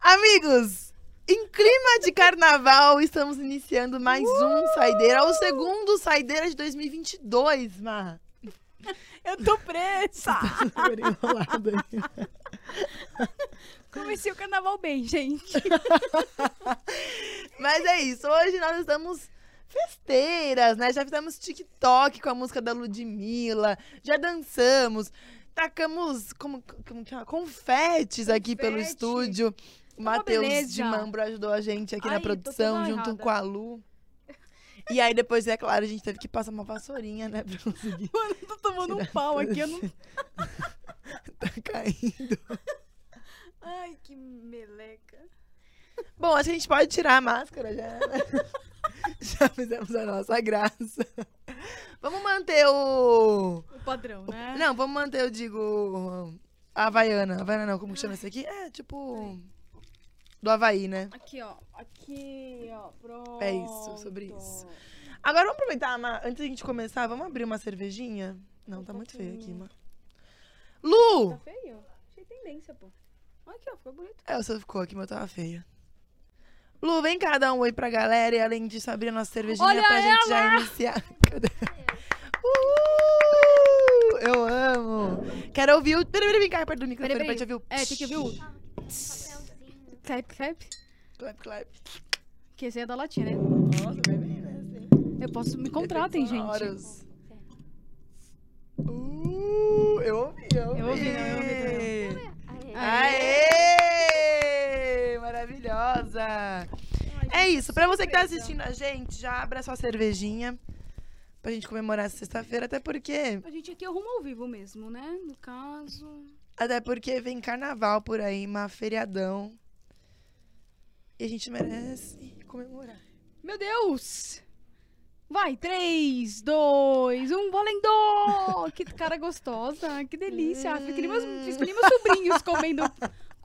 Amigos, em clima de carnaval, estamos iniciando mais um Saideira, o segundo Saideira de 2022, Mar. Eu tô presa! Aí. Comecei o carnaval bem, gente. Mas é isso, hoje nós estamos festeiras, né? Já fizemos TikTok com a música da Ludmilla, já dançamos, tacamos como, como que é? confetes aqui pelo Confete. estúdio. O Matheus de Mambro ajudou a gente aqui na Ai, tô produção, junto errada. com a Lu. E aí depois, é claro, a gente teve que passar uma vassourinha, né? Pra conseguir. Mano, eu tô tomando um pau aqui. Eu não... tá caindo. Ai, que meleca. Bom, acho que a gente pode tirar a máscara já, né? Já fizemos a nossa graça. Vamos manter o. O padrão, né? Não, vamos manter, eu digo. A Havaiana. Havaiana não, como que chama esse aqui? É, tipo. Do Havaí, né? Aqui, ó. Aqui, ó. Pronto. É isso, sobre isso. Agora vamos aproveitar, Ma, antes da gente começar, vamos abrir uma cervejinha? Não, tá muito feio aqui, pouquinho. Ma. Lu! Tá feio? Achei tendência, pô. Olha aqui, ó. Ficou bonito. É, o seu ficou aqui, mas eu tava feia. Lu, vem cá dar um oi pra galera e além disso abrir a nossa cervejinha Olha pra gente já ela! iniciar. Cadê? Uhul! Eu amo! Quero ouvir o. Peraí, peraí, vem cá perto do microfone Peraí, pra gente peraí. ouvir o. É, tem que ouvir o... Clap, clap. Clap, clap. Que esse é da latinha, né? Nossa, bem, né? Assim. Eu posso... Me contratem, gente. sonoros. Uh, eu ouvi, eu ouvi. Eu ouvi, não, eu ouvi Aê! Maravilhosa! Ai, É isso, pra você que tá assistindo a gente, já abra sua cervejinha pra gente comemorar essa sexta-feira, até porque, A gente aqui arruma ao vivo mesmo, né? No caso... até porque vem carnaval por aí, uma feriadão. E a gente merece comemorar. Meu Deus! Vai, três, dois, um, valendo! Que cara gostosa, que delícia. Meus, fiz meus sobrinhos comendo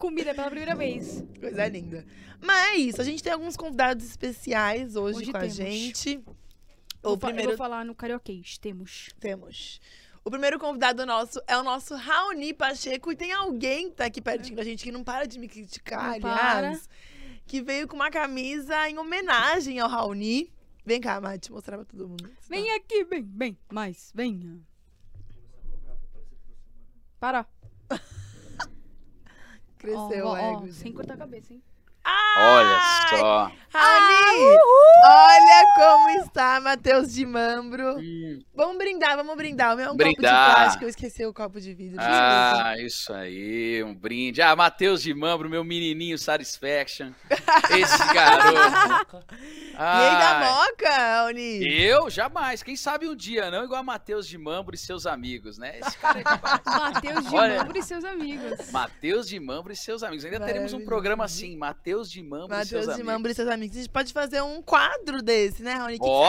comida pela primeira vez. Coisa linda. Mas é isso, a gente tem alguns convidados especiais hoje, Hoje com a temos. gente. Vou O fa- Eu primeiro vou falar no carioquês, temos. temos. O primeiro convidado nosso é o nosso Raoni Pacheco. E tem alguém que tá aqui pertinho da gente que não para de me criticar, Não aliás. Que veio com uma camisa em homenagem ao Raoni. Vem cá, Mati, mostrar pra todo mundo. Vem aqui, vem, vem, mais, venha. Para. Cresceu Ó, o ó, ó, ego. sem cortar a cabeça, hein? Olha só. Raoni! Ah, olha como está Matheus de Mambro. Hum, Vamos brindar, vamos brindar. O meu é um copo de Brindar. plástico, eu esqueci o copo de vidro. desculpa. Ah, isso aí, um brinde. Ah, Matheus de Mambro, meu menininho Satisfaction. Esse garoto. E aí da Moca, Raoni? eu jamais. Quem sabe um dia, não igual a Matheus de Mambro e seus amigos, né? Esse cara é demais. Matheus de Olha. Mambro e seus amigos. Matheus de Mambro e seus amigos. Ainda teremos um programa assim, Matheus de Mambro e Matheus seus de amigos. Mambro e seus amigos. A gente pode fazer um quadro desse, né, Raoni? O que, que você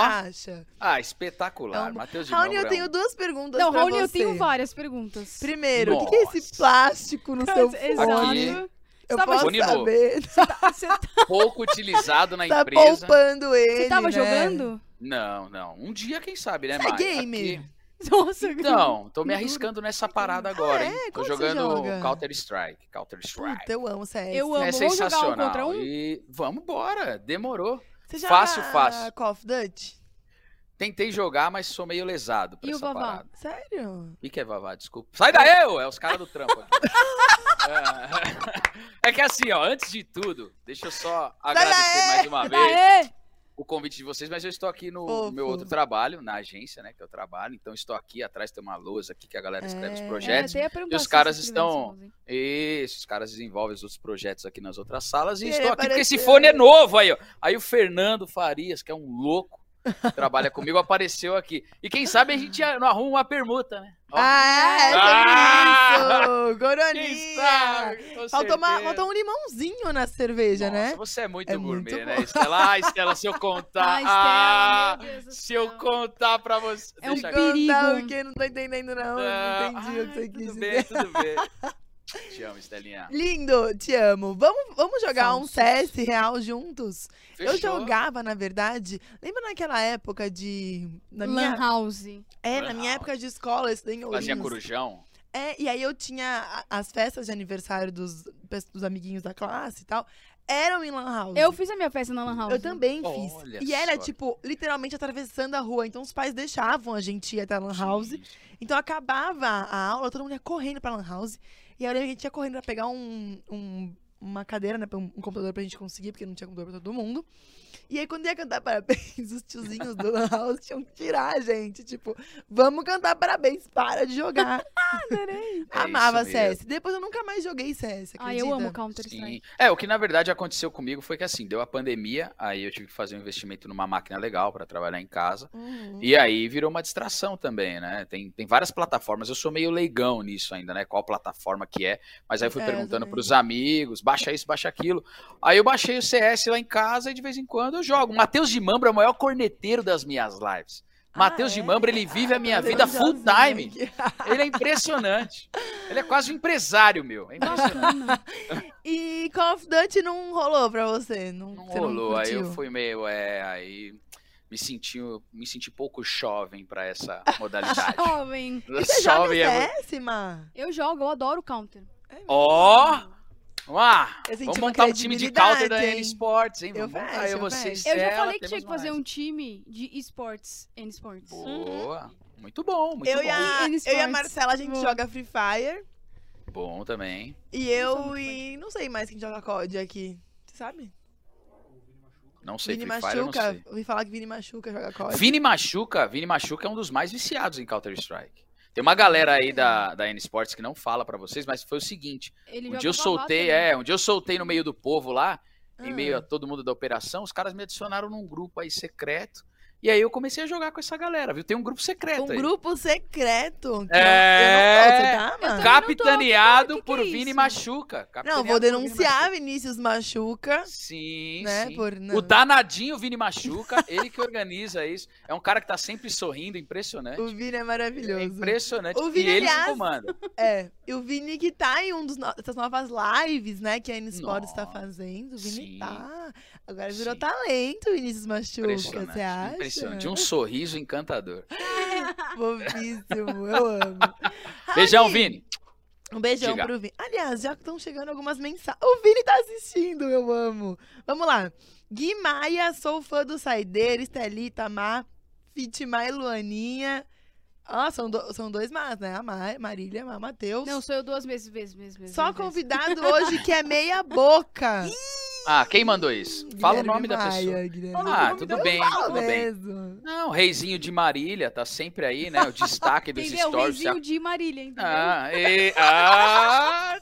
acha? Ah, espetacular. É um- Matheus de Raoni, Mambro. eu é tenho duas perguntas Não, pra Raoni, você. eu tenho várias perguntas. Primeiro, o que, é esse Nossa. plástico no seu Exato. fone? Eu tava- posso novo. saber. Você tá, pouco utilizado na Tá empresa. poupando ele, você tava né? jogando? Não, não. Um dia, quem sabe, né, Você é Mai? game? Aqui- Nossa, Então, tô me arriscando nessa parada agora, hein? é? Tô jogando joga? Counter Strike. Counter Strike. Puta, eu amo CS. Eu amo. É Vamos jogar um sensacional. contra um? E vamos embora, demorou. Você joga Fácil, fácil. Call of Duty? Tentei jogar, mas sou meio lesado pra E o essa Vavá? parada. Sério? O que que é Vavá? Desculpa. Sai daí, ô! É os caras do trampo aqui. É. É que assim, ó, antes de tudo, deixa eu só agradecer mais uma vez Aê! O convite de vocês, mas eu estou aqui no meu outro trabalho, na agência, né, que eu trabalho. Então estou aqui, atrás tem uma lousa aqui que a galera escreve os É. projetos. É, E os caras estão- Isso, os caras desenvolvem os outros projetos aqui nas outras salas. E E estou ele aqui porque esse apareceu. fone é novo aí, ó. Aí o Fernando Farias, que é um louco, trabalha comigo, apareceu aqui. E quem sabe a gente não arruma uma permuta, né? Ó, Ah, é Ah! sobre isso! Goroninha! Faltou, uma, faltou um limãozinho na cerveja, Nossa, né? você é muito É gourmet, muito né. Estela? Ah, Estela, se eu contar. Ah, ah, Estela, se eu contar pra você. É um Deixa perigo. Contar o quê? Não tô entendendo, não. Ah, não entendi o que ai, você quis tudo dizer. bem, tudo bem. Te amo, Estelinha. Lindo, te amo. Vamos, vamos jogar um. CS real juntos? Eu Fechou. jogava, na verdade. Lembra naquela época de. Na Lan minha, House. é, Lan na minha House. época de escola, eu estudei em Fazia corujão. É, e aí eu tinha as festas de aniversário dos, dos amiguinhos da classe e tal. Eram em Lan House. Eu fiz a minha festa na Lan House. Eu também Olha fiz. E era, tipo, literalmente atravessando a rua. Então os pais deixavam a gente ir até a Lan House. Sim. Então acabava a aula, todo mundo ia correndo pra Lan House. E aí que a gente ia correndo pra pegar um, um- uma cadeira, né? um computador pra gente conseguir, porque não tinha computador pra todo mundo. E aí quando ia cantar parabéns, os tiozinhos do Lan House tinham que tirar a gente. Tipo, vamos cantar parabéns, para de jogar. É Amava. CS. Depois eu nunca mais joguei CS, Ah, acredita? eu amo Counter-Strike. Sim. É, o que na verdade aconteceu comigo foi que assim, deu a pandemia, aí eu tive que fazer um investimento numa máquina legal pra trabalhar em casa. Uhum. E aí virou uma distração também, né? Tem, tem várias plataformas, eu sou meio leigão nisso ainda, né? Qual plataforma que é. Mas aí eu fui É, perguntando pros amigos, baixa isso, baixa aquilo. Aí eu baixei o CS lá em casa e de vez em quando eu jogo. O Matheus de Mambra é o maior corneteiro das minhas lives. Matheus Ah, de é? Mambra, ele vive a minha Ah, vida já full time. Ele é impressionante. Ele é quase um empresário, meu. É impressionante. E Call of Duty não rolou pra você? Não, Não você rolou. aí eu fui meio, é, aí me senti, me senti pouco jovem pra essa modalidade. Jovem. E você joga Jovem é muito- CS, Mar? Eu jogo, eu adoro Counter. É mesmo? Eu senti vamos montar um time de counter da N hein? Sports, hein? Eu Vamos montar fecho, eu, eu você, fecho. Eu já Estela, falei que tinha que fazer mais. um time de esportes, N Sports. Boa. Muito bom, muito Eu bom. e, a, eu e a. Marcela, a gente Boa. joga Free Fire. Bom também. E eu e. Não sei mais quem joga COD aqui. Você sabe? Não sei, Vini Free Fire, eu não Machuca. sei. Ouvi falar que Vini Machuca joga COD. Vini Machuca, Vini Machuca é um dos mais viciados em Counter-Strike. Tem uma galera aí da, da N Sports que não fala pra vocês, mas foi o seguinte. Ele Um dia eu soltei, também. é, um dia eu soltei no meio do povo lá, em Ah. meio a todo mundo da operação, os caras me adicionaram num grupo aí secreto. E aí eu comecei a jogar com essa galera, viu? Tem um grupo secreto Um aí. grupo secreto. que É. Eu, eu não, você tá, Capitaneado não tô, que que por é Vini? Machuca. Não, Capitaneado vou denunciar Machuca. Vinícius Machuca. Sim, Né, sim. por- não. O danadinho Vini Machuca, ele que organiza isso. É um cara que tá sempre sorrindo, impressionante. O Vini é É maravilhoso. impressionante. O Vini, e ele que aliás, comanda. É, e o Vini que tá em um dos no- dessas novas lives, né, que a N Sports tá Nossa, fazendo. O Vini sim. tá. Agora virou Sim. talento, Vinícius Machuca, Impressionante. você acha? Impressionante. De um sorriso encantador. Fofíssimo, eu amo. Beijão, Ai, Vini. Um beijão Diga. pro Vini. Aliás, já estão chegando algumas mensagens. O Vini tá assistindo, eu amo. Vamos lá. Gui Maia, sou fã do Saideira, Estelita, Má, Fitimar e Luaninha. Ah, são, do- são dois más, né? A Má, Marília, a Matheus. Não, sou eu duas vezes, vezes, vezes. Só vezes. convidado hoje que é meia boca. Ah, quem mandou isso? Fala o nome da Maia, pessoa. Guilherme. Ah, tudo bem, tudo bem. Não, o Reizinho de Marília tá sempre aí, né? O destaque dos Entendeu? stories. Reizinho de Marília, entendeu? Ah, e... ah.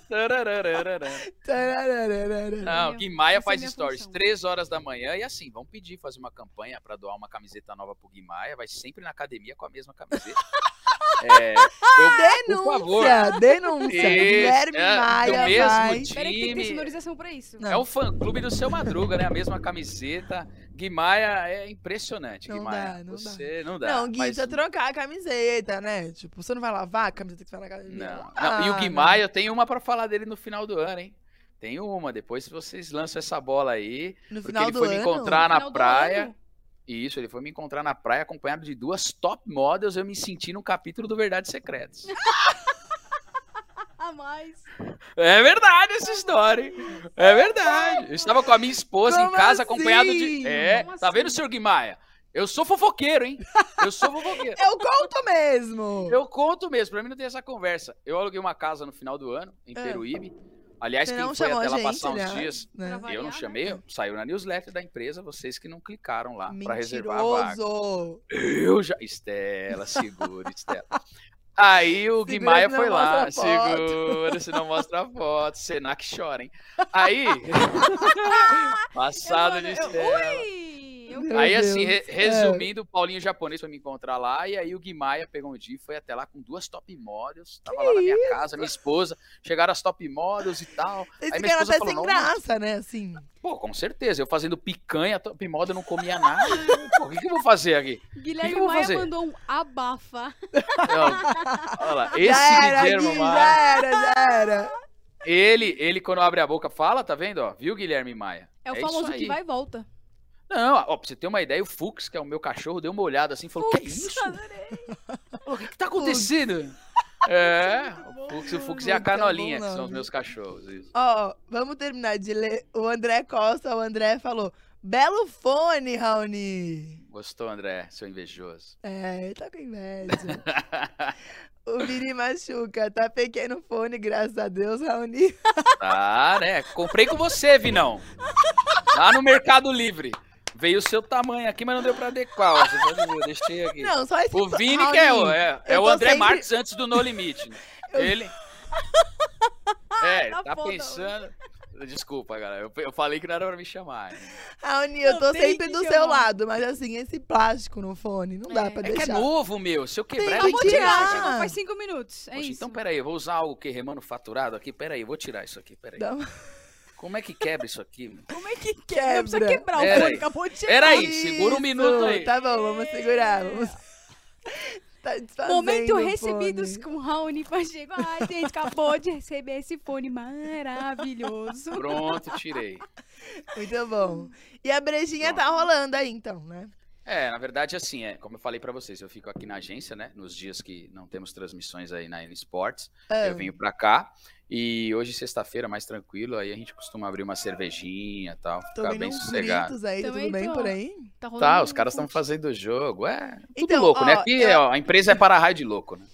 Não? Gui Maia Essa é faz minha stories função. 3 horas da manhã e assim, vamos pedir, fazer uma campanha pra doar uma camiseta nova pro Gui Maia, vai sempre na academia com a mesma camiseta. É, eu, por favor. Denúncia, denúncia. Isso, Guilherme é, Maia do mesmo vai. time. Peraí que tem que ter sonorização pra isso. Não. É o fã clube do seu Madruga, né? A mesma camiseta. Gui Maia é impressionante, Não Gui dá, não dá. Você não dá. Não, Gui, mas- precisa trocar a camiseta, né? Tipo, você não vai lavar a camiseta que você vai na academia? Não, não. Ah, E o Gui não. Maia, eu tenho uma pra falar dele no final do ano, hein? Tem uma, depois vocês lançam essa bola aí. No Porque final ele do foi ano. me encontrar na Final do praia. Isso, ele foi me encontrar na praia acompanhado de duas top models. Eu me senti num capítulo do Verdades Secretas. Mais. É verdade essa história, hein? É verdade. Eu estava com a minha esposa Como em casa assim? acompanhado de. É, Como tá assim? vendo, senhor Guimaia? Eu sou fofoqueiro, hein? Eu sou fofoqueiro. Eu conto mesmo. Eu conto mesmo, pra mim não tem essa conversa. Eu aluguei uma casa no final do ano, em Ah. Peruíbe. Aliás, Você quem foi até lá passar uns aliás, dias. né? Eu variar, não né? chamei, saiu na newsletter da empresa, vocês que não clicaram lá pra reservar a vaga. Eu já. Estela, segura, Estela. Aí o Guimaia foi lá, segura, se não mostra a foto, Senac chora, hein? Aí, passado de Eu-. Ui! Eu Meu Aí, Deus. assim, re- É. resumindo, o Paulinho japonês foi me encontrar lá, e aí o Guimaia pegou um dia e foi até lá com duas top models, tava lá na minha casa, minha esposa, chegaram as top models e tal. Vocês Aí minha esposa até falou, sem "Não, graça, né? Assim. Pô, com certeza, eu fazendo picanha, top model, não comia nada, pô, o que, que eu vou fazer aqui? Guilherme que vou Maia fazer? mandou um abafa. Olha lá, esse já era, Guilherme Gui, Maia... já era, já era. Ele, ele, quando abre a boca, fala, tá vendo? Ó, viu, Guilherme Maia? É o isso famoso que vai e volta. Não, ó, pra você ter uma ideia, o Fux, que é o meu cachorro, deu uma olhada assim e falou: Que Fux, isso? adorei. Falou, O que, que tá acontecendo? É, o Fux, o Fux e a Muito bom Canolinha, que são os meus cachorros. Isso. Ó, vamos terminar de ler. O André Costa, o André falou: Belo fone, Raoni. Gostou, André, seu invejoso? É, ele tá com inveja. o Vini machuca. Tá pequeno fone, graças a Deus, Raoni. Tá, né? Comprei com você, Vinão. Lá no Mercado Livre. Veio o seu tamanho aqui, mas não deu pra adequar. Ó. Ver, eu deixei aqui. Não, só esse O Vini que é, o- é, é eu o André sempre- Marques antes do No Limite. né? Ele. É, Tá tá pensando. Desculpa, galera. Eu, eu falei que não era pra me chamar. né? Raoni, eu Não tô sempre do chamar. seu lado, mas assim, esse plástico no fone, não dá É. pra É que é deixar. novo, meu. Se eu quebrar, é Acabou de tirar. chegou faz cinco minutos. É Poxa, isso. então peraí, eu vou usar algo que remanufaturado aqui. Peraí, eu vou tirar isso aqui. Peraí. Dá uma- Como é que quebra isso aqui? Como é que Quebra. Não precisa quebrar o fone, acabou de chegar. Peraí, segura um minuto aí. Tá bom, vamos segurar. Vamos... Tá Momento recebidos fone. com Raoni Pacheco. Ai, gente, acabou de receber esse fone maravilhoso. Pronto, tirei. Muito bom. E a brejinha tá rolando aí, então, né? É, na verdade, assim, é, como eu falei pra vocês, eu fico aqui na agência, né? Nos dias que não temos transmissões aí na N Sports. Ah, Eu venho pra cá. E hoje, sexta-feira, mais tranquilo, aí a gente costuma abrir uma cervejinha e tal, Tô ficar bem sossegado. aí, tá Também tudo bem tô. por aí? Tá rolando Tá, os caras estão é fazendo o jogo. É, tudo Então, louco, né? ó, Aqui, eu- ó, a empresa é para raio de louco, né?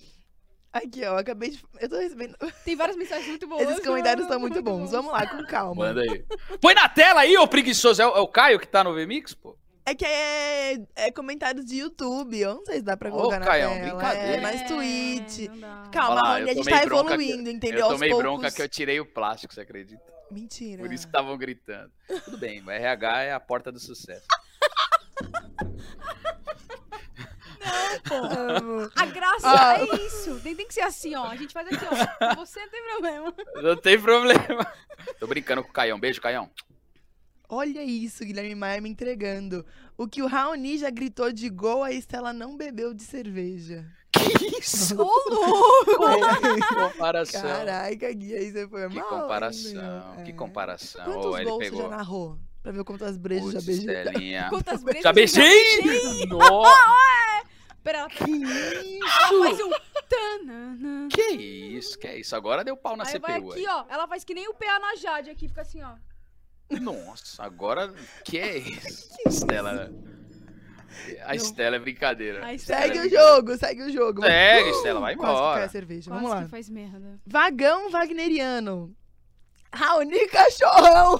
Aqui, ó, acabei de... Eu tô recebendo... Tem várias mensagens muito boas. Esses comentários estão muito bons. Vamos lá, com calma. Manda aí. Põe na tela aí, ô preguiçoso. É o, é o Caio que tá no VMix, pô? É que é, é comentários de YouTube. Eu não sei se dá pra Ô, colocar na Caião, tela. brincadeira. É, mais tweet. não dá. Calma, lá, eu a gente tá bronca que- evoluindo, entendeu? Eu Aos tomei poucos. bronca que eu tirei o plástico, você acredita? Mentira. Por isso que estavam gritando. Tudo bem, o RH é a porta do sucesso. Amo. A graça Ah. é isso. Tem, tem que ser assim, ó. A gente faz aqui, ó. Você não tem problema. Não tem problema. Tô brincando com o Caião. Beijo, Caião. Olha isso, Guilherme Maia me entregando. O que o Raoni já gritou de gol, a Estela não bebeu de cerveja. Que isso? Ô, louco! Que comparação. Caraca, Gui, aí você foi Que mal. comparação, que É. comparação. Quantos Ô, ele gols você pegou. já narrou? Pra ver quantas brejas já beijei. Estelinha. Quantas vezes Já eu beijei? Nossa, Pera, ela, Que ela faz um... tanana. que isso, que isso. Agora deu pau na Aí CPU. vai aqui, ó. Ela faz que nem o PA na Jade aqui, fica assim, ó. Nossa, agora que é isso? Estela. A Estela é brincadeira. Segue é o jogo, segue o jogo. Segue, Estela, vai Quase que cai embora. a cerveja. Quase Vamos lá. que faz merda. Vagão Wagneriano. Raoni Cachorrão.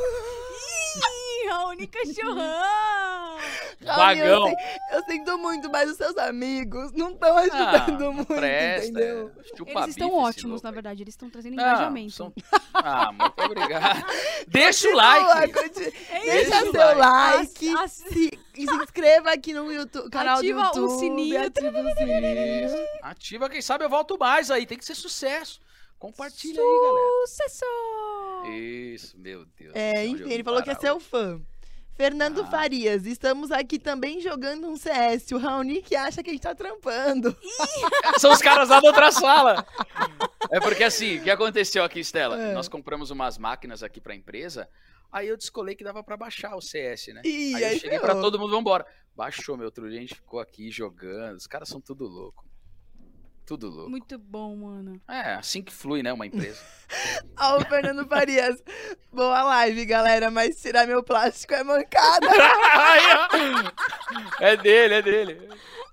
Raoni cachorrão! Raoni, eu, Vagão. sei- eu sinto muito, mas os seus amigos não estão ajudando Ah, muito, presta, entendeu? é. Chupa Eles estão ótimos, na verdade. Eles estão trazendo Não, engajamento. são- Ah, muito obrigado. Deixa o like. conti- É Deixa isso, seu like. like. As- as- Se, e se inscreva aqui no YouTube, canal Ativa o do YouTube. sininho. Ativa o sininho. Ativa, quem sabe eu volto mais aí. Tem que ser sucesso. Compartilha aí, galera. Sucesso! Isso, meu Deus. É, enfim, ele falou que é seu fã. Fernando Ah. Farias, estamos aqui também jogando um CS. O Raoni que acha que a gente tá trampando. São os caras lá da outra sala. É porque assim, o que aconteceu aqui, Estela? É. Nós compramos umas máquinas aqui pra empresa. Aí eu descolei que dava pra baixar o CS, né? Ih, aí eu aí cheguei ferrou. pra todo mundo, vambora. Baixou, meu outro dia a gente ficou aqui jogando. Os caras são tudo louco. Tudo louco. Muito bom, mano. É, assim que flui, né, uma empresa. Ó, o Fernando Farias. Boa live, galera, mas tirar meu plástico é mancada. Aí, ó. é dele, é dele.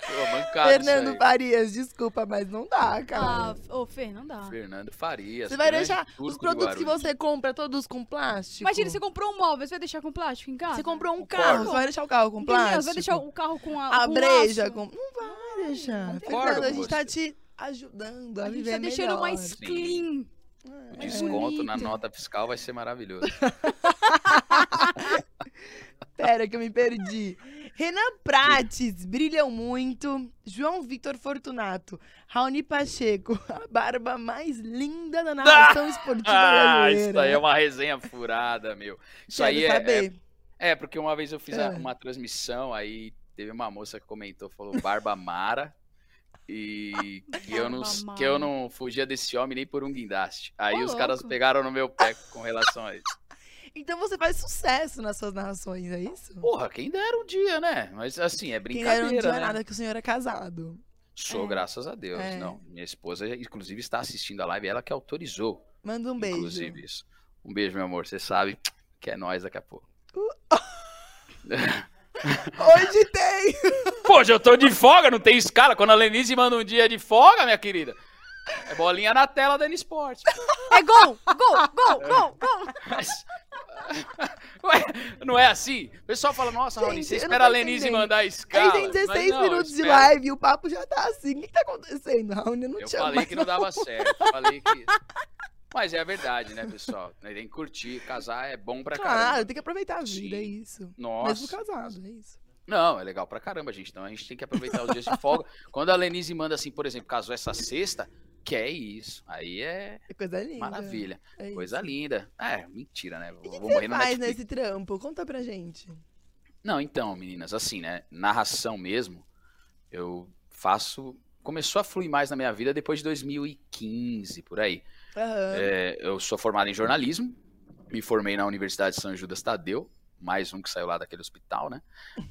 Pô, mancado Fernando. Farias, desculpa, mas não dá, cara. Ah, ô, Fê, não dá. Fernando Farias. você vai deixar os produtos que você compra todos com plástico? Imagina, você comprou um móvel, você vai deixar com plástico em casa? Você comprou um Concordo. carro, você vai deixar o carro com plástico? Você vai deixar o carro com a, A com breja com... Não vai deixar. Concordo Fernando, a gente tá te ajudando a, A gente viver tá deixando melhor. mais Sim. clean. O É. desconto na bonito. nota fiscal vai ser maravilhoso. Pera que eu me perdi. Renan Prates, brilham muito. João Vitor Fortunato. Raoni Pacheco, a barba mais linda da narração esportiva Ah, brasileira. isso aí é uma resenha furada, meu. Isso Quero aí é, é, saber. é, porque uma vez eu fiz Ah. uma transmissão, aí teve uma moça que comentou, falou Barba Mara. E que eu, não, que eu não fugia desse homem nem por um guindaste. Aí Ô, os caras louco. pegaram no meu pé com relação a isso. Então você faz sucesso nas suas narrações, é isso? Porra, quem dera um dia, né? Mas assim, é Quem brincadeira, era um dia né? nada que o senhor é casado. Sou, É. graças a Deus. É. Não, minha esposa, inclusive, está assistindo a live, ela que autorizou, Manda um beijo. inclusive, isso. Um beijo, meu amor. Você sabe que é nós daqui a pouco. Hoje tem! Poxa, eu tô de folga, não tem escala. Quando a Lenise manda um dia de folga, minha querida, é bolinha na tela da N-Sport. É gol! Gol! Gol! Gol! Gol! Mas... Ué, não é assim? O pessoal fala, nossa, Raoni, Gente, você eu não espera a Lenise entendendo. mandar a Aí escala. tem Mas 16 não, eu minutos de live e o papo já tá assim. O que, tá acontecendo, Raul? Eu não Eu te amo falei mais, que não dava certo. eu Falei que... Mas é a verdade, né, pessoal? Tem que curtir, casar é bom pra Claro, caramba. tem que aproveitar a vida, Sim. é isso. Mesmo Nossa. casado, é isso. Não, é legal pra caramba, gente. Então a gente tem que aproveitar os dias de folga. Quando a Lenise manda assim, por exemplo, casou essa sexta, que é isso. Aí é É coisa linda. maravilha. É isso. Coisa linda. É, mentira, né? E Vou, que vou você morrer no faz Netflix. nesse trampo? Conta pra gente. Não, então, meninas, assim, né? Narração mesmo, eu faço. Começou a fluir mais na minha vida depois de 2015, por aí. Aham. É, eu sou formado em jornalismo, me formei na Universidade de São Judas Tadeu, mais um que saiu lá daquele hospital, né?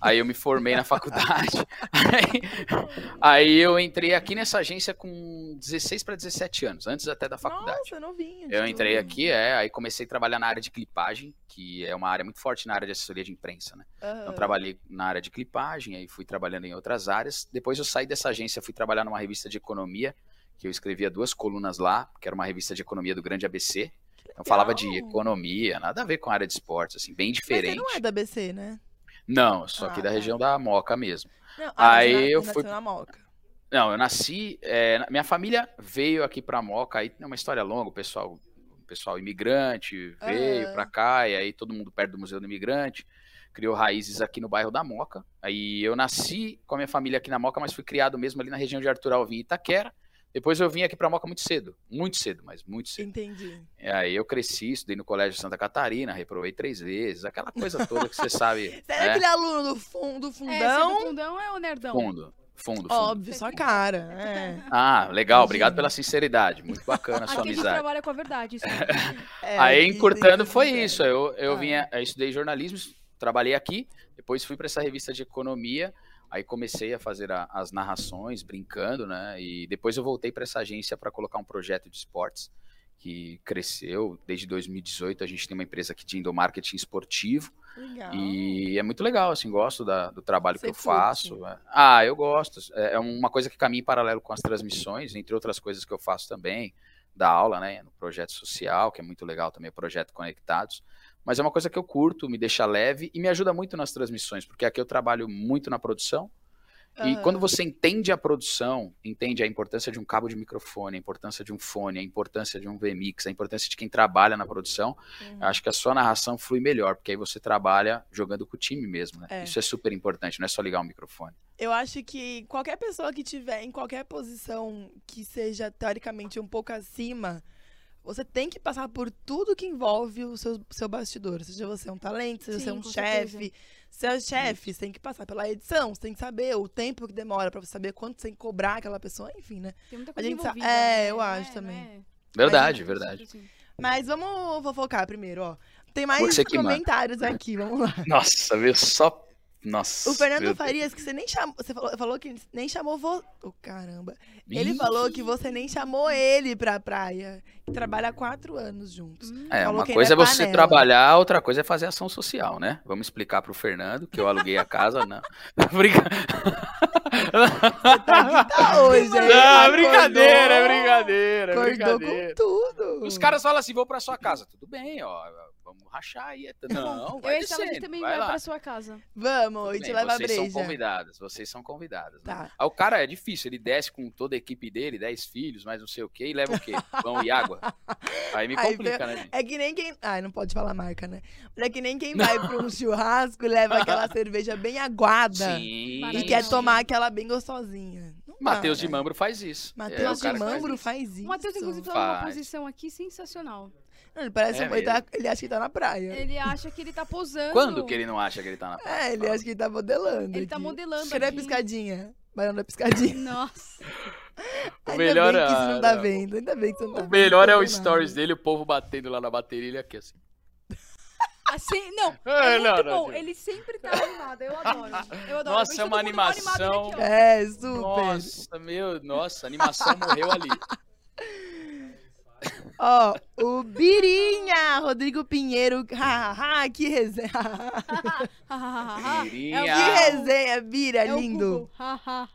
Aí eu me formei na faculdade. Aí, aí eu entrei aqui nessa agência com 16 para 17 anos, antes até da faculdade. Nossa, novinho. Eu entrei aqui, é, aí comecei a trabalhar na área de clipagem, que é uma área muito forte na área de assessoria de imprensa, né? Aham. Então trabalhei na área de clipagem, aí fui trabalhando em outras áreas. Depois eu saí dessa agência, fui trabalhar numa revista de economia, que eu escrevia duas colunas lá, que era uma revista de economia do Grande ABC. Então falava de economia, nada a ver com a área de esportes, assim, bem Mas diferente. você não é da BC, né? Não, eu sou aqui Ah, da tá. região da Moca mesmo. Não, ah, Aí na- eu fui- na Moca. Não, eu nasci. é, minha família veio aqui pra Moca, aí é uma história longa, o pessoal, o pessoal imigrante veio Aham. pra cá, e aí todo mundo perto do Museu do Imigrante, criou raízes aqui no bairro da Moca. Aí eu nasci com a minha família aqui na Moca, mas fui criado mesmo ali na região de Arthur Alvim e Itaquera. Depois eu vim aqui pra Moca muito cedo, muito cedo, mas muito cedo. Entendi. E aí eu cresci, estudei no Colégio Santa Catarina, reprovei três vezes, aquela coisa toda que você sabe. Você era né? aquele aluno do, fun, do É, fundão? do fundão é o nerdão. Fundo, fundo, fundo. Óbvio, sua cara. É. Ah, legal, obrigado Imagina. pela sinceridade. Muito bacana a sua Aqui a gente amizade. trabalha com a verdade. Isso. É, Aí, que encurtando, foi isso. Eu, eu Ah. vinha, eu estudei jornalismo, trabalhei aqui, depois fui para essa revista de economia, aí comecei a fazer a- as narrações, brincando, né? E depois eu voltei para essa agência para colocar um projeto de esportes que cresceu desde 2018. A gente tem uma empresa aqui de endomarketing esportivo. Legal. E é muito legal, assim, gosto da- do trabalho Você que eu curte? faço. é. Ah, eu gosto. É é uma coisa que caminha em paralelo com as transmissões, entre outras coisas que eu faço também, da aula, né, no projeto social, que é muito legal também, o projeto Conectados. Mas é uma coisa que eu curto, me deixa leve e me ajuda muito nas transmissões, porque aqui eu trabalho muito na produção. E Aham. quando você entende a produção, entende a importância de um cabo de microfone, a importância de um fone, a importância de um VMix, a importância de quem trabalha na produção, Uhum. acho que a sua narração flui melhor, porque aí você trabalha jogando com o time mesmo, né? É. Isso é super importante, não é só ligar o microfone. Eu acho que qualquer pessoa que tiver em qualquer posição que seja teoricamente um pouco acima, você tem que passar por tudo que envolve o seu, seu bastidor. Seja você um talento, seja Sim, você um chefe. Se é chefe, você tem que passar pela edição, você tem que saber o tempo que demora pra você saber quanto você tem que cobrar aquela pessoa, enfim, né? Tem muita A coisa gente sa- envolvida. é, né? eu Não acho não também. Verdade, Mas, verdade. Mas vamos fofocar primeiro, ó. Tem mais comentários aqui, vamos lá. Nossa, viu só. Nossa. O Fernando meu Farias, que você nem chamou. Você falou, falou que nem chamou você. Oh, caramba. Ele Ih, falou que você nem chamou ele pra praia. Que trabalha há quatro anos juntos. hum, É, falou uma coisa é é você trabalhar, outra coisa é fazer ação social, né? Vamos explicar pro Fernando que eu aluguei a casa, não. Brinca- Tá aqui tá hoje? Não, Acordou- brincadeira, é brincadeira, Acordou brincadeira. com tudo. Os caras falam assim, vou pra sua casa. Tudo bem, ó, vamos rachar aí. Não, Eu vai e a Estela, a gente descendo, também vai vai lá. pra sua casa. Vamos, gente bem, leva a vocês são breja. convidadas, vocês são convidadas. né? Tá. Aí o cara é difícil, ele desce com toda a equipe dele, 10 filhos, mais não sei o quê, e leva o quê? Pão e água. Aí me Aí complica, né, gente? É que nem quem. Ai, não pode falar marca, né? Mas é que nem quem vai pra um churrasco e leva aquela cerveja bem aguada. Sim. E quer Sim. tomar aquela bem gostosinha. Não Matheus de né? Mambro faz isso. É, Matheus o de que faz Mambro isso. faz isso. O Matheus, inclusive, tá numa posição aqui sensacional. Ele parece É um- ele, tá- ele acha que tá na praia. Ele acha que ele tá posando. Quando que ele não acha que ele tá na praia? É, ele acha que ele tá modelando. Ele tá aqui. modelando Cadê a piscadinha? Da piscadinha. Nossa. O Ainda melhor bem que é- você não tá vendo. Ainda bem que você não tá O vendo. melhor é o vendo stories nada. dele, o povo batendo lá na bateria, ele aqui assim. Assim, não. É, É não, muito não, bom. não. Ele sempre tá animado. Eu adoro. Eu adoro. Nossa, é uma animação. aqui. É, super. Nossa, meu, nossa, a animação morreu ali. Ó, o Birinha, Rodrigo Pinheiro. Hahaha, que resenha. Mirinha. É o que resenha, Bira, É lindo.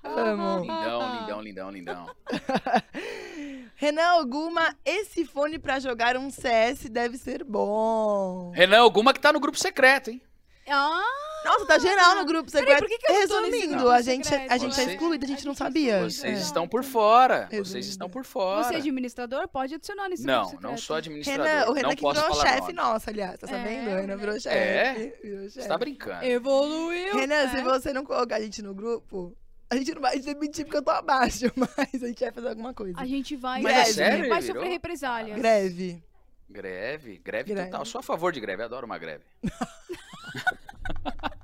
Amo. Lindão, lindão, lindão, lindão. Renan Alguma, esse fone pra jogar um CS deve ser bom. Renan, alguma que tá no grupo secreto, hein? Ah, Nossa, tá geral no grupo Peraí, por que que eu não tô nesse Resumindo, grupo a gente, secreto? a gente é Você- excluída, a gente não é sabia. Vocês É. estão por fora. Resumindo. Vocês estão por fora. você é administrador? Pode adicionar nesse Não, grupo secreto. não sou administrador. Renan, o Renan não que posso virou falar chefe nome. nosso, aliás. Tá É, sabendo? o Renan virou Renan- chefe. É? Virou Você chefe. tá brincando. Evoluiu. Renan, é. se você não colocar a gente no grupo, a gente não vai demitir porque eu tô abaixo, mas a gente vai fazer alguma coisa. A gente vai, Mas é vai- sério, vai sofrer represálias. Greve. Greve, greve, Greve. total. Sou a favor de greve, adoro uma greve.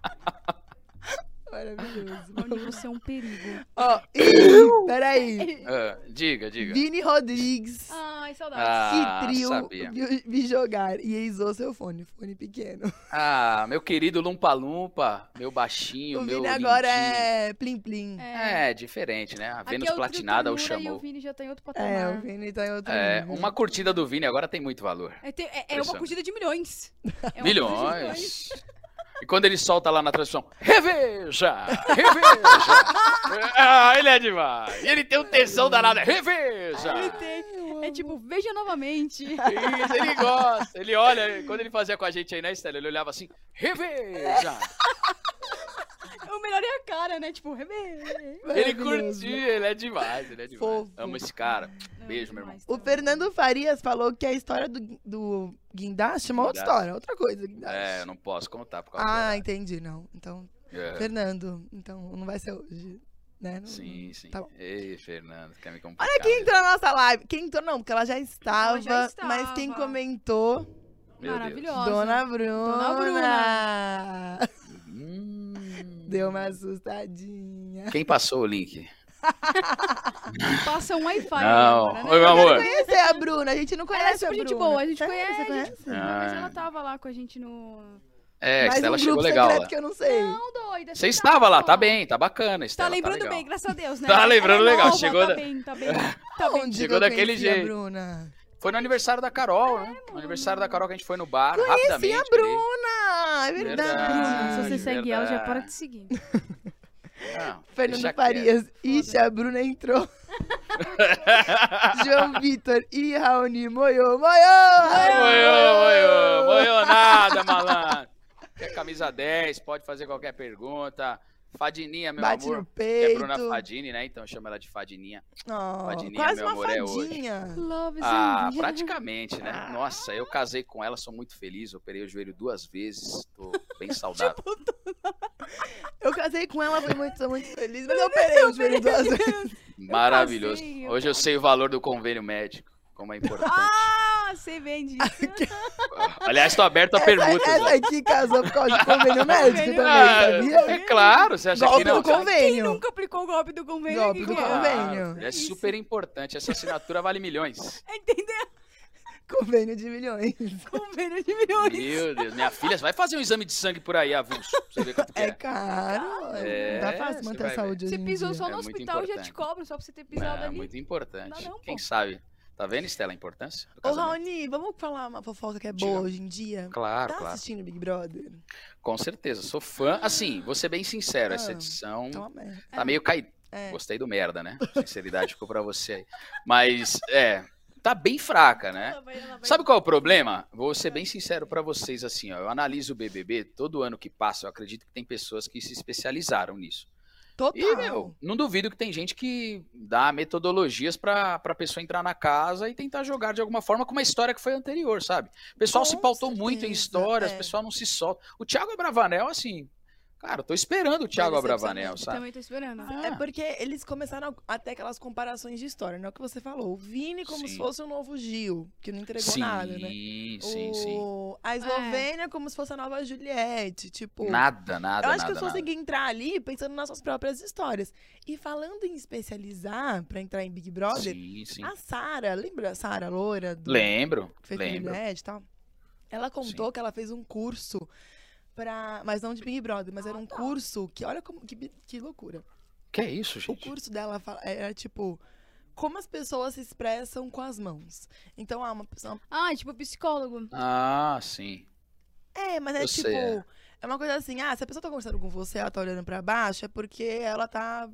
Maravilhoso. Onde você é um perigo. Ó, e- peraí. Ah, diga, diga. Vini Rodrigues. Ai, saudades. Ah, que trio sabia. vi, vi jogar e eisou seu fone, fone pequeno. Ah, meu querido Lumpa Lumpa, meu baixinho, o meu Vini agora lindinho. é plim plim. É. É, diferente, né? A Aqui Vênus é Platinada o E o chamou. Vini já tá em outro É, patamar. o Vini tá em outro É, nível. uma curtida do Vini agora tem muito valor. É, te- é- é uma Impressionante. curtida de milhões. É uma de Milhões. E quando ele solta lá na transmissão, reveja! Reveja! ah, ele é demais! E ele tem um tesão danado, reveja! Ele tem. É tipo, veja novamente. Isso, ele gosta. Ele olha, quando ele fazia com a gente aí na Estela, ele olhava assim, reveja! O melhor é a cara, né? Tipo, rebe. Ele curtia, ele é demais, ele é demais. Fofo. Amo esse cara. Beijo, meu irmão. O Fernando Farias falou que a história do, do guindaste é uma outra história, outra coisa. Guindaste. É, eu não posso contar por causa Ah, do entendi, não. Então. É, Fernando, então não vai ser hoje, né? Não- Sim, sim. Tá. Ei, Fernando, quer me complicar. Olha quem entrou na nossa live. Quem entrou não, porque ela já estava, já mas quem estava. comentou, Meu Deus. Maravilhosa. Dona Bruna. Bruna. Hum. Deu uma assustadinha. Quem passou o link? Passa um Wi-Fi Não. agora, né? Oi, meu amor. Conhecer a Bruna, a gente não Ela é conhece a Bruna. gente boa, a gente conhece. Você conhece? Mas Ah. ela tava lá com a gente no. É, a Mas Estela um chegou grupo legal lá. que eu não sei. Não, doida. Você estava lá, tá bem, tá bacana, Tá Estela. lembrando legal. bem, graças a Deus, né? Tá lembrando Ela é legal, nova, chegou Tá da- bem, tá bem. Tá bem. Chegou daquele jeito. Bruna? Foi no aniversário da Carol, né? No aniversário da Carol que a gente foi no bar, Conheci rapidamente. a. Bruna, é verdade. Verdade. Bruna, se você segue ela, já verdade. para de seguir. Não, Fernando Farias. Ixi, a Bruna entrou. João Vitor e Raoni Moiô. Moiô! Moiô, moiô, moiô nada, malandro. Quer camisa 10, pode fazer qualquer pergunta. Fadininha, meu Bate amor. no é peito. Bruna Fadini, né? Então chama ela de Fadininha. Oh, Fadininha, quase meu uma amor, é hoje. fadinha. Love is Ah, praticamente, né? Nossa, eu casei com ela, sou muito feliz. Operei o joelho duas vezes, tô bem saudável. Eu casei com ela, fui muito, sou muito feliz, mas eu operei o joelho duas vezes. Maravilhoso. Hoje eu sei o valor do convênio médico, como é importante. Ah, você vende isso. Aliás, tô aberto a Essa, perguntas. essa aqui casou por causa de convênio médico também, Ah, sabia? é claro, você acha Golpe que não? do convênio. Quem nunca aplicou o golpe do convênio? Golpe aqui, do cara? convênio. é super importante. Essa assinatura vale milhões. Entendeu? Convênio de milhões. Convênio de milhões. Meu Deus, minha filha vai fazer um exame de sangue por aí, avulso. pra Você ver quanto que É é. caro. É, não tá fácil manter a saúde Você pisou só É no muito hospital e já te cobram só pra você ter pisado É ali. muito importante. Dá não, Quem sabe? Tá vendo, Estela, a importância Ô? Raoni, vamos falar uma fofoca que é Diga. boa hoje em dia? Claro, Tá claro. assistindo Big Brother? Com certeza. Sou fã. Assim, vou ser bem sincero, essa Ah, edição Tá tá meio caída. É. Gostei do merda, né? Sinceridade ficou pra você aí. Mas, é, tá bem fraca, né? Ela vai- ela vai- Sabe qual é o problema? Vou ser bem sincero pra vocês assim, ó. Eu analiso o BBB, todo ano que passa, eu acredito que tem pessoas que se especializaram nisso. Total. E, meu, não duvido que tem gente que dá metodologias pra, pra pessoa entrar na casa e tentar jogar de alguma forma com uma história que foi anterior, sabe? O pessoal Com se pautou muito em certeza, histórias, é. o pessoal não se solta. O Thiago Bravanel, assim, Cara, eu tô esperando o Thiago. Abravanel, sabe? Também tô esperando. É porque eles começaram a ter aquelas comparações de história, não é o que você falou. O Vini como se Sim. fosse o novo Gil, que não entregou Sim, nada, né? sim, sim. O- A Eslovênia como se fosse a nova Juliette, tipo... Nada, nada, Eu acho nada, que eu só nada. consegui entrar ali pensando nas suas próprias histórias. E falando em especializar pra entrar em Big Brother, Sim, sim. a Sara, lembra a Sara loira? Do, Lembro, que fez lembro. Juliette e tal? Ela contou que ela fez um curso pra. Mas não de Big Brother, mas era um curso que. Olha como, que, que loucura. Que é isso, O gente? curso dela fala- era tipo. Como as pessoas se expressam com as mãos. Então, ah, uma pessoa. Ah, tipo psicólogo. Ah, sim. É, mas é Eu tipo. sei, é. É uma coisa assim, ah, se a pessoa tá conversando com você, ela tá olhando pra baixo, é porque ela tá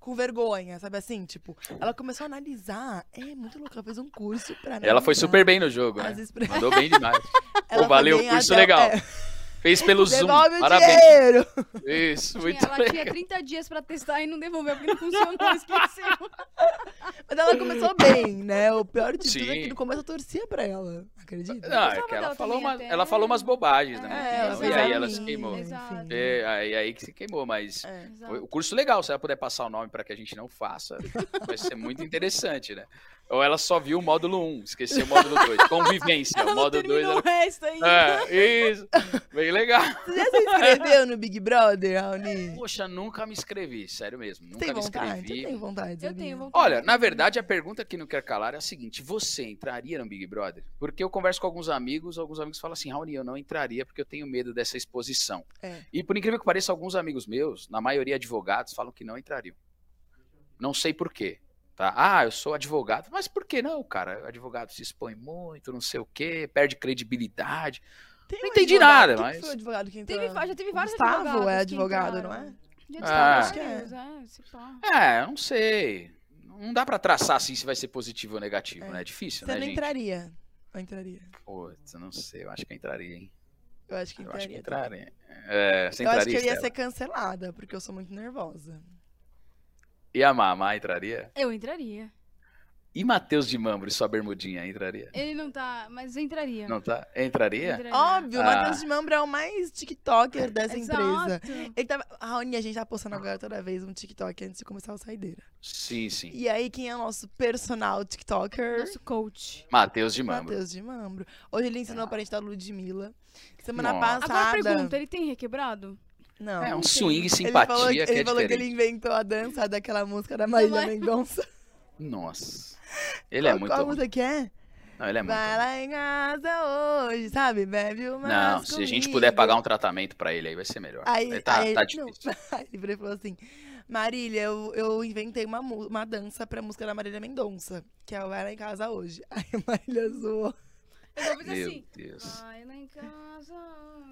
com vergonha, sabe assim? Tipo, ela começou a analisar. É muito louco, ela fez um curso pra Ela foi super bem no jogo, né? expre- Mandou bem demais. Ela foi valeu, curso legal. é, Fez pelo Zoom. Devolve o Parabéns. dinheiro! Isso, Tinha- muito ela legal. tinha 30 dias pra testar e não devolveu porque não funcionou, esqueceu. Mas ela começou bem, né? O pior de tudo é que no começo eu torcia pra ela. Acredita? Não, é gostava que ela dela falou, também uma, até. ela falou umas bobagens, né? É, ela e fez aí ela se queimou. Exato. enfim. É, aí, aí que se queimou, mas É. foi Exato. o curso legal, se ela puder passar o nome pra que a gente não faça, vai ser muito interessante, né? Ou ela só viu o módulo 1, esqueceu o módulo 2. Convivência, Ela o módulo 2 terminou era... o resto ainda. É, isso. Bem legal. Você já se inscreveu no Big Brother, Raoni? Poxa, nunca me inscrevi, sério mesmo. Nunca Tem me vontade? inscrevi. Eu tenho vontade, Eu tenho vontade. Olha, na verdade, a pergunta que não quer calar é a seguinte: você entraria no Big Brother? Porque eu converso com alguns amigos, alguns amigos falam assim, Raoni, eu não entraria porque eu tenho medo dessa exposição. É. E por incrível que pareça, alguns amigos meus, na maioria advogados, falam que não entrariam. Não sei por quê. Tá? Ah, eu sou advogado. Mas por que não, cara? O advogado se expõe muito, não sei o quê, perde credibilidade. Tem Não um entendi advogado- nada, quem mas- que foi o advogado que entrou? Teve, já teve vários Gustavo advogados. é que advogado, não é? Já Ah. que é. é. É, eu não sei. Não dá pra traçar assim se vai ser positivo ou negativo, É. né? É difícil, Você né, não gente? entraria. Eu entraria. Putz, eu não sei. Eu acho que eu entraria, hein? Eu acho que Eu acho que entraria. entraria. É, você Eu acho entraria, que eu ia Estela? ser cancelada, porque eu sou muito nervosa. E a Mamá entraria? Eu entraria. E Matheus de Mambro e sua bermudinha entraria? Ele não tá, mas entraria. Não tá? Entraria? Entraria. Óbvio, o Ah. Matheus de Mambra é o mais TikToker dessa empresa. Exato. Ele tava. A Raoni, a gente tá postando agora toda vez um TikTok antes de começar a saideira. Sim, sim. E aí, quem é o nosso personal TikToker? Nosso coach. Matheus de Mambro. Matheus de Mambro. Hoje ele ensinou pra gente da Ludmilla. Semana Nossa. passada. Agora pergunta, ele tem requebrado? Não. É um tem. swing Ele simpatia falou, que, que ele é falou que ele inventou a dança daquela música da Marília mas- Mendonça. Nossa. Ele é qual, muito. qual música que é? Não, ele é muito. Vai lá em casa hoje, sabe? Bebe uma Não, se a gente puder pagar um tratamento pra ele aí, vai ser melhor. Aí, Ele tá, aí tá ele- difícil. Não, aí ele falou assim: Marília, eu, eu inventei uma, uma dança pra música da Marília Mendonça, que é o Vai lá em casa hoje. Aí a Marília zoou. Eu Meu assim. Deus. Vai lá em casa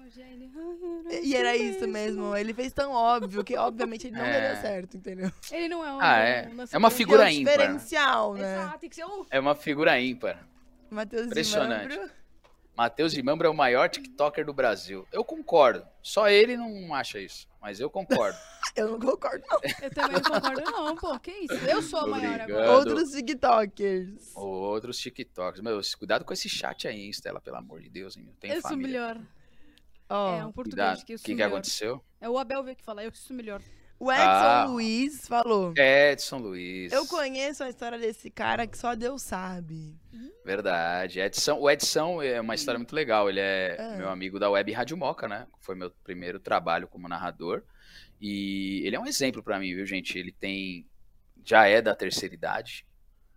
hoje. ele- E era isso mesmo. Ele fez tão óbvio que, obviamente, ele não É. daria certo, entendeu? Ele não é um. Ah, é. um. É uma figura é o ímpar. diferencial, né? Exato, tem que ser um. É uma figura ímpar. Matheus Impressionante. Matheus de Mambro é o maior TikToker do Brasil. Eu concordo. Só ele não acha isso. Mas eu concordo. Eu não concordo, não. Eu também não concordo, não, pô. Que isso? Eu sou a maior agora. Outros TikTokers. Outros TikToks. Meu, cuidado com esse chat aí, hein, Estela, pelo amor de Deus, hein? Eu tenho Eu sou melhor. Ó, É um português Cuidado. que eu O sou que, que melhor. aconteceu? É o Abel que fala, eu sou melhor. O Edson Ah. Luiz falou. Edson Luiz. Eu conheço a história desse cara que só Deus sabe. Verdade. Edson, o Edson é uma história muito legal. Ele é Ah. meu amigo da Web Rádio Moca, né? Foi meu primeiro trabalho como narrador. E ele é um exemplo pra mim, viu, gente? Ele tem. Já é da terceira idade.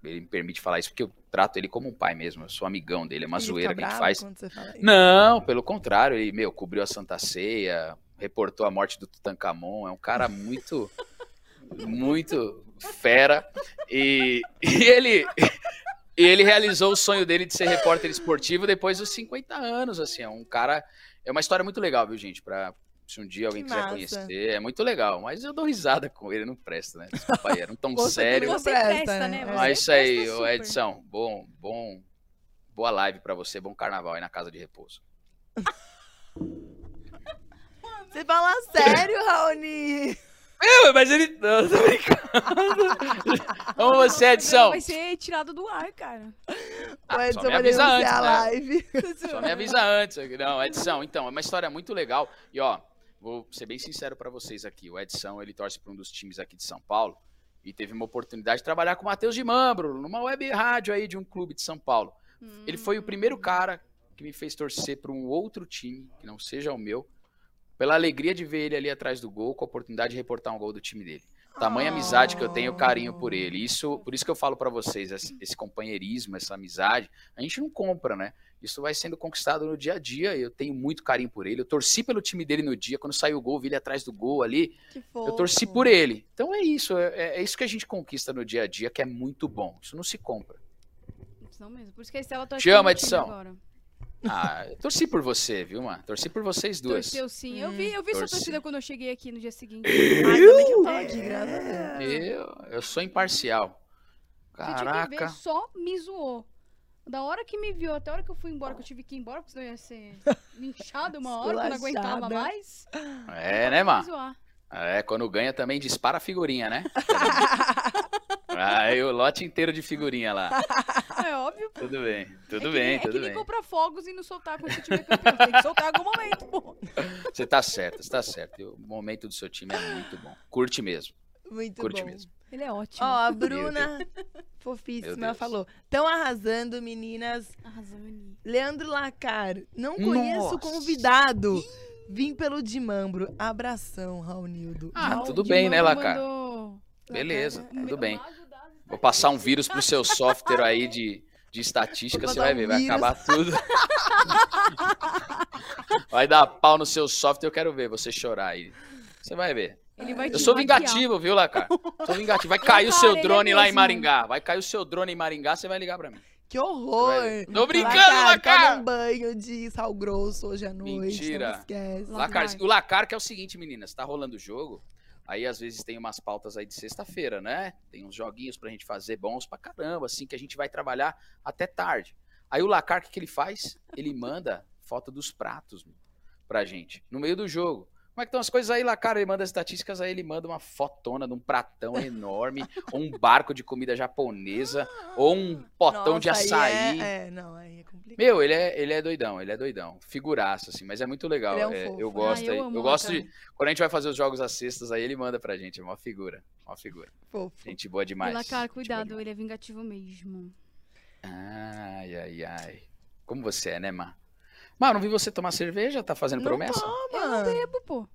Ele me permite falar isso porque eu trato ele como um pai mesmo. Eu sou amigão dele, é uma Ele zoeira que a gente faz. Não, pelo contrário, ele, meu, cobriu a Santa Ceia, reportou a morte do Tutankhamon, é um cara muito, muito fera. E, e ele, e ele realizou o sonho dele de ser repórter esportivo depois dos 50 anos, assim, é um cara, é uma história muito legal, viu, gente, pra, se um dia alguém Que quiser massa. conhecer, é muito legal, mas eu dou risada com ele, não presta, né? Desculpa aí, era um tão Você sério. Você presta, né? né? É. Você Mas isso aí, ô. Edson, bom, bom, boa live pra você, bom carnaval aí na casa de repouso. Você fala sério, Raoni? É, mas ele. Não, tô brincando. Vamos você, Edson. Vai ser tirado do ar, cara. Ah, o só Edson me vai avisa denunciar antes, a né? live. Só me avisa antes. Não, Edson, então, é uma história muito legal. E ó, vou ser bem sincero pra vocês aqui. O Edson, ele torce pra um dos times aqui de São Paulo e teve uma oportunidade de trabalhar com o Matheus de Mambro, numa web rádio aí de um clube de São Paulo. Ele foi o primeiro cara que me fez torcer pra um outro time, que não seja o meu, pela alegria de ver ele ali atrás do gol, com a oportunidade de reportar um gol do time dele. Tamanha amizade que eu tenho, carinho por ele. Isso, por isso que eu falo pra vocês, esse, companheirismo, essa amizade, a gente não compra, né? Isso vai sendo conquistado no dia a dia. Eu tenho muito carinho por ele. Eu torci pelo time dele no dia, quando saiu o gol, vi ele atrás do gol ali. Eu torci por ele. Então é isso, é, é isso que a gente conquista no dia a dia, que é muito bom. Isso não se compra. Não mesmo. Por isso que a Estela torce Te amo, Edição. agora. Ah, eu torci por você, viu, mano? Torci por vocês duas. Torceu sim. Eu vi, eu vi sua torci. torcida quando eu cheguei aqui no dia seguinte. Ai, também que eu tô aqui, graças a Deus. Eu, eu sou imparcial. Caraca. só me zoou. Da hora que me viu, até a hora que eu fui embora, que eu tive que ir embora, porque senão eu ia ser linchado uma hora, que eu não aguentava mais. É, né, mano? É, quando ganha também dispara a figurinha, né? Aí o lote inteiro de figurinha lá. É óbvio. pô. Tudo bem, é tudo que bem, é tudo que nem bem. comprar fogos e não soltar quando você tiver campeão. Tem que soltar em algum momento, pô. Você tá certo, você tá certo. E O momento do seu time é muito bom. Curte mesmo, Muito curte bom. mesmo. Ele é ótimo. Ó, a Bruna, fofíssima, falou. Tão arrasando, meninas. Arrasane. Leandro Lacar, não conheço o Nossa. convidado. Vim pelo de Mambro. Abração, Raunildo. Ah, Raul tudo bem, né, Lacar? Mandou... Beleza, É, tudo bem. Vou passar um vírus pro seu software aí de, de estatística, você vai um ver, vai vírus. acabar tudo. Vai dar pau no seu software, eu quero ver você chorar aí. Você vai ver. Ele vai Eu te sou vingativo, viu, Lacar? Sou vingativo. Vai cair o seu é drone lá em. Maringá. Vai cair o seu drone em Maringá, você vai ligar pra mim. Que horror! Vai. Tô brincando, Lacar, Lacar! Toma um banho de sal grosso hoje à noite. Mentira. Não esquece. Lá Lacar, vai. o Lacar que é o seguinte, meninas, tá rolando o jogo. Aí às vezes tem umas pautas aí de sexta-feira, né? Tem uns joguinhos pra gente fazer bons pra caramba, assim, que a gente vai trabalhar até tarde. Aí o Lacar, o que, que ele faz? Ele manda foto dos pratos pra gente, no meio do jogo. Como é que estão as coisas aí, Lacar? Ele manda as estatísticas, aí ele manda uma fotona de um pratão enorme, ou um barco de comida japonesa, ou um potão de Nossa, aí açaí. É, é, não, aí é complicado. Meu, ele é, ele é doidão, ele é doidão. Figuraça, assim, mas é muito legal. Ele é um é, fofo. eu Ah, gosto, eu aí- amo eu o gosto de. Quando a gente vai fazer os jogos às sextas, aí ele manda pra gente. É uma figura. Uma figura. Fofo. Gente boa demais. Ela, cara, cuidado, ele é vingativo mesmo. Ai, ai, ai. Como você é, né, Má? Má, não vi você tomar cerveja? Tá fazendo Não promessa? Eu não Toma. bebo, pô.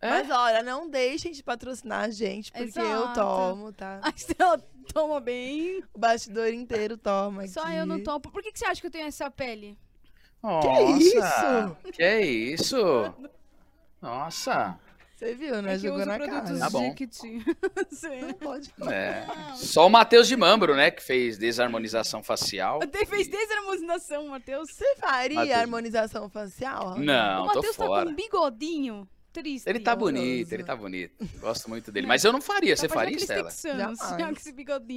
É? Mas olha, não deixem de patrocinar a gente, porque eu Exato. tomo, tá? A Estela toma bem. O bastidor inteiro toma Só aqui. eu não tomo. Por que, que você acha que eu tenho essa pele? Nossa, Que isso? Nossa. Você viu, né? é Jogou na cara. Tá bom. Não pode É. Só o Matheus de Mambro, né? Que fez desarmonização facial. Até fez desarmonização, Matheus. Você faria Matheus. harmonização facial? Não, o Matheus tá fora. com um bigodinho triste. Ele tá horroroso. bonito, ele tá bonito. Gosto muito dele. Mas eu não faria. Você Tá faria, Estela? Jamais. assim,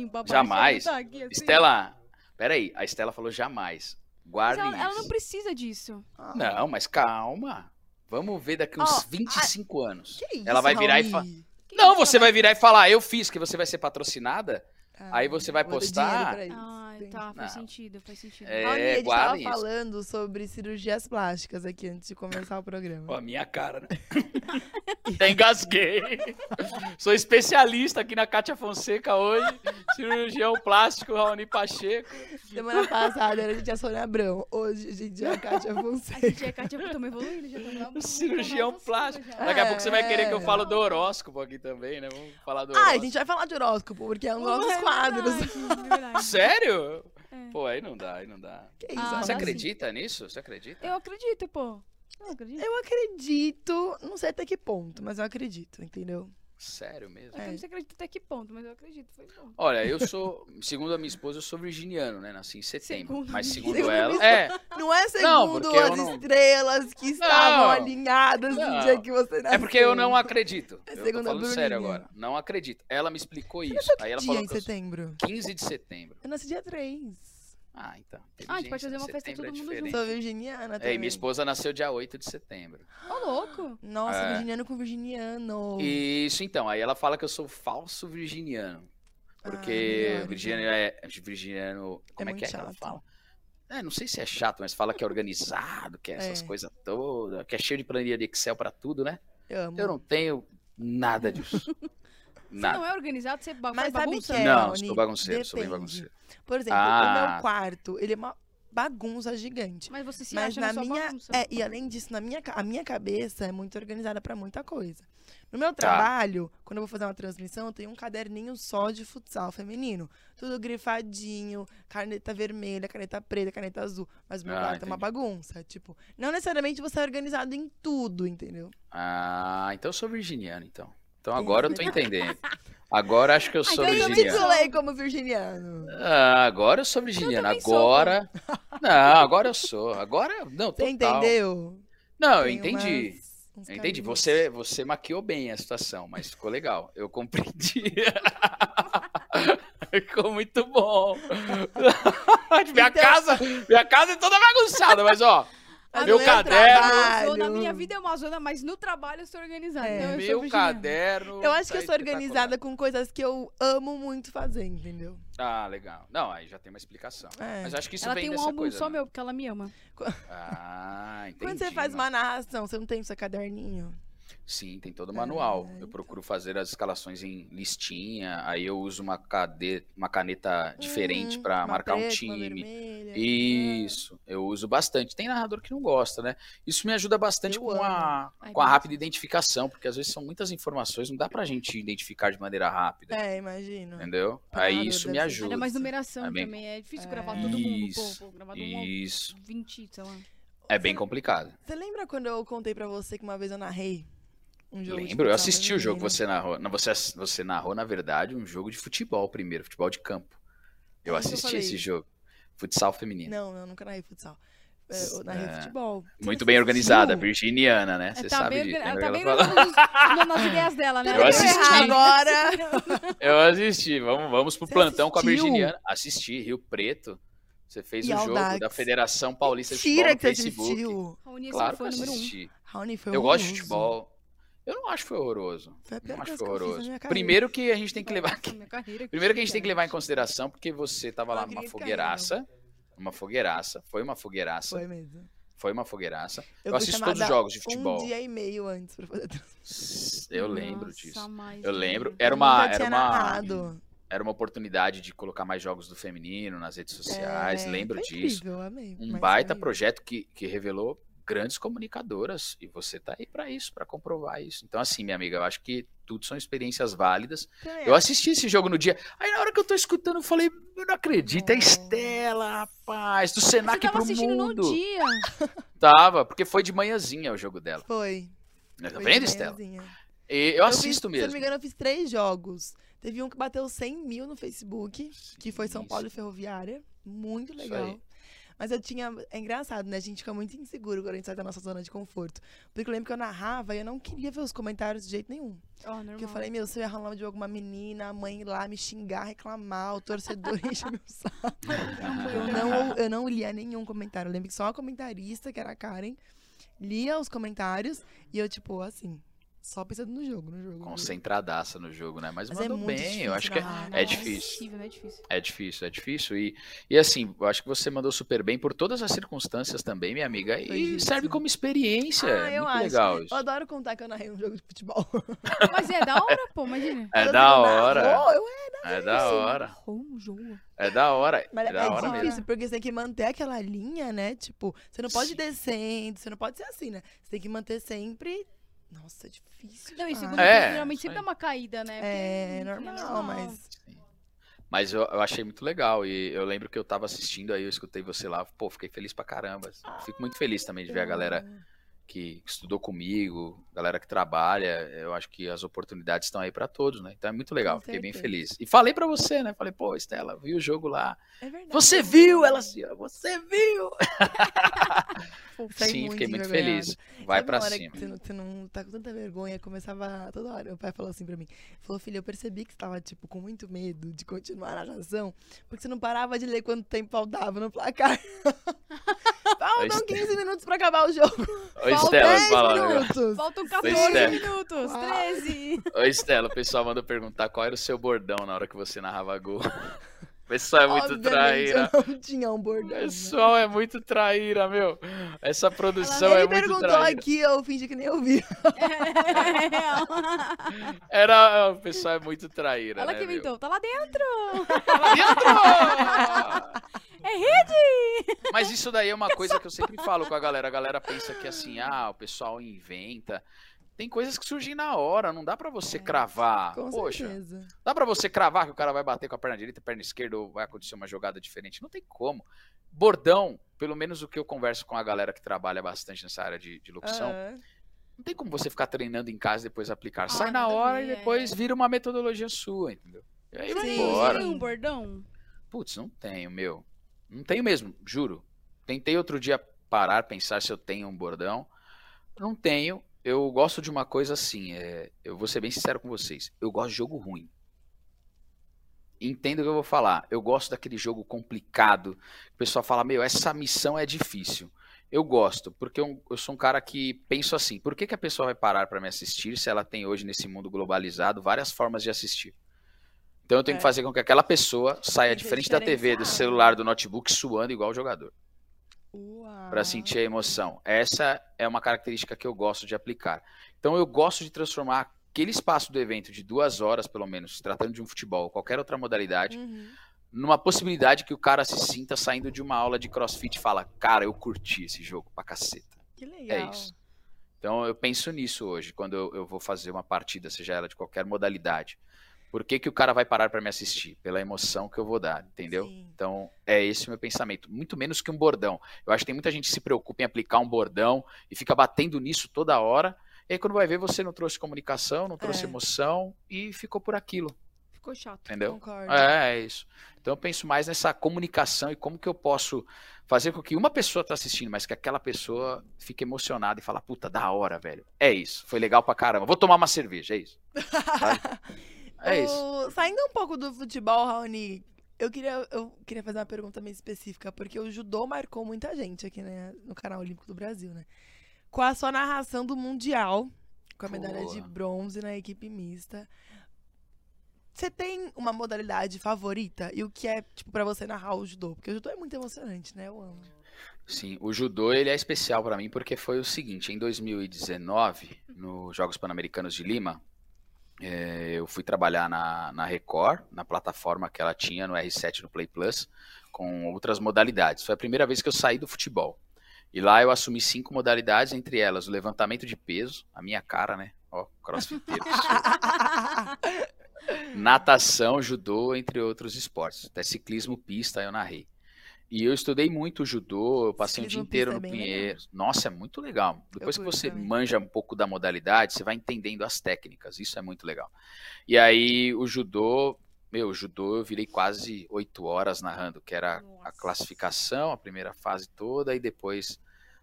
baixo, Jamais. tá aqui, assim. Estela, peraí, a Estela falou jamais. Guarde ela, ela isso. não precisa disso. Ah, Não, mas calma. Vamos ver daqui uns Ó, 25 anos. Que isso, Ela vai virar e Raul? fa- Que Não, você vai virar e falar, eu fiz, que você vai ser patrocinada. Ah, Aí você vai vou dar postar? Tá, faz Não. sentido, faz sentido. É, Raul, a gente guarda tava isso. falando sobre cirurgias plásticas aqui antes de começar o programa. Ó, a minha cara, né? Até engasguei. Sou especialista aqui na Cátia Fonseca hoje. Cirurgião plástico, Raoni Pacheco. Semana passada era a gente a Sônia Abrão. Hoje a gente é a Kátia A Fonseca. gente é Kátia, eu tô me evoluindo, já lá. Cirurgião plástico. já. Daqui a pouco você vai querer que eu É. falo do horóscopo aqui também, né? Vamos falar do Ah, a horóscopo. gente vai falar de horóscopo, porque é um dos nossos quadros. verdade, é verdade. Sério? É. Pô, aí não dá, aí não dá. Que isso, Ah, Você dá sim. acredita nisso? Você acredita? Eu acredito, pô. Eu acredito. Eu acredito, não sei até que ponto, mas eu acredito, entendeu? Sério mesmo? Eu É. não sei acredito até que ponto, mas eu acredito. Foi bom. Olha, eu sou, segundo a minha esposa, eu sou virginiano, né? Nasci em setembro. Segundo mas segundo Segundo a ela. minha É, Não é Não, segundo eu as não- estrelas que estavam Não. alinhadas no Não. dia que você nasceu. é porque eu não acredito. É Eu tô falando sério agora. Não acredito. Ela me explicou isso. Aí ela dia falou em eu setembro? 15 de setembro. Eu nasci dia 3. Ah, então. Ah, a gente pode fazer uma né? festa Setembro todo é mundo diferente. Sou virginiana É, também. e minha esposa nasceu dia 8 de setembro. Ô, louco. Nossa, É. virginiano com virginiano. Isso então, aí ela fala que eu sou falso virginiano. Ah, Porque melhor, virginiano é. Virginiano. Como é, muito que é que ela chato. fala? é, não sei se é chato, mas fala que é organizado, que é essas É. coisas todas, que é cheio de planilha de Excel pra tudo, né? Eu amo. Eu não tenho nada disso. Você Nada. não é organizado, você ba Mas faz sabe bagunça? que é? Não, Rony, sou bagunceiro, sou bem depende. bagunceiro. Por exemplo, o Ah. meu quarto, ele é uma bagunça gigante. Mas você se Mas acha na minha. bagunça. É, e além disso, na minha, a minha cabeça é muito organizada pra muita coisa. No meu Tá. trabalho, quando eu vou fazer uma transmissão, eu tenho um caderninho só de futsal feminino. Tudo grifadinho, caneta vermelha, caneta preta, caneta azul. Mas o meu Ah, quarto é uma entendi. bagunça. Tipo, não necessariamente você é organizado em tudo, entendeu? Ah, então eu sou virginiano, então. Então agora eu tô entendendo. Agora acho que eu sou então eu Eu me virginiano. como virginiano. Ah, agora eu sou virginiano. sou, Agora. Não, agora eu sou. Agora. Não, Você total. entendeu? Não, eu Tem entendi. umas- uns Eu entendi. caminhos. Você, você maquiou bem a situação, mas ficou legal. Eu compreendi. ficou muito bom. minha, Então- casa, minha casa é toda bagunçada, mas ó. Mas meu no caderno- trabalho- Zona, minha vida é uma zona, mas no trabalho eu sou organizada. É. Então eu sou meu caderno. Eu acho que tá eu sou espetacular. organizada com coisas que eu amo muito fazer, entendeu? Ah, legal. Não, aí já tem uma explicação. É. Mas acho que isso Ela vem tem um dessa álbum coisa. só né? meu, porque ela me ama. Ah, entendi. Quando você faz uma narração, você não tem o seu caderninho? Sim, tem todo o manual. Ah, eu então. procuro fazer as escalações em listinha, aí eu uso uma, cade... uma caneta diferente Uhum, pra uma marcar um preta, uma time. vermelha. Isso, eu uso bastante. Tem narrador que não gosta, né? Isso me ajuda bastante Eu com amo. a, Ai, com a rápida identificação, porque às vezes são muitas informações, não dá pra gente identificar de maneira rápida, É, imagino. entendeu? Pra Aí narrador isso me ajuda. Ainda mais numeração É bem- também. É difícil É. gravar todo mundo. Isso, Pô, pô, gravar todo mundo. Isso, 20, sei lá. é bem complicado. Você lembra quando eu contei pra você que uma vez eu narrei um jogo de Lembro, eu assisti o jogo que você narrou. Não, você, você narrou, na verdade, um jogo de futebol primeiro, futebol de campo. Eu É que eu assisti falei. esse jogo. Futsal feminino. Não, não, nunca narrei futsal. É, Eu narrei É. futebol. Você Muito bem assistiu? organizada, virginiana, né? É, Você tá sabe bem, disso. orga- lembra tá bem ela organizada nas ideias dela, né? Eu Ela assisti. agora. Eu assisti. Vamos, vamos pro Você plantão com a assistiu? virginiana. Assisti, Rio Preto. Você fez E o jogo Audax. da Federação Paulista de Futebol Tira no que você Facebook. assistiu. Raoni Claro que foi eu o número um. assisti. Raoni foi Eu gosto de futebol. Eu não acho que foi horroroso. Foi a pior Não acho que foi que horroroso. carreira. Primeiro que a gente tem que levar Nossa, carreira, Primeiro que a gente tem que levar em consideração, porque você tava lá numa fogueiraça. Uma fogueiraça. Foi uma fogueiraça. Foi Foi, mesmo. uma fogueiraça. Eu, Eu, assisto todos os jogos de futebol. Um dia e meio antes pra fazer. Eu Nossa, lembro disso. mais Eu lembro. Era uma, era uma, narrado. era uma oportunidade de colocar mais jogos do feminino nas redes sociais. É, lembro foi disso. Incrível, amei. Um mas baita foi- projeto que, que revelou grandes comunicadoras. E você tá aí pra isso, pra comprovar isso. Então, assim, minha amiga, eu acho que tudo são experiências válidas. Também Eu assisti esse jogo no dia. Aí na hora que eu tô escutando, eu falei, eu não acredito, é Nossa. Estela, rapaz, do Você Senac tava pro assistindo mundo. no dia. Tava, porque foi de manhãzinha o jogo dela. Foi. Tá foi vendo, de Estela? manhãzinha. E eu fiz- assisto Se eu não me mesmo. engano, eu fiz três jogos. Teve um que bateu 100 mil no Facebook, que foi São Isso. Paulo e Ferroviária. Muito legal. Mas eu tinha. É engraçado, né? A gente fica muito inseguro quando a gente sai da nossa zona de conforto. Porque eu lembro que eu narrava e eu não queria ver os comentários de jeito nenhum. Normal. Porque eu falei, meu, se eu ia rolar de alguma menina, a mãe ir lá me xingar, reclamar, o torcedor encher meu saco. Eu não, eu não lia nenhum comentário. Eu lembro que só a comentarista, que era a Karen, lia os comentários e eu, tipo, assim, só pensando no jogo, no jogo. Concentradaça no jogo, né? Mas, Mas é mandou muito bem, difícil eu acho que é, Ah, né? é não, difícil. impossível, É difícil. é difícil, é difícil. E, e assim, eu acho que você mandou super bem por todas as circunstâncias também, minha amiga. E serve como experiência. Ah, é eu muito acho. legal isso. Eu adoro contar que eu narrei um jogo de futebol. Mas é da hora, pô, imagina. É da hora. narrou? Eu É da hora. Um jogo. É da hora. Mas É da hora é mesmo. difícil, porque você tem que manter aquela linha, né? Tipo, você não pode Sim. ir descendo, você não pode ser assim, né? Você tem que manter sempre. Nossa, é difícil. Não, e segundo É, tempo, geralmente sempre dá uma caída, né? É Porque- normal, mas. Mas eu, eu achei muito legal. E eu lembro que eu tava assistindo, aí eu escutei você lá. Pô, fiquei feliz pra caramba. Fico muito feliz também de ver a galera que estudou comigo, galera que trabalha. Eu acho que as oportunidades estão aí pra todos, né? Então é muito legal. Fiquei bem feliz. E falei pra você, né? Falei, pô, Estela, vi o jogo lá. É verdade. Você viu? Ela assim, você viu? Saí Sim, fiquei muito feliz. Vai hora cima. Que você, não, você não tá com tanta vergonha, começava toda hora. Meu pai falou assim pra mim: falou, filho, eu percebi que você tava, tipo, com muito medo de continuar a narração, porque você não parava de ler quanto tempo faltava no placar. Faltam Estela. 15 minutos pra acabar o jogo. Oi, Faltam Estela, 10 fala. minutos. Faltam Pois 14 é. minutos, Uau. 13. Oi, Estela, o pessoal mandou perguntar qual era o seu bordão na hora que você narrava gol. O pessoal é muito Obviamente, traíra. Eu não tinha um O bordão. né? pessoal é muito traíra, meu. Essa produção Ele é muito perguntou traíra. aqui, eu fingi que nem ouvi. Era, o pessoal é muito traíra, Ela né, que meu? inventou. Tá lá dentro. Tá lá dentro! É rede. Mas isso daí é uma coisa que eu sempre falo com a galera. A galera pensa que assim, ah, o pessoal inventa. Tem coisas que surgem na hora, não dá pra você cravar. É, Com Poxa, certeza. dá pra você cravar que o cara vai bater com a perna direita, perna esquerda ou vai acontecer uma jogada diferente. Não tem como. Bordão, pelo menos o que eu converso com a galera que trabalha bastante nessa área de, de locução, não tem como você ficar treinando em casa e depois aplicar. Ah, Sai na hora e depois é. vira uma metodologia sua, entendeu? E aí vai Sim. embora. Tem um bordão? Putz, não tenho, meu. Não tenho mesmo, juro. Tentei outro dia parar, pensar se eu tenho um bordão. Não tenho. Eu gosto de uma coisa assim, é, eu vou ser bem sincero com vocês. Eu gosto de jogo ruim. Entendo o que eu vou falar. Eu gosto daquele jogo complicado. O pessoal fala, meu, essa missão é difícil. Eu gosto, porque eu, eu sou um cara que penso assim: por que, que a pessoa vai parar para me assistir se ela tem hoje nesse mundo globalizado várias formas de assistir? Então eu tenho É. que fazer com que aquela pessoa saia de frente da TV, do celular, do notebook, suando igual o jogador, para sentir a emoção. Essa é uma característica que eu gosto de aplicar. Então eu gosto de transformar aquele espaço do evento de duas horas, pelo menos, se tratando de um futebol ou qualquer outra modalidade, Uhum. numa possibilidade que o cara se sinta saindo de uma aula de crossfit e fala: Cara, eu curti esse jogo pra caceta. Que legal. É isso. Então eu penso nisso hoje, quando eu, eu vou fazer uma partida, seja ela de qualquer modalidade. Por que, que o cara vai parar para me assistir? Pela emoção que eu vou dar, entendeu? Sim. Então é esse o meu pensamento. Muito menos que um bordão. Eu acho que tem muita gente que se preocupa em aplicar um bordão e fica batendo nisso toda hora. E aí quando vai ver, você não trouxe comunicação, não trouxe É. emoção e ficou por aquilo, Ficou chato. entendeu? Concordo. É, é isso. Então eu penso mais nessa comunicação e como que eu posso fazer com que uma pessoa tá assistindo, mas que aquela pessoa fique emocionada e fala, puta, da hora, velho. É isso, foi legal pra caramba. Vou tomar uma cerveja, é isso. Sabe? É isso. O- Saindo um pouco do futebol, Raoni, eu queria, eu queria fazer uma pergunta meio específica, porque o judô marcou muita gente aqui né, no canal Olímpico do Brasil, né? Com a sua narração do Mundial, com a medalha de bronze na equipe mista. Você tem uma modalidade favorita? E o que é, tipo, pra você narrar o judô? Porque o judô é muito emocionante, né? Eu amo. Sim, o judô ele é especial pra mim porque foi o seguinte, em 2019, nos Jogos Pan-Americanos de Lima, eh, eu fui trabalhar na, na Record, na plataforma que ela tinha no R7 no Play Plus, com outras modalidades. Foi a primeira vez que eu saí do futebol. E lá eu assumi cinco modalidades, entre elas o levantamento de peso, a minha cara, né? Ó, crossfiteiro. natação, judô, entre outros esportes. Até ciclismo pista eu narrei. E eu estudei muito o judô, eu passei o dia inteiro no é bem Pinheiro. Nossa, é muito legal. Depois que você também. manja um pouco da modalidade, você vai entendendo as técnicas. Isso é muito legal. E aí o judô, meu, o judô eu virei quase oito horas narrando, que era a Nossa. classificação, a primeira fase toda e depois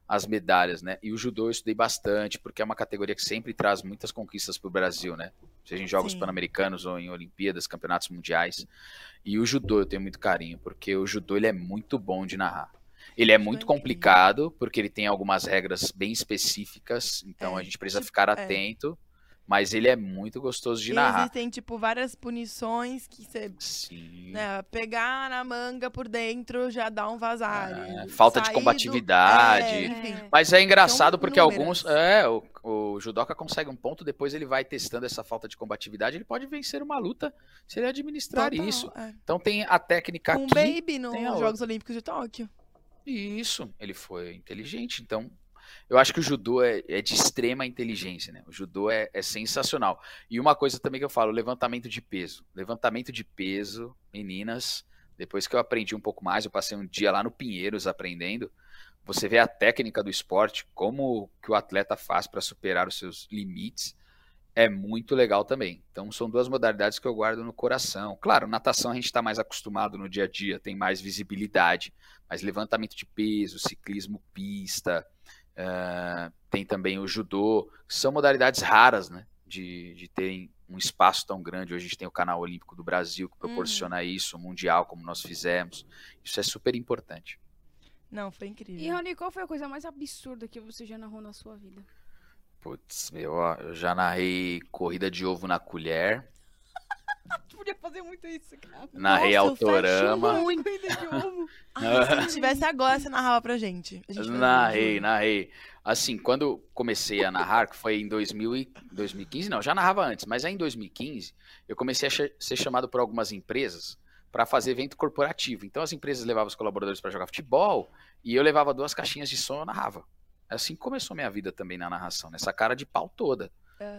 as medalhas, né? E o judô eu estudei bastante, porque é uma categoria que sempre traz muitas conquistas para o Brasil, né? Seja em Jogos. Pan-Americanos ou em Olimpíadas, Campeonatos Mundiais. E o judô eu tenho muito carinho, porque o judô ele é muito bom de narrar. Ele é é muito complicado, porque ele tem algumas regras bem específicas, então É, a gente precisa ficar é. Mas ele é muito gostoso de E narrar. existem, tipo, várias punições que você Sim. né, pegar na manga por dentro já dá um vazar. É, falta de sair do- combatividade. É, enfim. É. Mas é engraçado São porque alguns. inúmeras. É, o, o judoca consegue um ponto, depois ele vai testando essa falta de combatividade, ele pode vencer uma luta se ele administrar Total, isso. é. Então tem a técnica o aqui. Baby nos. Jogos Olímpicos de Tóquio. Isso, ele foi inteligente. Então, eu acho que o judô é, é de extrema inteligência, né? O judô é, é sensacional. E uma coisa também que eu falo, levantamento de peso. Levantamento de peso, meninas, depois que eu aprendi um pouco mais, eu passei um dia lá no Pinheiros aprendendo. Você vê a técnica do esporte, como que o atleta faz para superar os seus limites, é muito legal também. Então são duas modalidades que eu guardo no coração. Claro, natação a gente está mais acostumado no dia a dia, tem mais visibilidade, mas levantamento de peso, ciclismo pista, eh, tem também o judô, que são modalidades raras, né? De, de terem um espaço tão grande. Hoje a gente tem o canal Olímpico do Brasil que proporciona isso, o Mundial, como nós fizemos. Isso é super importante. Não, foi incrível. E, Rony, qual foi a coisa mais absurda que você já narrou na sua vida? Putz, meu, ó, eu já narrei corrida de ovo na colher. Podia fazer muito isso, cara. Narrei Nossa, Autorama. Muito corrida de ovo. Ah, se não tivesse agora, você narrava pra gente. A gente Narrei, narrei. Assim, quando comecei a narrar, que foi em 2000 e 2015, não, já narrava antes, mas aí em 2015 eu comecei a ser chamado por algumas empresas para fazer evento corporativo. Então as empresas levavam os colaboradores para jogar futebol e eu levava duas caixinhas de som e eu narrava. Assim começou minha vida também na narração, nessa cara de pau toda.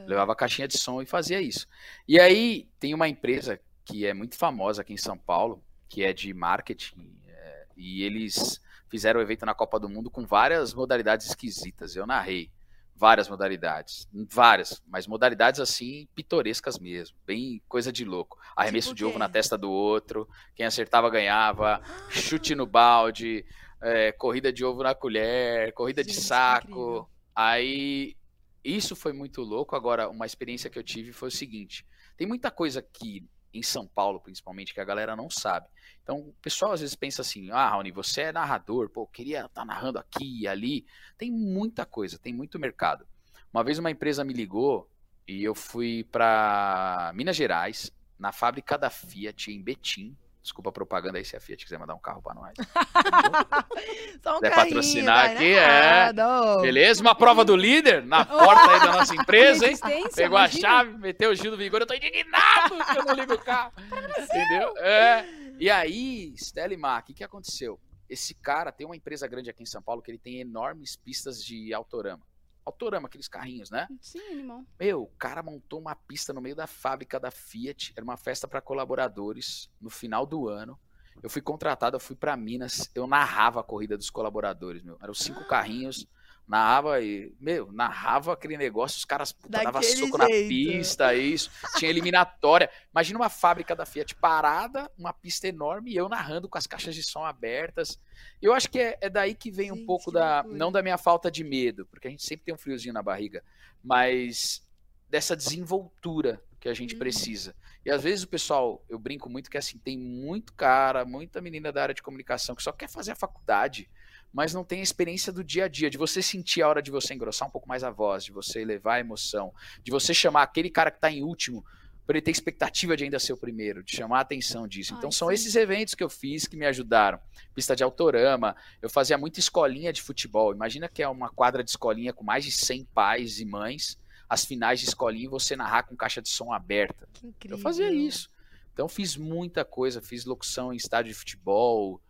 Levava a caixinha de som e fazia isso. E aí tem uma empresa que é muito famosa aqui em São Paulo, que é de marketing, é, e eles fizeram o evento na Copa do Mundo com várias modalidades esquisitas. Eu narrei várias modalidades, várias, mas modalidades assim pitorescas mesmo, bem coisa de louco. Arremesso Tipo de ovo na testa do outro, quem acertava ganhava, chute no balde, é, corrida de ovo na colher, corrida de Gente, que saco. incrível. Aí isso foi muito louco. Agora, uma experiência que eu tive foi o seguinte: tem muita coisa aqui em São Paulo, principalmente, que a galera não sabe. Então, o pessoal às vezes pensa assim: ah, Raoni, você é narrador, pô, queria estar narrando aqui e ali. Tem muita coisa, tem muito mercado. Uma vez uma empresa me ligou e eu fui para Minas Gerais, na fábrica da Fiat, em Betim. Desculpa a propaganda aí se a Fiat quiser mandar um carro para nós. Só um Quer patrocinar vai aqui, nada, ô. Beleza? Uma prova do líder na porta aí da nossa empresa, hein? Pegou a chave, meteu o Gil do Vigor, eu tô indignado que eu não ligo o carro. Entendeu? É. E aí, Stella e Mar, o que, que aconteceu? Esse cara tem uma empresa grande aqui em São Paulo que ele tem enormes pistas de autorama. Autorama, aqueles carrinhos, né? Sim, animal. Meu, o cara montou uma pista no meio da fábrica da Fiat. Era uma festa para colaboradores no final do ano. Eu fui contratado, eu fui para Minas, eu narrava a corrida dos colaboradores, meu. Eram cinco carrinhos, narrava e, meu, narrava aquele negócio, os caras puta, dava soco na jeito. pista, isso. Tinha eliminatória. Imagina uma fábrica da Fiat parada, uma pista enorme e eu narrando com as caixas de som abertas. Eu acho que é, é daí que vem um Gente, pouco que da, loucura. não da minha falta de medo, porque a gente sempre tem um friozinho na barriga, mas dessa desenvoltura que a gente Hum. precisa. E às vezes o pessoal, eu brinco muito que assim, tem muito cara, muita menina da área de comunicação que só quer fazer a faculdade, mas não tem a experiência do dia a dia, de você sentir a hora de você engrossar um pouco mais a voz, de você elevar a emoção, de você chamar aquele cara que está em último para ele ter expectativa de ainda ser o primeiro, de chamar a atenção disso. Então Ai, são sim. esses eventos que eu fiz que me ajudaram. Pista de autorama, eu fazia muita escolinha de futebol. Imagina que é uma quadra de escolinha com mais de 100 pais e mães, as finais de escolinha e você narrar com caixa de som aberta. Que incrível. Eu fazia isso. Então fiz muita coisa, fiz locução em estádio de futebol,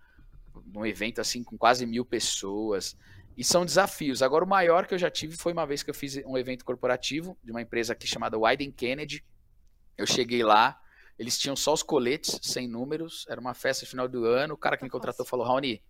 num evento assim com quase mil pessoas. E são desafios. Agora, o maior que eu já tive foi uma vez que eu fiz um evento corporativo de uma empresa aqui chamada Wyden Kennedy. Eu cheguei lá, eles tinham só os coletes, sem números, era uma festa final do ano. O cara que me contratou falou: Raoni,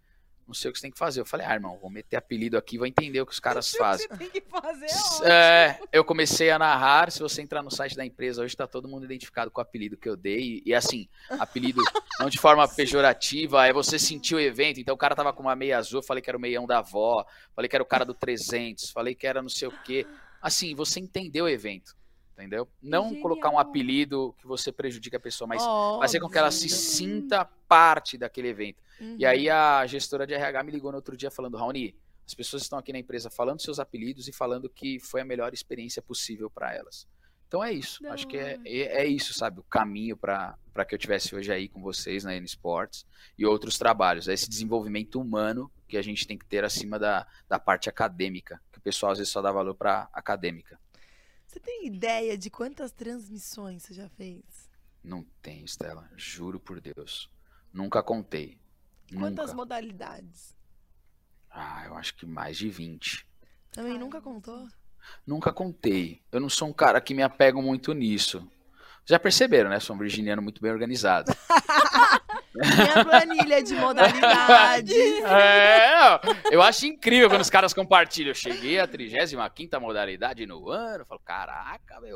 não sei o que você tem que fazer. Eu falei: ah, irmão, vou meter apelido aqui, vou entender o que os caras fazem. Você tem que fazer é. É, eu comecei a narrar. Se você entrar no site da empresa, hoje está todo mundo identificado com o apelido que eu dei. E assim, apelido não de forma pejorativa, é você sentir o evento. Então o cara tava com uma meia azul, falei que era o meião da avó, falei que era o cara do 300, falei que era não sei o quê. Assim, você entendeu o evento, entendeu? Não Genial. colocar um apelido que você prejudique a pessoa, mas fazer com que ela se sinta parte daquele evento. Uhum. E aí a gestora de RH me ligou no outro dia falando, Raoni, as pessoas estão aqui na empresa falando seus apelidos e falando que foi a melhor experiência possível para elas. Então é isso. Da Acho que é, é, é isso, sabe? O caminho para que eu tivesse hoje aí com vocês na N Sports e outros trabalhos. É esse desenvolvimento humano que a gente tem que ter acima da, da parte acadêmica. Que o pessoal às vezes só dá valor para acadêmica. Você tem ideia de quantas transmissões você já fez? Não tem, Estela. Juro por Deus. Nunca contei. Quantas Nunca. modalidades? Ah, eu acho que mais de 20. Também Caramba. nunca contou? Nunca contei. Eu não sou um cara que me apego muito nisso. Já perceberam, né? Sou um virginiano muito bem organizado. Minha planilha de modalidades. É, eu acho incrível quando os caras compartilham. Eu cheguei à 35 modalidade no ano. Eu falo, caraca, meu.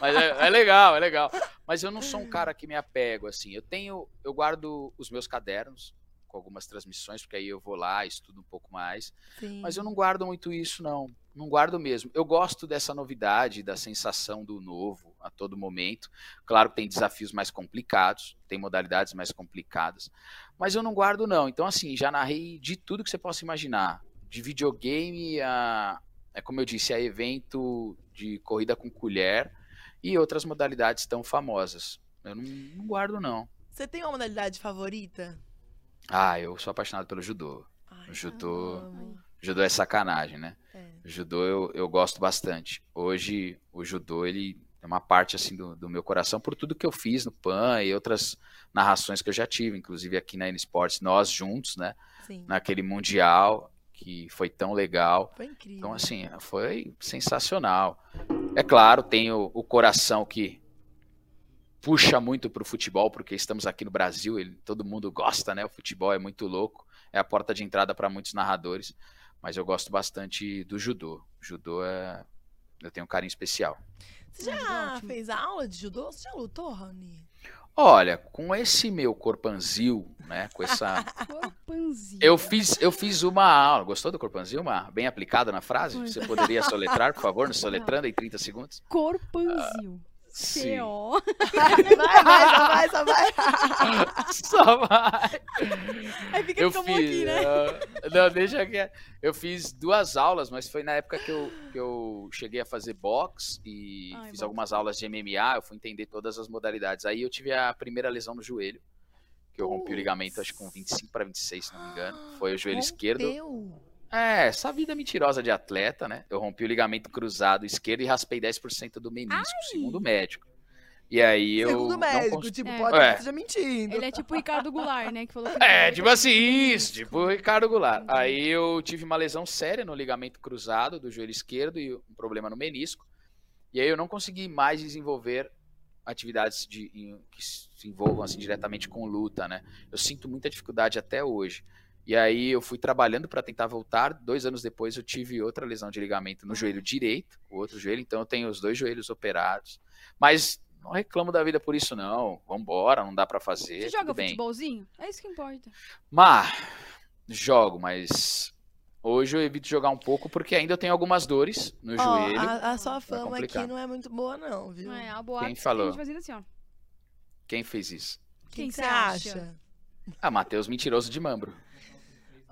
Mas é, é legal, é legal. Mas eu não sou um cara que me apego, assim. Eu tenho, eu guardo os meus cadernos com algumas transmissões, porque aí eu vou lá, estudo um pouco mais. Sim. Mas eu não guardo muito isso, não. Não guardo mesmo. Eu gosto dessa novidade, da sensação do novo a todo momento. Claro que tem desafios mais complicados, tem modalidades mais complicadas. Mas eu não guardo, não. Então, assim, já narrei de tudo que você possa imaginar. De videogame a. É como eu disse, a evento de corrida com colher e outras modalidades tão famosas. Eu não, não guardo, não. Você tem uma modalidade favorita? Ah, eu sou apaixonado pelo judô. Ai, judô-. Judô é sacanagem, né? É. O judô eu, eu gosto bastante. Hoje, o judô, ele é uma parte, assim, do, do meu coração por tudo que eu fiz no PAN e outras narrações que eu já tive, inclusive aqui na N Sports, nós juntos, né? Sim. Naquele Mundial, que foi tão legal. Foi incrível. Então, assim, foi sensacional. É claro, tem o, o coração que puxa muito pro futebol, porque estamos aqui no Brasil, ele, todo mundo gosta, né? O futebol é muito louco, é a porta de entrada para muitos narradores, mas eu gosto bastante do judô. Judô é. Eu tenho um carinho especial. Você Ah, já ótimo. fez aula de judô? Você já lutou, Raoni? Olha, com esse meu corpanzil, né? Com essa. Corpanzil. Eu fiz, eu fiz uma aula. Gostou do corpanzil? Uma bem aplicada na frase? Você poderia soletrar, por favor, no soletrando em 30 segundos? Corpanzil. Sim. C-O. Vai, vai, só vai, só vai. Só vai. Aí fica Eu como fiz. aqui, né? ah, Não, deixa que. Eu fiz duas aulas, mas foi na época que eu, que eu cheguei a fazer boxe e Ai, fiz boxe. algumas aulas de MMA. Eu fui entender todas as modalidades. Aí eu tive a primeira lesão no joelho, que eu rompi o ligamento, acho que com 25 para 26, se não me engano. Foi o joelho esquerdo. É, essa vida mentirosa de atleta, né? Eu rompi o ligamento cruzado esquerdo e raspei 10% do menisco, segundo o médico. E aí eu. Segundo o não médico, cons- tipo, É. pode É. que mentindo. Ele é tipo o Ricardo Goulart, né? Que falou que É, ele tipo assim, isso, tipo o Ricardo Goulart. Entendi. Aí eu tive uma lesão séria no ligamento cruzado do joelho esquerdo e um problema no menisco. E aí eu não consegui mais desenvolver atividades de, em- que se envolvam assim, diretamente com luta, né? Eu sinto muita dificuldade até hoje. E aí eu fui trabalhando para tentar voltar. Dois anos depois eu tive outra lesão de ligamento no joelho direito, o outro joelho. Então eu tenho os dois joelhos operados. Mas não reclamo da vida por isso não. Vambora, não dá para fazer. Você joga bem. futebolzinho? É isso que importa. Mas jogo, mas hoje eu evito jogar um pouco porque ainda eu tenho algumas dores no Ó, joelho. a, a sua fama aqui complicado. não é muito boa, não, viu? É, a boate Quem que falou? a gente fazia assim, ó. Quem fez isso? Que Quem que você você acha? acha? Ah, Matheus Mentiroso de Mambro.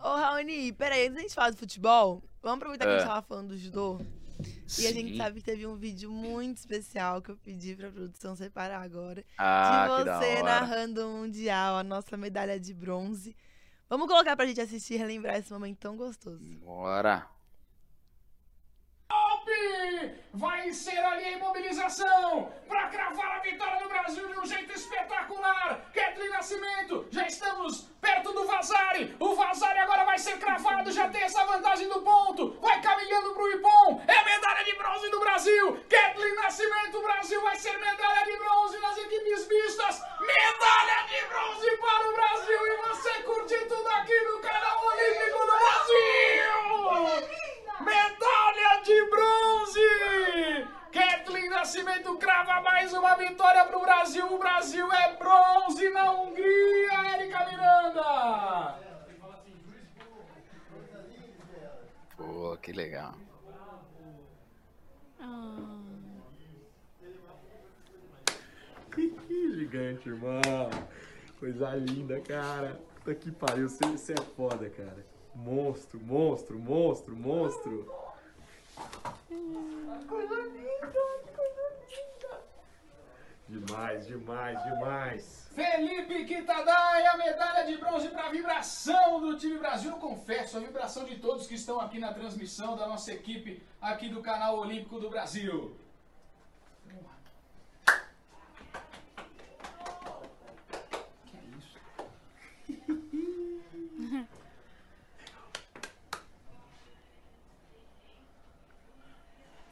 Ô, Raoni, peraí, antes da gente falar do futebol, vamos aproveitar que a É. gente tava falando do judô. E a gente Sim. sabe que teve um vídeo muito especial que eu pedi pra produção separar agora. Ah, de você narrando o Mundial, a nossa medalha de bronze. Vamos colocar pra gente assistir e relembrar esse momento tão gostoso. Bora. Vai ser ali a imobilização para cravar a vitória do Brasil de um jeito espetacular. Kathleen Nascimento, já estamos perto do Vazari. O Vazari agora vai ser cravado, já tem essa vantagem do ponto. Vai caminhando pro Ipom. É medalha de bronze do Brasil. Kathleen Nascimento, o Brasil vai ser medalha de bronze nas equipes mistas. Medalha de bronze para o Brasil. E você curte tudo aqui no canal Olímpico do Brasil. Medalha de bronze! Kathleen Nascimento crava mais uma vitória pro Brasil. O Brasil é bronze na Hungria, Érica Miranda! Pô, que legal. Ah, Gigante, irmão. Coisa linda, cara. Puta que pariu, você é foda, cara. Monstro, monstro, monstro, monstro. Coisa linda, coisa linda. Demais, demais, demais. Felipe Quitadai, a medalha de bronze para a vibração do time Brasil. Eu confesso, a vibração de todos que estão aqui na transmissão da nossa equipe aqui do canal Olímpico do Brasil.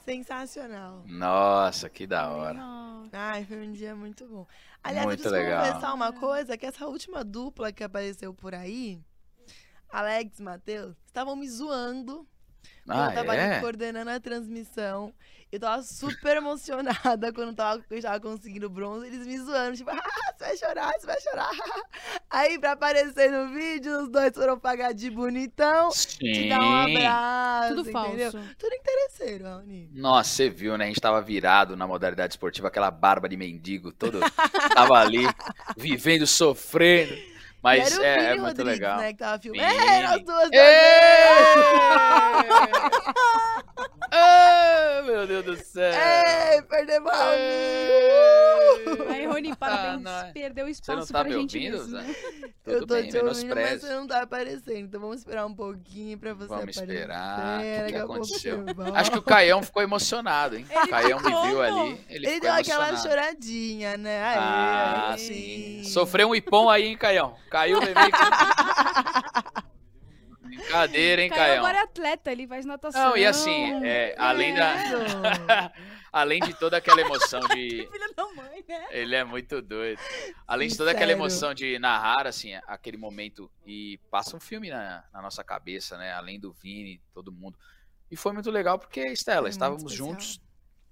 Sensacional. Nossa, que da hora. não. Ai, foi um dia muito bom. Aliás, Muito eu preciso legal. confessar uma coisa, que essa última dupla que apareceu por aí, Alex e Matheus, estavam me zoando. Ah, eu tava é? coordenando a transmissão. Eu tava super emocionada quando tava, eu tava conseguindo bronze. Eles me zoando, tipo, ah, vai chorar, você vai chorar. Aí, pra aparecer no vídeo, os dois foram pagar de bonitão. Te Sim. dar um abraço, Tudo entendeu? falso. Tudo interesseiro, Raoni. Nossa, você viu, né? A gente tava virado na modalidade esportiva, aquela barba de mendigo, todo tava ali, vivendo, sofrendo. Mas e era o é, Vini é muito Rodrigues, legal. né, que tava filmando. É, nós duas. Ê! Ah, meu Deus do céu. Ei, perdemos a! Aí, Rony, parabéns. não é. Perdeu Você espaço não tá pra me gente ouvindo? mesmo. Zé? eu Tudo tô bem, te ouvindo, mas você não tá aparecendo. Então vamos esperar um pouquinho pra você Vamos aparecer. esperar. O que, que aconteceu? você. Acho que o Caião ficou emocionado, hein? Ele O Caião me ficou, viu pô. ali. Ele, Ele ficou deu aquela emocionado. choradinha, né? Aê, Ah, aí sim. Sofreu um ipom aí, hein, Caião? Caiu o bebê. Brincadeira, hein, Caio Caião? agora é atleta, ele faz natação. Não, e assim, é, além da. além de toda aquela emoção de. Mãe, né? Ele é muito doido. Além de toda aquela emoção de narrar, assim, aquele momento e passa um filme na, na nossa cabeça, né? Além do Vini, todo mundo. E foi muito legal porque, Estela, muito estávamos especial. juntos.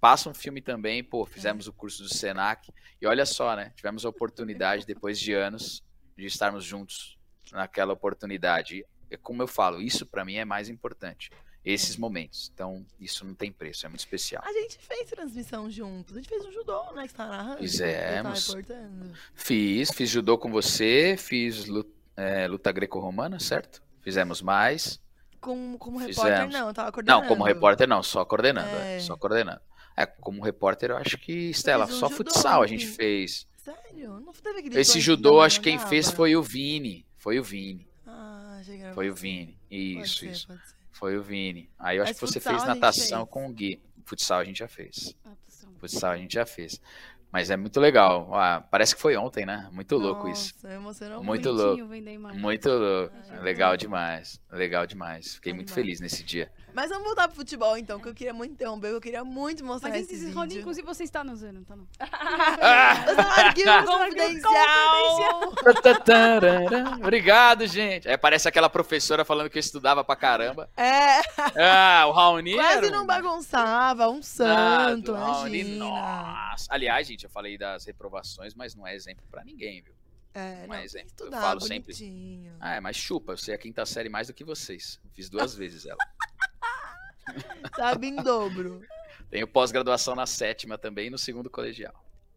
Passa um filme também, pô, fizemos o curso do Senac. E olha só, né? Tivemos a oportunidade, depois de anos, de estarmos juntos naquela oportunidade. E como eu falo, isso pra mim é mais importante. Esses momentos. Então, isso não tem preço, é muito especial. A gente fez transmissão juntos. A gente fez um judô, né? Que tá narrando. Fizemos. Tava reportando. Fiz, fiz judô com você, fiz lu- é, luta greco-romana, certo? Fizemos mais. Com, como repórter, Fizemos. não. Eu tava coordenando. Não, como repórter não, só coordenando, é, É. só coordenando. É, como repórter eu acho que, Estela, um só judô, futsal a gente fez. Sério? Não teve aquele Esse judô, acho que quem fez foi o Vini, foi o Vini, Ah, foi o. Vini, Pode isso, ser, isso, pode ser. foi o Vini. Aí eu acho Mas que você fez natação fez. com o Gui, futsal a gente já fez, futsal a gente já fez. Mas é muito legal, ah, parece que foi ontem, né? Muito louco isso. Nossa, emocionou Muito louco. Muito louco. Ai, Legal demais. Legal demais. Fiquei muito Animal. feliz nesse dia. Mas vamos voltar pro futebol, então, que eu queria muito interromper, eu queria muito mostrar Mas esse vídeo. Inclusive, você está nos anos, tá não? Eu só larguei o confidencial. Obrigado, gente. É, parece aquela professora falando que eu estudava pra caramba. É, Ah, o Raoni quase não bagunçava, um Ah, santo, do Raoni, nossa. Aliás, gente, eu falei das reprovações, mas não é exemplo pra ninguém, viu? É, não, é, eu estudar, falo sempre. bonitinho. Ah, é, mas chupa, eu sei a quinta série mais do que vocês. Fiz duas vezes ela. Sabe em dobro. Tenho pós-graduação na sétima também no segundo colegial.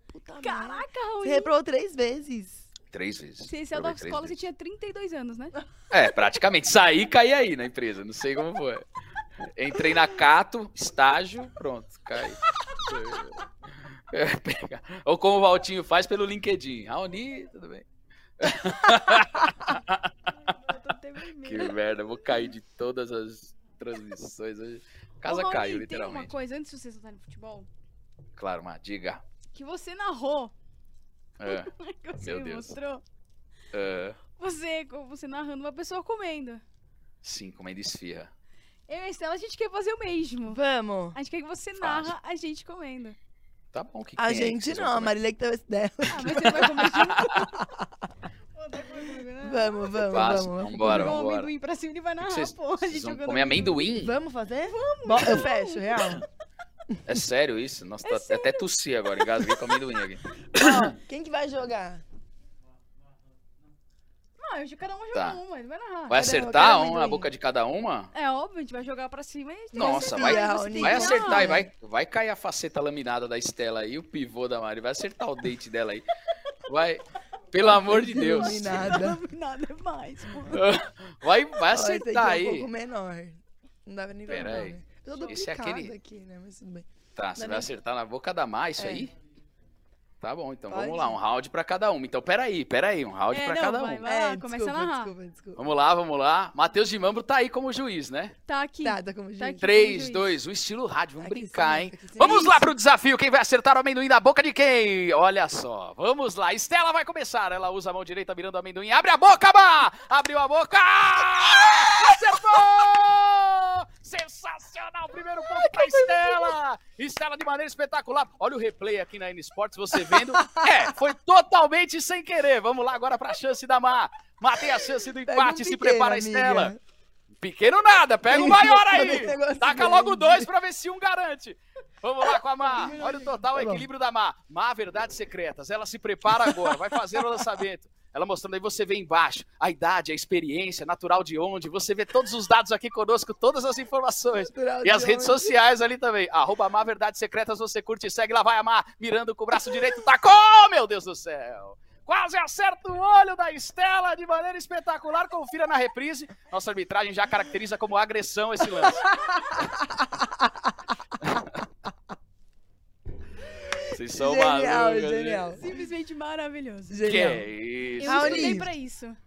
Puta. Caraca, Você Rony. reprovou três vezes. Três vezes. Você saiu da escola, você tinha 32 anos, né? É, praticamente. Saí e caí aí na empresa. Não sei como foi. Entrei na Cato, estágio, pronto, caí. É, pega. Ou como o Valtinho faz pelo LinkedIn. Raoni, tudo bem. Que merda, eu vou cair de todas as transmissões hoje. A casa Ô, Rony, caiu, Tem uma literalmente. coisa, antes de vocês voltarem no futebol, Claro, mas diga. que você narrou, É, que você Meu me Deus. mostrou. é, Você, você narrando uma pessoa comendo. sim, comendo esfirra. Eu e a Estela, a gente quer fazer o mesmo. Vamos. A gente quer que você narra a gente comendo. Tá bom, o que A que gente vocês vão não, a? Marília que teve essa ideia. Ah, mas você vai comer junto? Tá comigo, né? Vamos, vamos, Fácil, vamos. vambora, o vambora. amendoim pra cima, ele vai narrar, Vocês, pô. A vocês vão jogando comer amendoim? Vamos fazer? Vamos. Eu fecho, real. É sério isso? Nossa, tô até tossi agora, engasguei com amendoim aqui. Ó, quem que vai jogar? Não, eu- cada um joga Tá. uma, ele vai narrar. Vai acertar um na amendoim? boca de cada uma? É óbvio, a gente vai jogar pra cima e... Nossa, vai, você vai tem vai que acertar e vai, vai cair a faceta laminada da Estela aí, o pivô da Mari, vai acertar o dente dela aí. Vai, pelo amor de Deus. Iluminada. Nada é mais, pô. Vai, vai acertar é um aí. pouco menor. Não dá pra nem ver. Pera não, aí. né? Eu tô Esse é aquele- aqui, né? Mas tudo bem. Tá, você vai nem- acertar na boca da Mar, isso É. aí? Tá bom, então Pode. vamos lá, um round pra cada uma. Então peraí, peraí, um round É, pra não, cada vai, um. vai. lá, começa a desculpa, narrar. desculpa, desculpa. Vamos lá, vamos lá. Matheus de Mambro tá aí como juiz, né? Tá aqui. Tá, tá como Tá juiz. aqui. 3, juiz. 2, 1, estilo rádio, vamos Aqui brincar, sim, hein? sim. Vamos lá pro desafio, quem vai acertar o amendoim na boca de quem? Olha só, vamos lá, Estela vai começar, ela usa a mão direita mirando o amendoim, abre a boca, Má! Abriu a boca! Acertou! Sensacional, primeiro ponto pra Estela! Estela de maneira espetacular, olha o replay aqui na N Sports, você vendo, é, foi totalmente sem querer, vamos lá agora pra chance da Má tem a chance do Pega um empate, se pequeno, prepara amiga. Estela. Pequeno nada, pega o maior aí. Taca logo dois pra ver se um garante. Vamos lá com a Má. Olha o total Tá equilíbrio da Má. Má, verdades secretas. Ela se prepara agora, vai fazer o lançamento. Ela mostrando aí, você vê embaixo a idade, a experiência, natural de onde. Você vê todos os dados aqui conosco, todas as informações. Natural E as de redes onde? sociais ali também. Arroba Má Verdades Secretas, você curte e segue. Lá vai a Má, mirando com o braço direito. Tacou, meu Deus do céu. Quase acerta o olho da Estela de maneira espetacular. Confira na reprise. Nossa arbitragem já caracteriza como agressão esse lance. Você Vocês são Genial, malucos. genial. Simplesmente maravilhoso. Que Genial. é isso? Eu Raoni. estudei pra isso.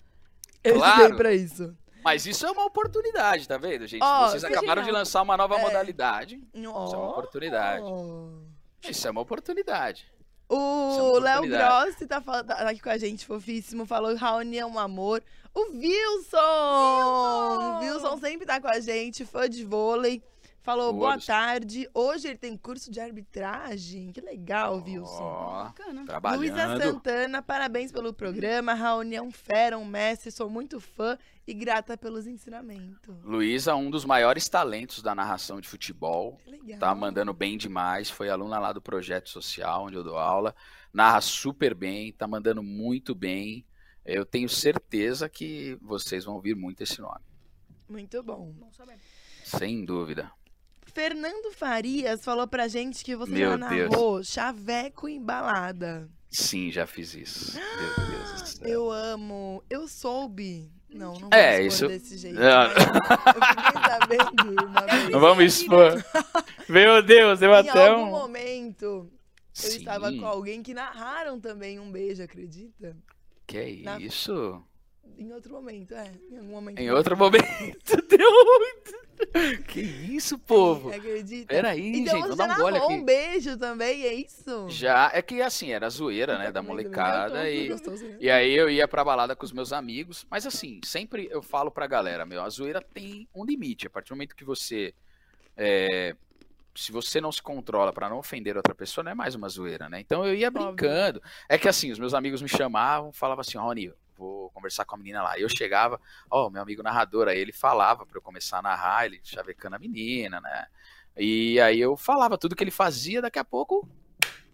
Eu Claro. estudei pra isso. Mas isso é uma oportunidade, tá vendo, gente? Ó, Vocês acabaram de genial. lançar uma nova É. modalidade. Ó. Isso é uma oportunidade. Isso é uma oportunidade. Isso é O Léo. Grossi tá, tá aqui com a gente, fofíssimo. Falou Raoni é um amor. O Wilson! Wilson sempre tá com a gente, fã de vôlei. Falou, boa tarde. Hoje ele tem curso de arbitragem. Que legal, Wilson. Ó, Bacana. Luísa. Santana, parabéns pelo programa. Raoni é um fera, um mestre. Sou muito fã e grata pelos ensinamentos. Luísa, um dos maiores talentos da narração de futebol. Que legal. Tá mandando bem demais. Foi aluna lá do projeto social, onde eu dou aula. Narra super bem, tá mandando muito bem. Eu tenho certeza que vocês vão ouvir muito esse nome. Muito bom. Bom saber. Sem dúvida. Fernando Farias falou pra gente que você Meu já Deus. narrou chaveco em balada. Sim, já fiz isso. Meu Deus do céu. Eu amo. Eu soube. Não, não É, vou expor isso- desse jeito. Não. mas Eu fiquei sabendo uma vez. Não vamos expor. Meu Deus, deu Em até algum um. momento, eu Sim, estava com alguém que narraram também um beijo, acredita? Que é na- isso? Em outro momento, é. Em algum momento. Em outro momento. Deu. Que isso, povo? Acredita? Peraí, então gente, já dar um gole aqui. um beijo também, é isso? Já, é que assim, era zoeira, né, da comendo molecada e... Gostoso, né? E aí eu ia pra balada com os meus amigos, mas assim, sempre eu falo pra galera, meu, a zoeira tem um limite. A partir do momento que você. é, se você não se controla pra não ofender outra pessoa, não é mais uma zoeira, né? Então eu ia brincando. É que assim, os meus amigos me chamavam, falavam assim, Rony, vou conversar com a menina lá. E eu chegava, ó, meu amigo narrador, aí ele falava pra eu começar a narrar, ele chavecando a menina, né? E aí eu falava tudo que ele fazia, daqui a pouco,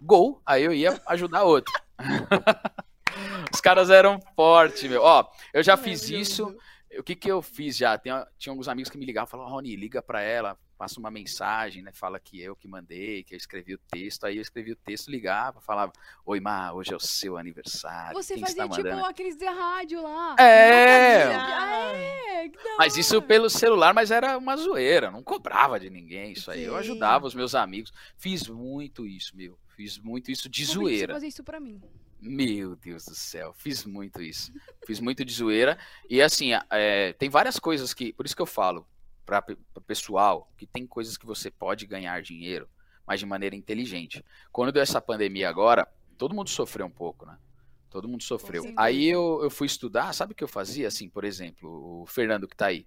gol. Aí eu ia ajudar outro. Os caras eram fortes, meu. Ó, eu já fiz isso. O que que eu fiz já? Tem, tinha alguns amigos que me ligavam, falavam, Rony, liga pra ela, passa uma mensagem, né? Fala que eu que mandei, que eu escrevi o texto. Aí eu escrevi o texto, ligava, falava, oi, Má, hoje é o seu aniversário. Você fazia está tipo mandando? aqueles de rádio lá. É, Ah, é, mas isso pelo celular, mas era uma zoeira, não cobrava de ninguém isso aí. Eu Sim. ajudava os meus amigos. Fiz muito isso, meu. Fiz muito isso de Convite você zoeira. fazer isso pra mim. Meu Deus do céu, fiz muito isso. Fiz muito de zoeira. E assim, é, tem várias coisas que. Por isso que eu falo para o pessoal que tem coisas que você pode ganhar dinheiro, mas de maneira inteligente. Quando deu essa pandemia agora, todo mundo sofreu um pouco, né? Todo mundo sofreu. Aí eu, eu fui estudar, sabe o que eu fazia? Assim, por exemplo, o Fernando que tá aí.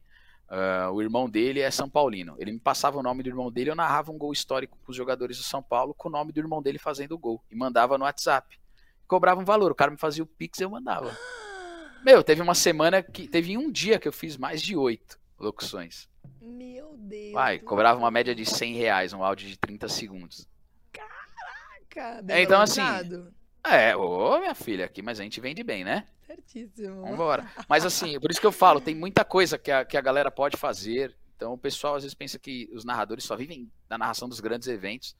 ah, o irmão dele é São Paulino. Ele me passava o nome do irmão dele, eu narrava um gol histórico com os jogadores do São Paulo com o nome do irmão dele fazendo o gol. E mandava no WhatsApp cobrava um valor. O cara me fazia o Pix e eu mandava. Meu, teve uma semana que. Teve um dia que eu fiz mais de oito locuções. Meu Deus. Vai, cobrava uma céu. média de 100 reais, um áudio de 30 segundos. Caraca, É, então, assim. É, ô minha filha aqui, mas a gente vende bem, né? Certíssimo. Vambora. Mas assim, por isso que eu falo, tem muita coisa que a, que a galera pode fazer. Então o pessoal às vezes pensa que os narradores só vivem da narração dos grandes eventos.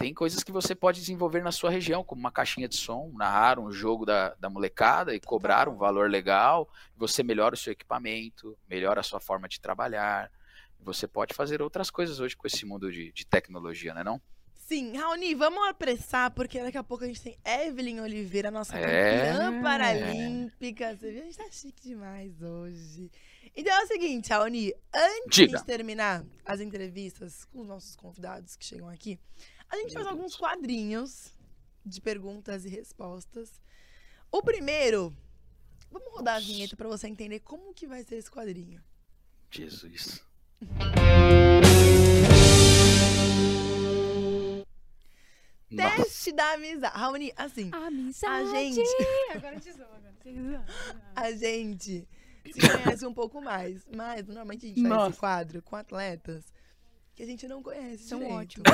Tem coisas que você pode desenvolver na sua região, como uma caixinha de som, narrar um jogo da, da molecada e cobrar um valor legal. Você melhora o seu equipamento, melhora a sua forma de trabalhar. Você pode fazer outras coisas hoje com esse mundo de, de tecnologia, né não? Sim, Raoni, vamos apressar, porque daqui a pouco a gente tem Evelyn Oliveira, nossa É. campeã paralímpica. Você viu? A gente tá chique demais hoje. Então é o seguinte, Raoni, antes Diga. de terminar as entrevistas com os nossos convidados que chegam aqui, a gente faz alguns quadrinhos de perguntas e respostas. O primeiro, vamos rodar a vinheta pra você entender como que vai ser esse quadrinho. Jesus. Nossa. Teste da amizade. Raoni, assim, Amizade. a gente... Agora. A gente se conhece um pouco mais, mas normalmente a gente faz Nossa. esse quadro com atletas que a gente não conhece São direito. ótimos.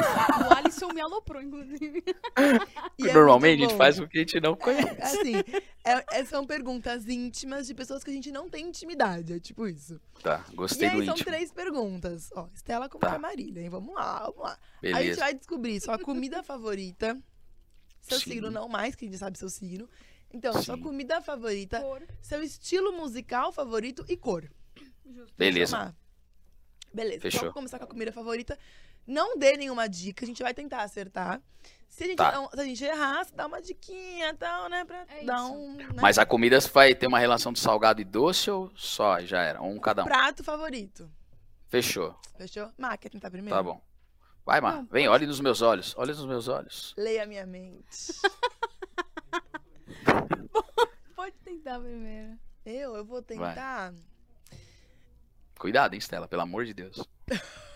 O Alisson me aloprou, inclusive. E é Normalmente muito a gente faz o que a gente não conhece. Assim, é- é- são perguntas íntimas de pessoas que a gente não tem intimidade, é tipo isso. Tá, E gostei do aí são íntimo. três perguntas. Ó, Estela como Tá. que é Marília, hein? Vamos lá, vamos lá. A gente Beleza. vai descobrir sua comida favorita, seu Sim. signo não mais, que a gente sabe seu signo. Então, sua Sim. comida favorita, Cor. seu estilo musical favorito e cor. Justo. Beleza. Beleza. Fechou. Então, vamos começar com a comida favorita. Não dê nenhuma dica, a gente vai tentar acertar. Se a gente, Tá. não- se a gente errar, você dá uma diquinha e tal, né? Pra É dar isso. um. né, Mas a comida vai ter uma relação de salgado e doce ou só? Já era. Um cada um. prato favorito. Fechou. Fechou? Má, quer tentar primeiro? Tá bom. Vai, Mar. Não, Vem, olhe nos meus olhos. Olhe nos meus olhos. Leia a minha mente. Pode tentar primeiro. eu, eu vou tentar. Cuidado, hein, Stella, pelo amor de Deus.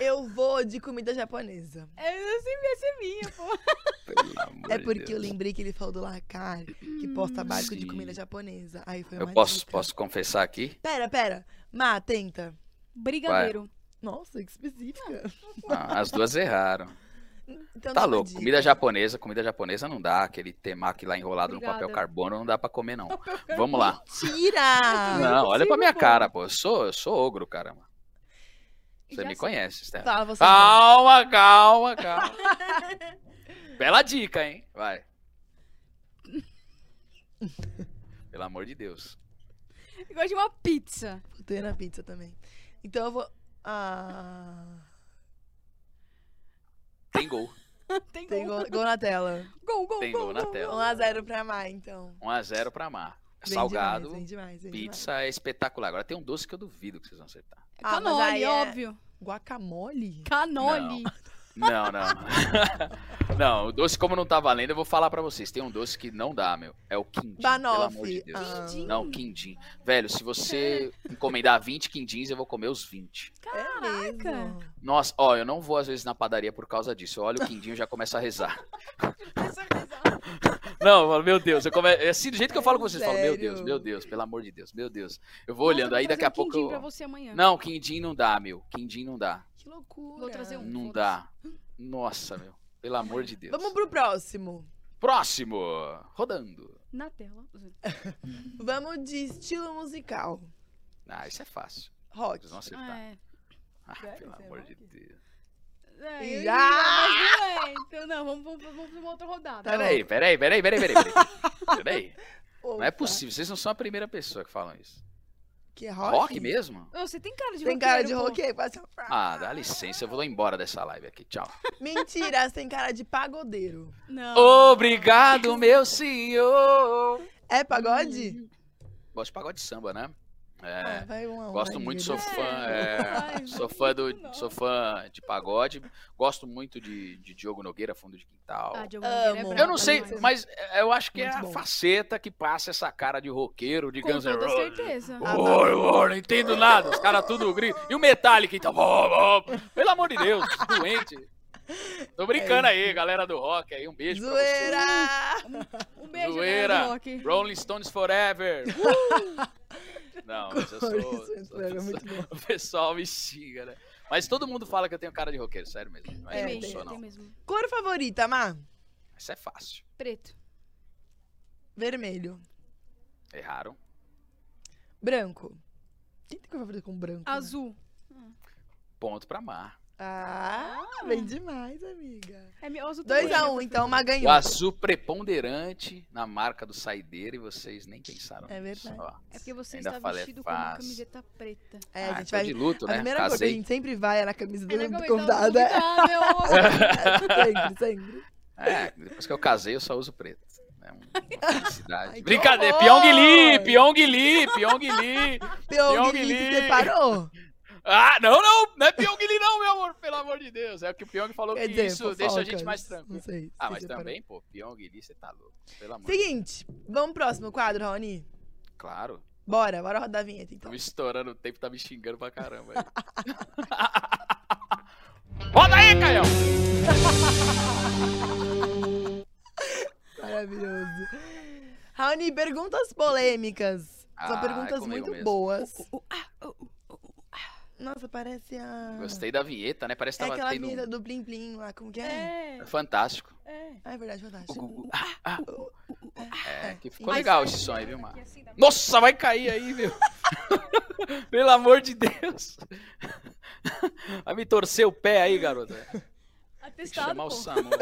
Eu vou de comida japonesa. É, eu ia ser minha, pô. Pelo amor É de porque eu Deus. lembrei que ele falou do Lacar, que posta barco de sim. comida japonesa. Aí foi Eu uma posso, dica. posso confessar aqui? Pera, pera. Má, tenta. Brigadeiro. Nossa, que específica. Ah, as duas erraram. Então, Tá louco. dica. Comida japonesa, comida japonesa não dá. Aquele temaki lá enrolado no papel Obrigada. carbono não dá pra comer, não. Vamos lá. Tira! Não, olha pra consigo, minha cara, pô. Eu sou, eu sou ogro, caramba. Você Já me sei. conhece, Stella. Tá, você. Calma, calma, calma. Bela dica, hein? Vai. Pelo amor de Deus. Eu gosto de uma pizza. Botei na pizza também. Então eu vou. Ah. Tem gol. Tem, Tem gol. gol, gol na tela. Gol, gol, Tem gol, gol na gol. tela. 1x0 pra Má, então. 1x0 pra Mar. Vem Salgado, Demais, vem demais, vem pizza é espetacular. Agora tem um doce que eu duvido que vocês vão acertar. É Ah, aí é- óbvio. demais. Guacamole? Canole. Não, não. não, o doce, como não tá valendo, eu vou falar pra vocês. Tem um doce que não dá, meu. É o quindim. Pelo Banoffee. amor de Deus. Ah. Quindim. Não, quindim. Velho, se você encomendar 20 quindins, eu vou comer os 20. É mesmo. Nossa, ó, eu não vou às vezes na padaria por causa disso. Eu olho o quindim e já começo a rezar. Não, eu falo, meu Deus, eu come... é assim, do jeito que eu falo com vocês, eu falo, meu Deus, meu Deus, pelo amor de Deus, meu Deus. Eu vou olhando, aí daqui a pouco quindim eu... pra você amanhã. Não, quindim não dá, meu. Quindim não dá. Que loucura. Vou trazer um. Não dá. Nossa, meu. Pelo amor de Deus. Vamos pro próximo. Próximo. Rodando. Na tela. Vamos de estilo musical. Ah, isso é fácil. Rock. Vocês vão acertar. É. Ah, Sério? pelo é amor de? Deus. É, eu ia, mas não é. Então, não, vamos, vamos, vamos pra uma outra rodada. Tá Peraí, peraí, peraí, peraí, peraí. Peraí. peraí. Não é possível. Vocês não são a primeira pessoa que falam isso. Que é rock? Rock mesmo? Ô, Você tem cara de Tem cara de roqueiro, roqueiro? Pode ser- Ah, dá licença. Eu vou embora dessa live aqui. Tchau. Mentira, você tem cara de pagodeiro. Não. Obrigado, meu senhor. É pagode? Gosto de pagode de samba, né? Ah, É. vai Gosto aí, muito, sou Deus. fã, é, Ai, sou fã do, sou fã de pagode, gosto muito de, de Diogo Nogueira, fundo de quintal. Ah, Diogo Amo. Nogueira é Eu não sei, mas eu acho que é Muito a bom. faceta que passa essa cara de roqueiro, de Com Guns N' Roses. certeza. Ah, Oi, oi, não entendo nada, os caras tudo gritam. E o Metallica, então, ó, ó, pelo amor de Deus, doente. Tô brincando aí, galera do rock aí, um beijo pra vocês. Zoeira! Um beijo, Zoeira. galera do rock. Rolling Stones Forever. Uh! Não, mas eu sou, sou- muito bom. O pessoal me xinga, né? Mas todo mundo fala que eu tenho cara de roqueiro, sério mesmo. Mas É, eu não sou, não. mesmo. Cor favorita, Má? Isso é fácil. Preto. Vermelho. Erraram. Branco. Quem tem cor favorita com branco? né? Azul. Ponto pra Mar. Ah, bem demais, amiga. É meu azul também, 2x1, meu então, O ganhou. azul preponderante na marca do saideira e vocês nem pensaram É nisso, verdade. ó. É porque você Ainda está falei, vestido com uma fácil. camiseta preta. É, Ah, a gente vai. de luto, A né? primeira coisa que a gente sempre vai é na camisa do, É do convidado. do É. convidado, meu amor. sempre, sempre. É, depois que eu casei, eu só uso preto. É uma felicidade. Ai, Brincadeira! Pyong Lee, Pyong Lee, Pyong Lee. Pyong Lee se separou? Ah, não, não, não é Pyong Lee não, meu amor, pelo amor de Deus. É o que o Pyong falou Quer que dizer, isso deixa a gente mais Não tranquilo. sei. se Ah, mas também, pô, Pyong Lee, você tá louco. Pelo amor de Deus. Seguinte, vamos pro próximo quadro, Rony? Claro. Bora, bora rodar a vinheta Tô então. me estourando o tempo, tá me xingando pra caramba. aí. Roda aí, Caio! Maravilhoso. Raoni, perguntas polêmicas. São Ah, perguntas é muito mesmo. boas. Uh, uh, uh. Nossa, parece a. Gostei da vinheta, né? Parece que É tava aquela tendo... vinheta do Plim Plim lá, como que é? É, Fantástico. é. Ah, é verdade, fantástico. Ah, ah. É, que ficou Mas- legal esse som aí, viu, mano? Aqui assim Nossa, vai cair aí, meu. Pelo amor de Deus. Vai me torcer o pé aí, garota. Atestado, chamar o pô. SAMU.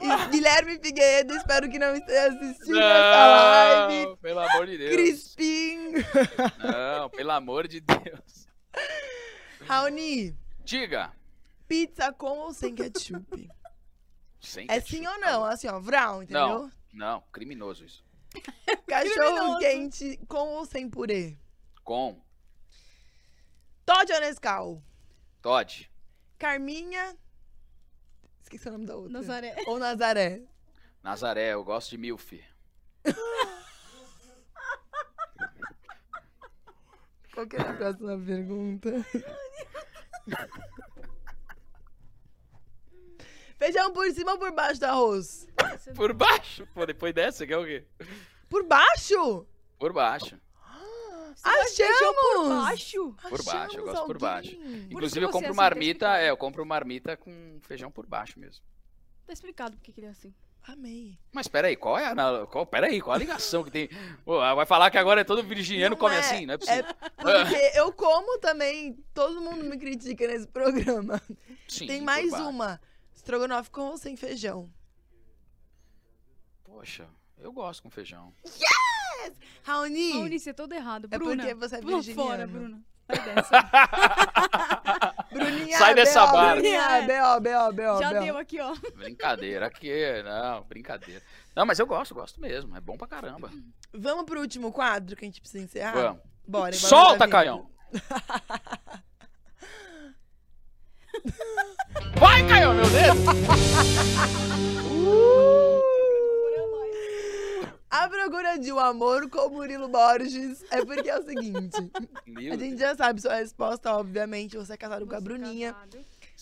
E Guilherme Figueiredo, espero que não esteja assistindo essa live. Não, pelo amor de Deus. Crispim. Não, pelo amor de Deus. Raoni, Diga. pizza com ou sem ketchup? Sem É ketchup, sim ou tá não? Assim, ó, vral, entendeu? Não, não, criminoso isso. Cachorro Criminoso. quente com ou sem purê? Com, Todd ou Nescau? Todd, Carminha. Esqueci o nome da outra. Nazaré. Ou Nazaré. Nazaré, eu gosto de milf. Qual que é a próxima pergunta? Feijão por cima ou por baixo do arroz? Por baixo? Pô, depois dessa, quer o quê? Por baixo? Por baixo. Achamos! Por baixo? Por baixo, eu gosto por baixo. alguém. Inclusive, eu é compro marmita, é, eu compro marmita com feijão por baixo mesmo. Tá explicado por que ele é assim. Amei. Mas peraí, qual é a. Qual, peraí, qual a ligação que tem? Pô, vai falar que agora é todo virginiano Não come é, assim, não é possível. Porque eu como também, todo mundo me critica nesse programa. Sim, Tem mais uma. Estrogonofe com ou sem feijão? Poxa, eu gosto com feijão. Raoni, Raoni, você é todo errado. É Bruna, porque você é virginiana. fora, Bruna. Sai dessa. Bruninha, Sai dessa barra. Bruninha, B.O., B.O., B.O., Já deu aqui, ó. Brincadeira, aqui, não, brincadeira. Não, mas eu gosto, gosto mesmo. É bom pra caramba. Vamos pro último quadro que a gente precisa encerrar? Vamos. Bora. embora Solta. Caião! Vai, Caião, meu dedo! A procura de um amor com Murilo Borges é porque é o seguinte. A gente já sabe sua resposta, obviamente. Você é casado com a Bruninha.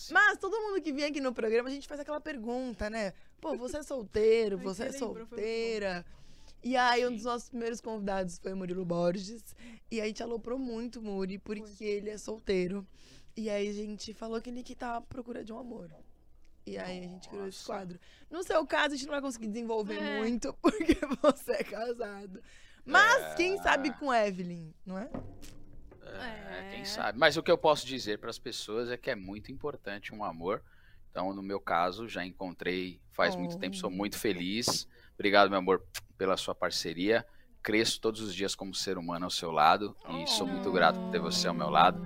Mas todo mundo que vem aqui no programa, a gente faz aquela pergunta, né? Pô, você é solteiro, Ai, você é solteira. E aí, um dos nossos primeiros convidados foi o Murilo Borges. E a gente aloprou muito o Muri, porque ele é solteiro. E aí a gente falou que ele que tá à procura de um amor. E aí a gente criou esse quadro. No seu caso, a gente não vai conseguir desenvolver É. muito, porque você é casado. Mas É. quem sabe com Evelyn, não é? É, quem É. sabe. Mas o que eu posso dizer para as pessoas é que é muito importante um amor. Então, no meu caso, já encontrei faz muito tempo, sou Oh. muito feliz. Obrigado, meu amor, pela sua parceria. Cresço todos os dias como ser humano ao seu lado e sou muito grato por ter você ao meu lado.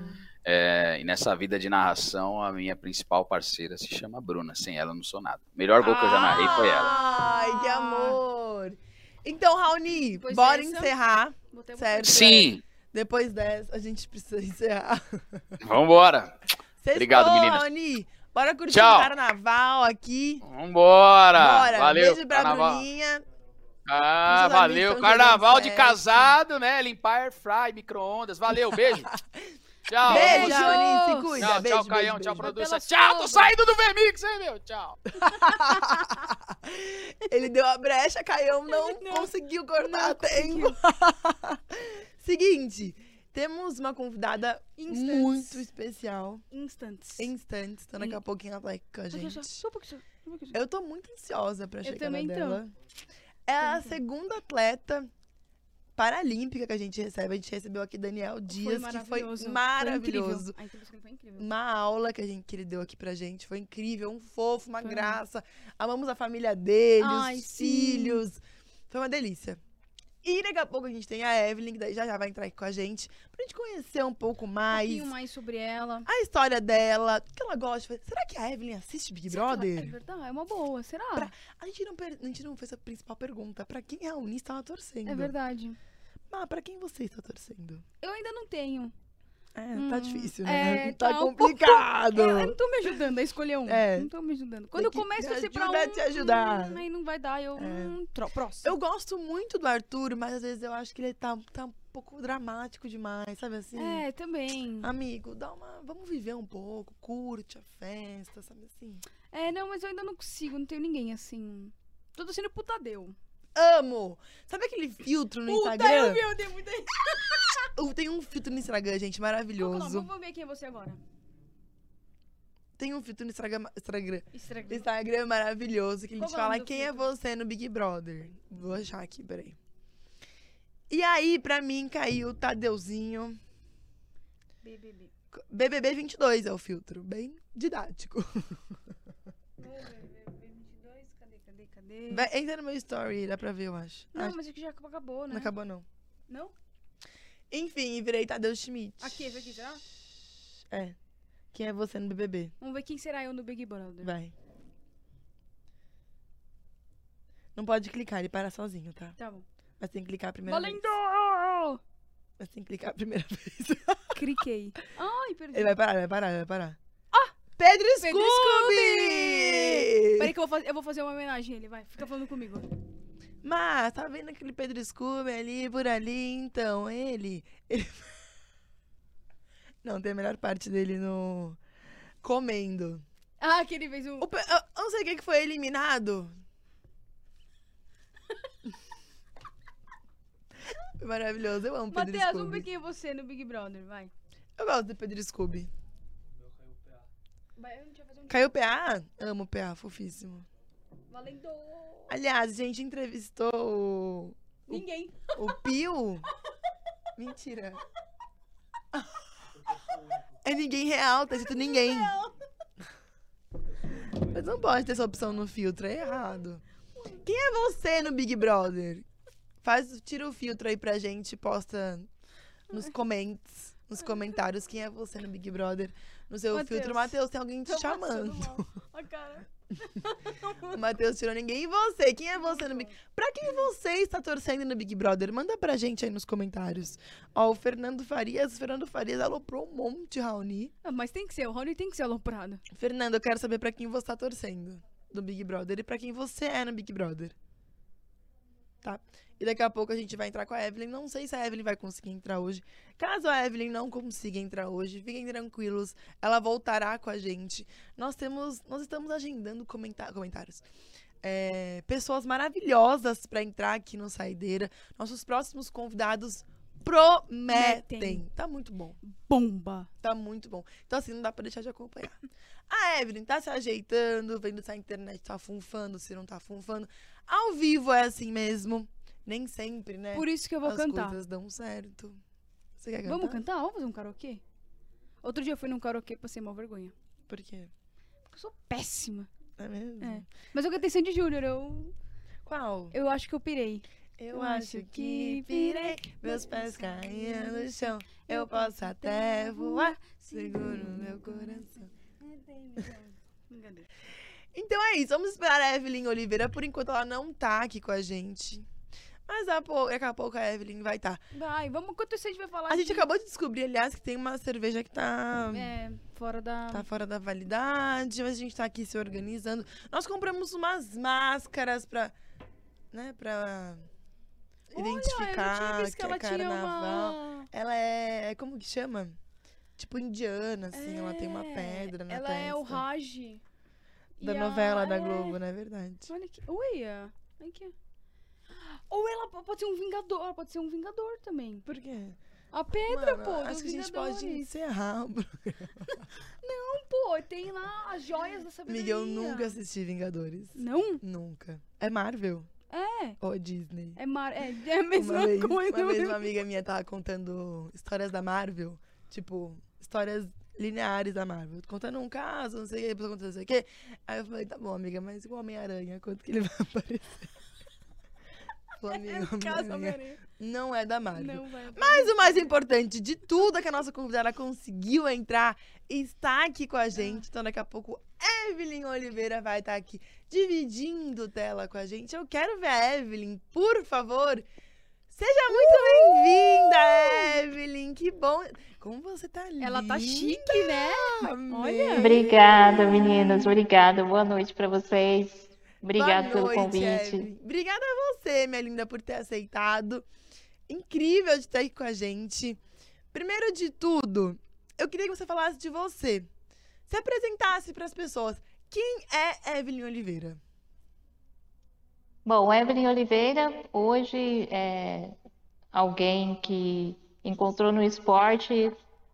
É, e nessa vida de narração, a minha principal parceira se chama Bruna. Sem ela, eu não sou nada. O melhor gol que eu já narrei foi ela. Ai, que amor! Então, Raoni, Depois bora dessa- encerrar. Certo. Sim, Depois dessa, a gente precisa encerrar. vambora. Sextou, Obrigado, meninas. Raoni. Bora curtir Tchau. o carnaval aqui. Vambora. Bora. Valeu. Beijo pra carnaval. Bruninha. Ah, valeu. Carnaval de CS. casado, né? Limpar air fry, micro-ondas. Valeu, beijo. Tchau. Beijo, Beijo. Raoni. Se cuida. Tchau, beijo, tchau, Caião. beijo, Tchau, produção. Tchau, tô saindo do VMix, hein, meu? Tchau. Ele deu a brecha, Caião não, Não, conseguiu cortar não a tempo. Seguinte, temos uma convidada Instantes. muito especial. Instantes. Instantes. Então daqui a pouquinho ela tá aqui com a gente. Eu tô muito ansiosa pra Eu chegar também tô. dela. É a segunda atleta paralímpica que a gente recebe. A gente recebeu aqui Daniel Dias, que foi maravilhoso. maravilhoso. Foi incrível. Dele foi incrível. Uma aula que, a gente, que ele deu aqui pra gente. Foi incrível, um fofo, uma Foi. graça. Amamos a família dele, Ai, os sim. filhos. Foi uma delícia. E daqui a pouco a gente tem a Evelyn, que daí já já vai entrar aqui com a gente, pra gente conhecer um pouco Um mais pouquinho mais sobre ela. a história dela, o que ela gosta de fazer. Será que a Evelyn assiste Big Será que ela- Brother? É verdade, é uma boa. Será? Pra- A gente, não per- a gente não fez a principal pergunta. Pra quem a Uni estava torcendo? É verdade. Ah, pra quem você está torcendo? Eu ainda não tenho. É, Hum, tá difícil, né? é, tá, tá um complicado. É, eu não tô me ajudando a escolher um. É. Não tô me ajudando. Quando eu começo a me torcer pra a um. te ajudar. hum, aí não vai dar, eu. É. Hum, próximo. Eu gosto muito do Arthur, mas às vezes eu acho que ele tá, tá um pouco dramático demais, sabe assim? É, também. Amigo, dá uma. Vamos viver um pouco, curte a festa, sabe assim? É, não, mas eu ainda não consigo, não tenho ninguém assim. Tô torcendo pro Tadeu. Amo! Sabe aquele filtro no Puta, Instagram? eu vi, eu dei muita. Tem um filtro no Instagram, gente, é maravilhoso. Vamos ver quem é você agora. Tem um filtro no Instagram, Instagram, Estraga. Instagram maravilhoso que a gente é fala quem é filtro? você no Big Brother. Vou achar aqui, peraí. E aí, pra mim, caiu o Tadeuzinho. BBB. BBB 22 é o filtro. Bem didático. BBB 22, cadê, Vai, entra no meu story, dá pra ver, eu acho. Não, Acho- mas aqui já acabou, né? não acabou, não. Não? Enfim, virei Tadeu Schmidt. Aqui, esse aqui, será? É. Quem é você no BBB? Vamos ver quem será eu no Big Brother. Vai. Não pode clicar, ele para sozinho, tá? Tá bom. Mas tem que clicar a primeira vez. Valendo! Mas tem que clicar a primeira vez. Cliquei. Ai, perdi. Ele vai parar, ele vai parar, ele vai parar. Pedro Pedro Scooby! Peraí que eu vou, fazer, eu vou fazer uma homenagem a ele, vai. Fica falando comigo. Mas, tá vendo aquele Pedro Scooby ali, por ali? Então, ele... ele... Não, tem a melhor parte dele no... Comendo. Ah, que ele fez um... O eu não sei quem que foi eliminado. Maravilhoso, eu amo Pedro Matheus, vamos Scooby. ver quem é você no Big Brother, vai. Eu gosto do Pedro Scooby. Vai, a gente vai fazer um... Caiu o PA? Amo o PA, fofíssimo. Valendo! Aliás, a gente entrevistou o, Ninguém. o Pio. Mentira. É ninguém real, tá escrito ninguém. Mas não pode ter essa opção no filtro, é errado. Quem é você no Big Brother? Faz, tira o filtro aí pra gente, posta nos comments, nos comentários quem é você no Big Brother. No seu Matheus. filtro, Matheus, tem alguém te Tô chamando. A cara. O Matheus tirou ninguém. E você? Quem é você no Big Pra quem você está torcendo no Big Brother? Manda pra gente aí nos comentários. Ó, o Fernando Farias. O Fernando Farias aloprou um monte, Raoni. Ah, mas tem que ser, o Rony tem que ser aloprado. Fernando, eu quero saber pra quem você tá torcendo no Big Brother e pra quem você é no Big Brother. Tá? E daqui a pouco a gente vai entrar com a Evelyn. Não sei se a Evelyn vai conseguir entrar hoje. Caso a Evelyn não consiga entrar hoje, fiquem tranquilos. Ela voltará com a gente. Nós temos, nós estamos agendando comenta- comentários. É, pessoas maravilhosas pra entrar aqui no Saideira. Nossos próximos convidados prometem. Metem. Tá muito bom. Bomba. Tá muito bom. Então, assim, não dá pra deixar de acompanhar. A Evelyn tá se ajeitando, vendo se a internet tá funfando, se não tá funfando. Ao vivo é assim mesmo. Nem sempre, né? Por isso que eu vou As cantar. coisas dão certo. Você quer cantar? Vamos cantar? Vamos fazer um karaokê? Outro dia eu fui num karaokê, passei mal vergonha. Por quê? Porque eu sou péssima. É mesmo? É. Mas eu cantei Sandy Júnior, eu, Qual? eu acho que eu pirei. Eu acho que pirei, meus pés caíam no chão. Eu posso até voar, seguro meu coração. Então é isso, vamos esperar a Evelyn Oliveira. Por enquanto ela não tá aqui com a gente. Mas daqui a pouco, daqui a, pouco a Evelyn vai estar. Vai, vamos, enquanto isso a gente vai falar A gente acabou de descobrir, aliás, que tem uma cerveja que tá, É, fora da... tá fora da validade, mas a gente tá aqui se organizando. Nós compramos umas máscaras pra. né, pra. Identificar Olha, visto que, que ela é tinha carnaval. uma... Ela é. Como que chama? Tipo indiana, assim, ela tem uma É, pedra na Ela testa. é o Raj. Da E a- novela da é. Globo, não é verdade? Olha aqui. Olha. Olha aqui. Ou ela po- pode ser um vingador. Pode ser um vingador também. Por quê? A pedra, Mano, pô. acho que a gente pode Vingadores. encerrar. o pro- Pô, tem lá as joias da sabedoria. Amiga, eu nunca assisti Vingadores. Não? Nunca. É Marvel É. ou Disney? É, mar... é, é a mesma uma vez, coisa. Uma vez uma amiga minha tava contando histórias da Marvel. Tipo, histórias lineares da Marvel. Contando um caso, não sei o que, depois contando não sei o que. Aí eu falei, tá bom, amiga, mas o Homem-Aranha? Quanto que ele vai aparecer? Falou, amiga, o Casa Homem-Aranha Homem-Aranha. não é da Marvel. Não vai. Mas o mais importante de tudo é que a nossa convidada conseguiu entrar e está aqui com a gente. Então, daqui a pouco, Evelyn Oliveira vai estar aqui dividindo tela com a gente. Eu quero ver a Evelyn, por favor. Seja muito bem-vinda, Evelyn. Que bom. Como você tá linda. Ela tá chique, né? Olha. Obrigada, meninas. Obrigada. Boa noite para vocês. Obrigada pelo convite. Evelyn. Obrigada a você, minha linda, por ter aceitado. Incrível de estar aqui com a gente. Primeiro de tudo, eu queria que você falasse de você. Se apresentasse para as pessoas. Quem é Evelyn Oliveira? Bom, Evelyn Oliveira hoje é alguém que encontrou no esporte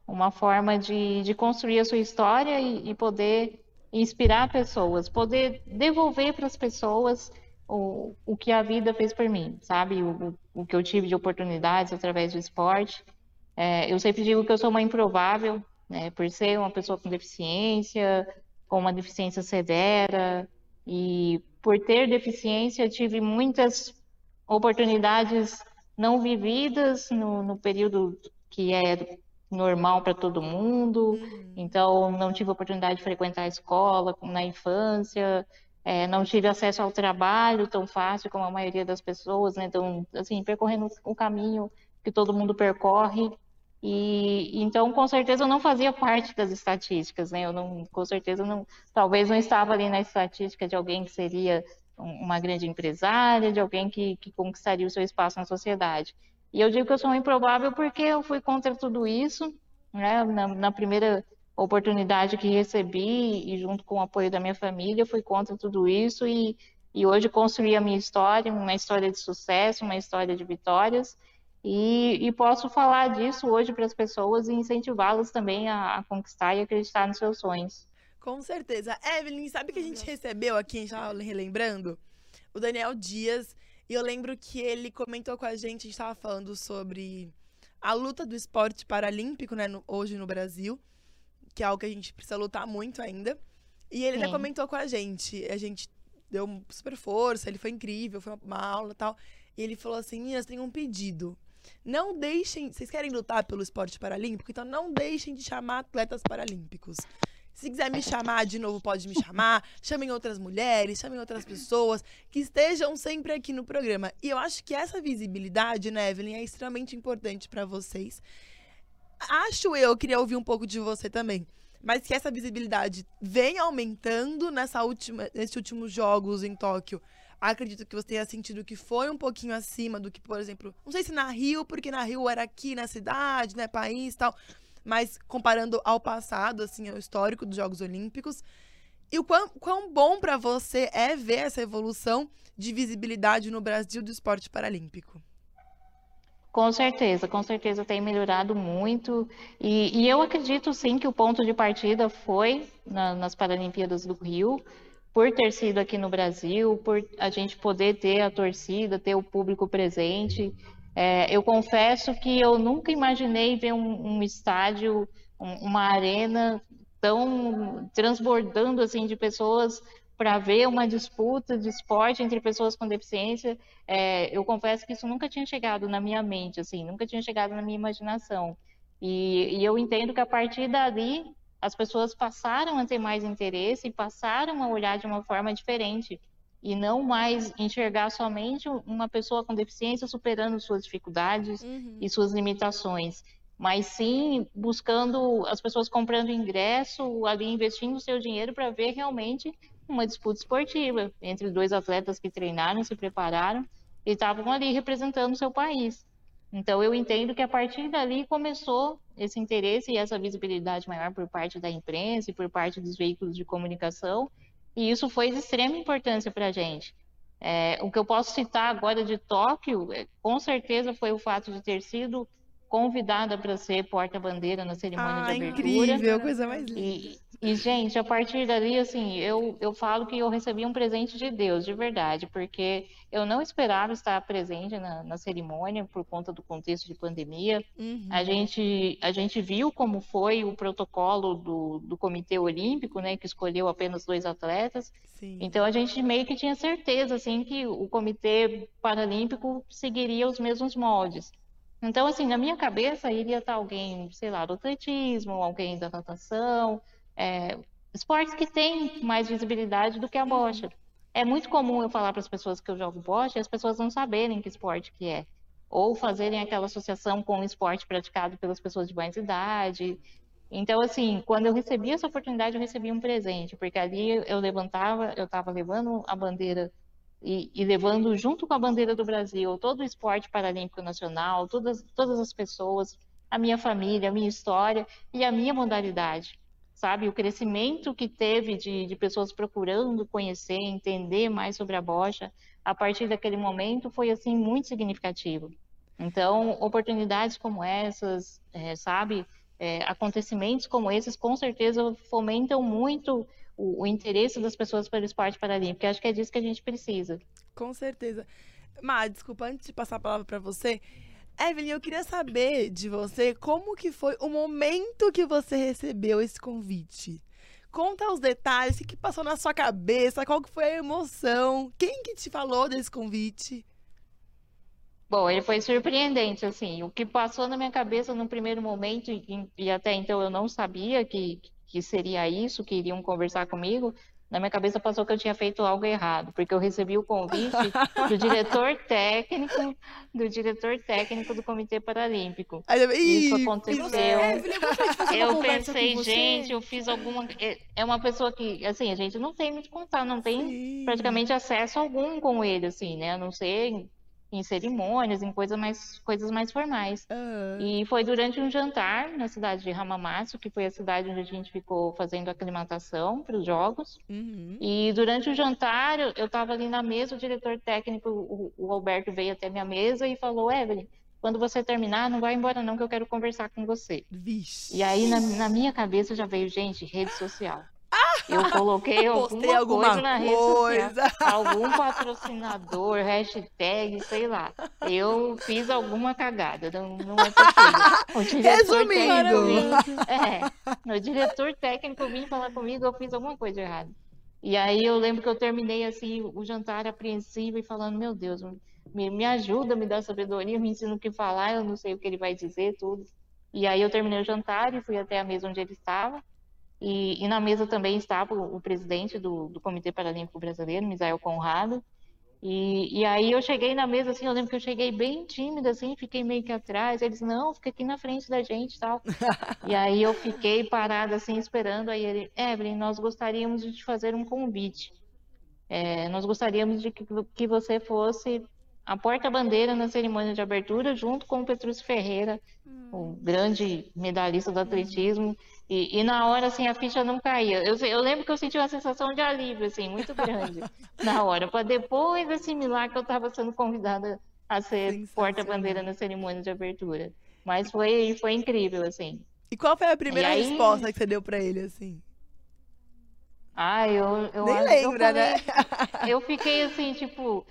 uma forma de, de construir a sua história e, e poder inspirar pessoas, poder devolver para as pessoas o, o que a vida fez por mim, sabe? O, o, que eu tive de oportunidades através do esporte. É, eu sempre digo que eu sou uma improvável, né? Por ser uma pessoa com deficiência, com uma deficiência severa, e por ter deficiência, tive muitas oportunidades não vividas no, no período que é normal para todo mundo. Então, não tive oportunidade de frequentar a escola na infância, é, não tive acesso ao trabalho tão fácil como a maioria das pessoas, né? Então, assim, percorrendo o caminho que todo mundo percorre. E então, com certeza, eu não fazia parte das estatísticas, né? Eu não, com certeza, não, talvez não estava ali na estatística de alguém que seria uma grande empresária, de alguém que, que conquistaria o seu espaço na sociedade. E eu digo que eu sou improvável porque eu fui contra tudo isso, né? Na, na primeira oportunidade que recebi e junto com o apoio da minha família, fui contra tudo isso e, e hoje construí a minha história, uma história de sucesso, uma história de vitórias. E, e posso falar disso hoje para as pessoas e incentivá-las também a, a conquistar e acreditar nos seus sonhos. Com certeza. Evelyn, sabe que a gente recebeu aqui, a gente tava relembrando? O Daniel Dias. E eu lembro que ele comentou com a gente, a gente tava falando sobre a luta do esporte paralímpico, né, no, hoje no Brasil, que é algo que a gente precisa lutar muito ainda. E ele Sim. até comentou com a gente, a gente deu super força, ele foi incrível, foi uma aula e tal. E ele falou assim: Meninas, tem um pedido. Não deixem. Vocês querem lutar pelo esporte paralímpico? Então não deixem de chamar atletas paralímpicos. Se quiser me chamar de novo, pode me chamar. Chamem outras mulheres, chamem outras pessoas que estejam sempre aqui no programa. E eu acho que essa visibilidade, né, Evelyn, é extremamente importante para vocês. Acho eu, queria ouvir um pouco de você também. Mas que essa visibilidade vem aumentando nessa última, nesses últimos jogos em Tóquio. Acredito que você tenha sentido que foi um pouquinho acima do que, por exemplo, não sei se na Rio, porque na Rio era aqui na cidade, né, país e tal, mas comparando ao passado, assim, ao histórico dos Jogos Olímpicos. E o quão, quão bom para você é ver essa evolução de visibilidade no Brasil do esporte paralímpico? Com certeza, com certeza tem melhorado muito. E, e eu acredito sim que o ponto de partida foi na- nas Paralimpíadas do Rio, por ter sido aqui no Brasil, por a gente poder ter a torcida, ter o público presente. É, eu confesso que eu nunca imaginei ver um, um estádio, um- uma arena tão transbordando assim de pessoas para ver uma disputa de esporte entre pessoas com deficiência. É, eu confesso que isso nunca tinha chegado na minha mente, assim, nunca tinha chegado na minha imaginação. E, e eu entendo que a partir dali as pessoas passaram a ter mais interesse e passaram a olhar de uma forma diferente e não mais enxergar somente uma pessoa com deficiência superando suas dificuldades e suas limitações, mas sim buscando as pessoas comprando ingresso, ali investindo o seu dinheiro para ver realmente uma disputa esportiva entre dois atletas que treinaram, se prepararam e estavam ali representando o seu país. Então eu entendo que a partir dali começou esse interesse e essa visibilidade maior por parte da imprensa e por parte dos veículos de comunicação, e isso foi de extrema importância para a gente. É, o que eu posso citar agora de Tóquio, é, com certeza foi o fato de ter sido convidada para ser porta-bandeira na cerimônia Ah, de abertura. incrível, coisa mais linda. E, e, gente, a partir dali, assim, eu, eu falo que eu recebi um presente de Deus, de verdade, porque eu não esperava estar presente na, na cerimônia por conta do contexto de pandemia. Uhum. A gente, a gente viu como foi o protocolo do, do Comitê Olímpico, né, que escolheu apenas dois atletas. Sim. Então a gente meio que tinha certeza, assim, que o Comitê Paralímpico seguiria os mesmos moldes. Então, assim, na minha cabeça iria estar alguém, sei lá, do atletismo, alguém da natação, é, esportes que têm mais visibilidade do que a bocha. É muito comum eu falar para as pessoas que eu jogo bocha e as pessoas não saberem que esporte que é. Ou fazerem aquela associação com o esporte praticado pelas pessoas de mais idade. Então, assim, quando eu recebi essa oportunidade, eu recebi um presente, porque ali eu levantava, eu estava levando a bandeira e, e, levando junto com a bandeira do Brasil todo o esporte paralímpico nacional, todas, todas as pessoas, a minha família, a minha história e a minha modalidade, sabe? O crescimento que teve de, de pessoas procurando conhecer, entender mais sobre a bocha, a partir daquele momento foi, assim, muito significativo. Então, oportunidades como essas, é, sabe? É, acontecimentos como esses, com certeza, fomentam muito o, o, interesse das pessoas pelo esporte paralímpico. Acho que é disso que a gente precisa. Com certeza. Má, desculpa, antes de passar a palavra para você, Evelyn, eu queria saber de você como que foi o momento que você recebeu esse convite. Conta os detalhes, o que passou na sua cabeça, qual que foi a emoção, quem que te falou desse convite? Bom, ele foi surpreendente, assim. O que passou na minha cabeça no primeiro momento, e, e até então eu não sabia que, que seria isso, que iriam conversar comigo, na minha cabeça passou que eu tinha feito algo errado, porque eu recebi o convite do diretor técnico, do diretor técnico do Comitê Paralímpico. Eu- Isso Ih, aconteceu. Eu fazer uma Eu pensei, você. gente, eu fiz alguma. é- É uma pessoa que, assim, a gente não tem muito contato, não tem sim. praticamente acesso algum com ele, assim, né? A não ser em, cerimônias, em coisas mais, coisas mais formais. Ah, E foi durante um jantar na cidade de Hamamatsu, que foi a cidade onde a gente ficou fazendo aclimatação para os jogos. uhum. E durante o jantar, eu estava ali na mesa, o diretor técnico, o, o Alberto, veio até minha mesa e falou: Evelyn, quando você terminar, não vai embora não, que eu quero conversar com você. Vixe. E aí, na, na minha cabeça, já veio, gente, rede social. Eu coloquei alguma, alguma coisa na rede social. coisa. Algum patrocinador, hashtag, sei lá. Eu fiz alguma cagada, não, não é possível. O diretor Resumindo. técnico é, o diretor técnico vinha falar comigo, eu fiz alguma coisa errada. E aí eu lembro que eu terminei assim o jantar apreensivo e falando, meu Deus, me, me ajuda, me dá sabedoria, me ensina o que falar, eu não sei o que ele vai dizer, tudo. E aí eu terminei o jantar e fui até a mesa onde ele estava. E, e na mesa também estava o, o presidente do, do Comitê Paralímpico Brasileiro, Misael Conrado. E, e aí eu cheguei na mesa, assim, eu lembro que eu cheguei bem tímida, assim, fiquei meio que atrás. Eles, não, fica aqui na frente da gente e tal. e aí eu fiquei parada, assim, esperando. Aí ele, Evelyn, nós gostaríamos de te fazer um convite. É, nós gostaríamos de que, que você fosse a porta-bandeira na cerimônia de abertura, junto com o Petrúcio Ferreira, o grande medalhista do atletismo. E, e na hora, assim, a ficha não caía. Eu, eu lembro que eu senti uma sensação de alívio, assim, muito grande na hora, para depois assimilar que eu estava sendo convidada a ser porta-bandeira na cerimônia de abertura. Mas foi, foi incrível, assim. E qual foi a primeira aí- resposta que você deu pra ele, assim? Ah, eu, eu Nem lembra, eu né? Eu fiquei assim, tipo,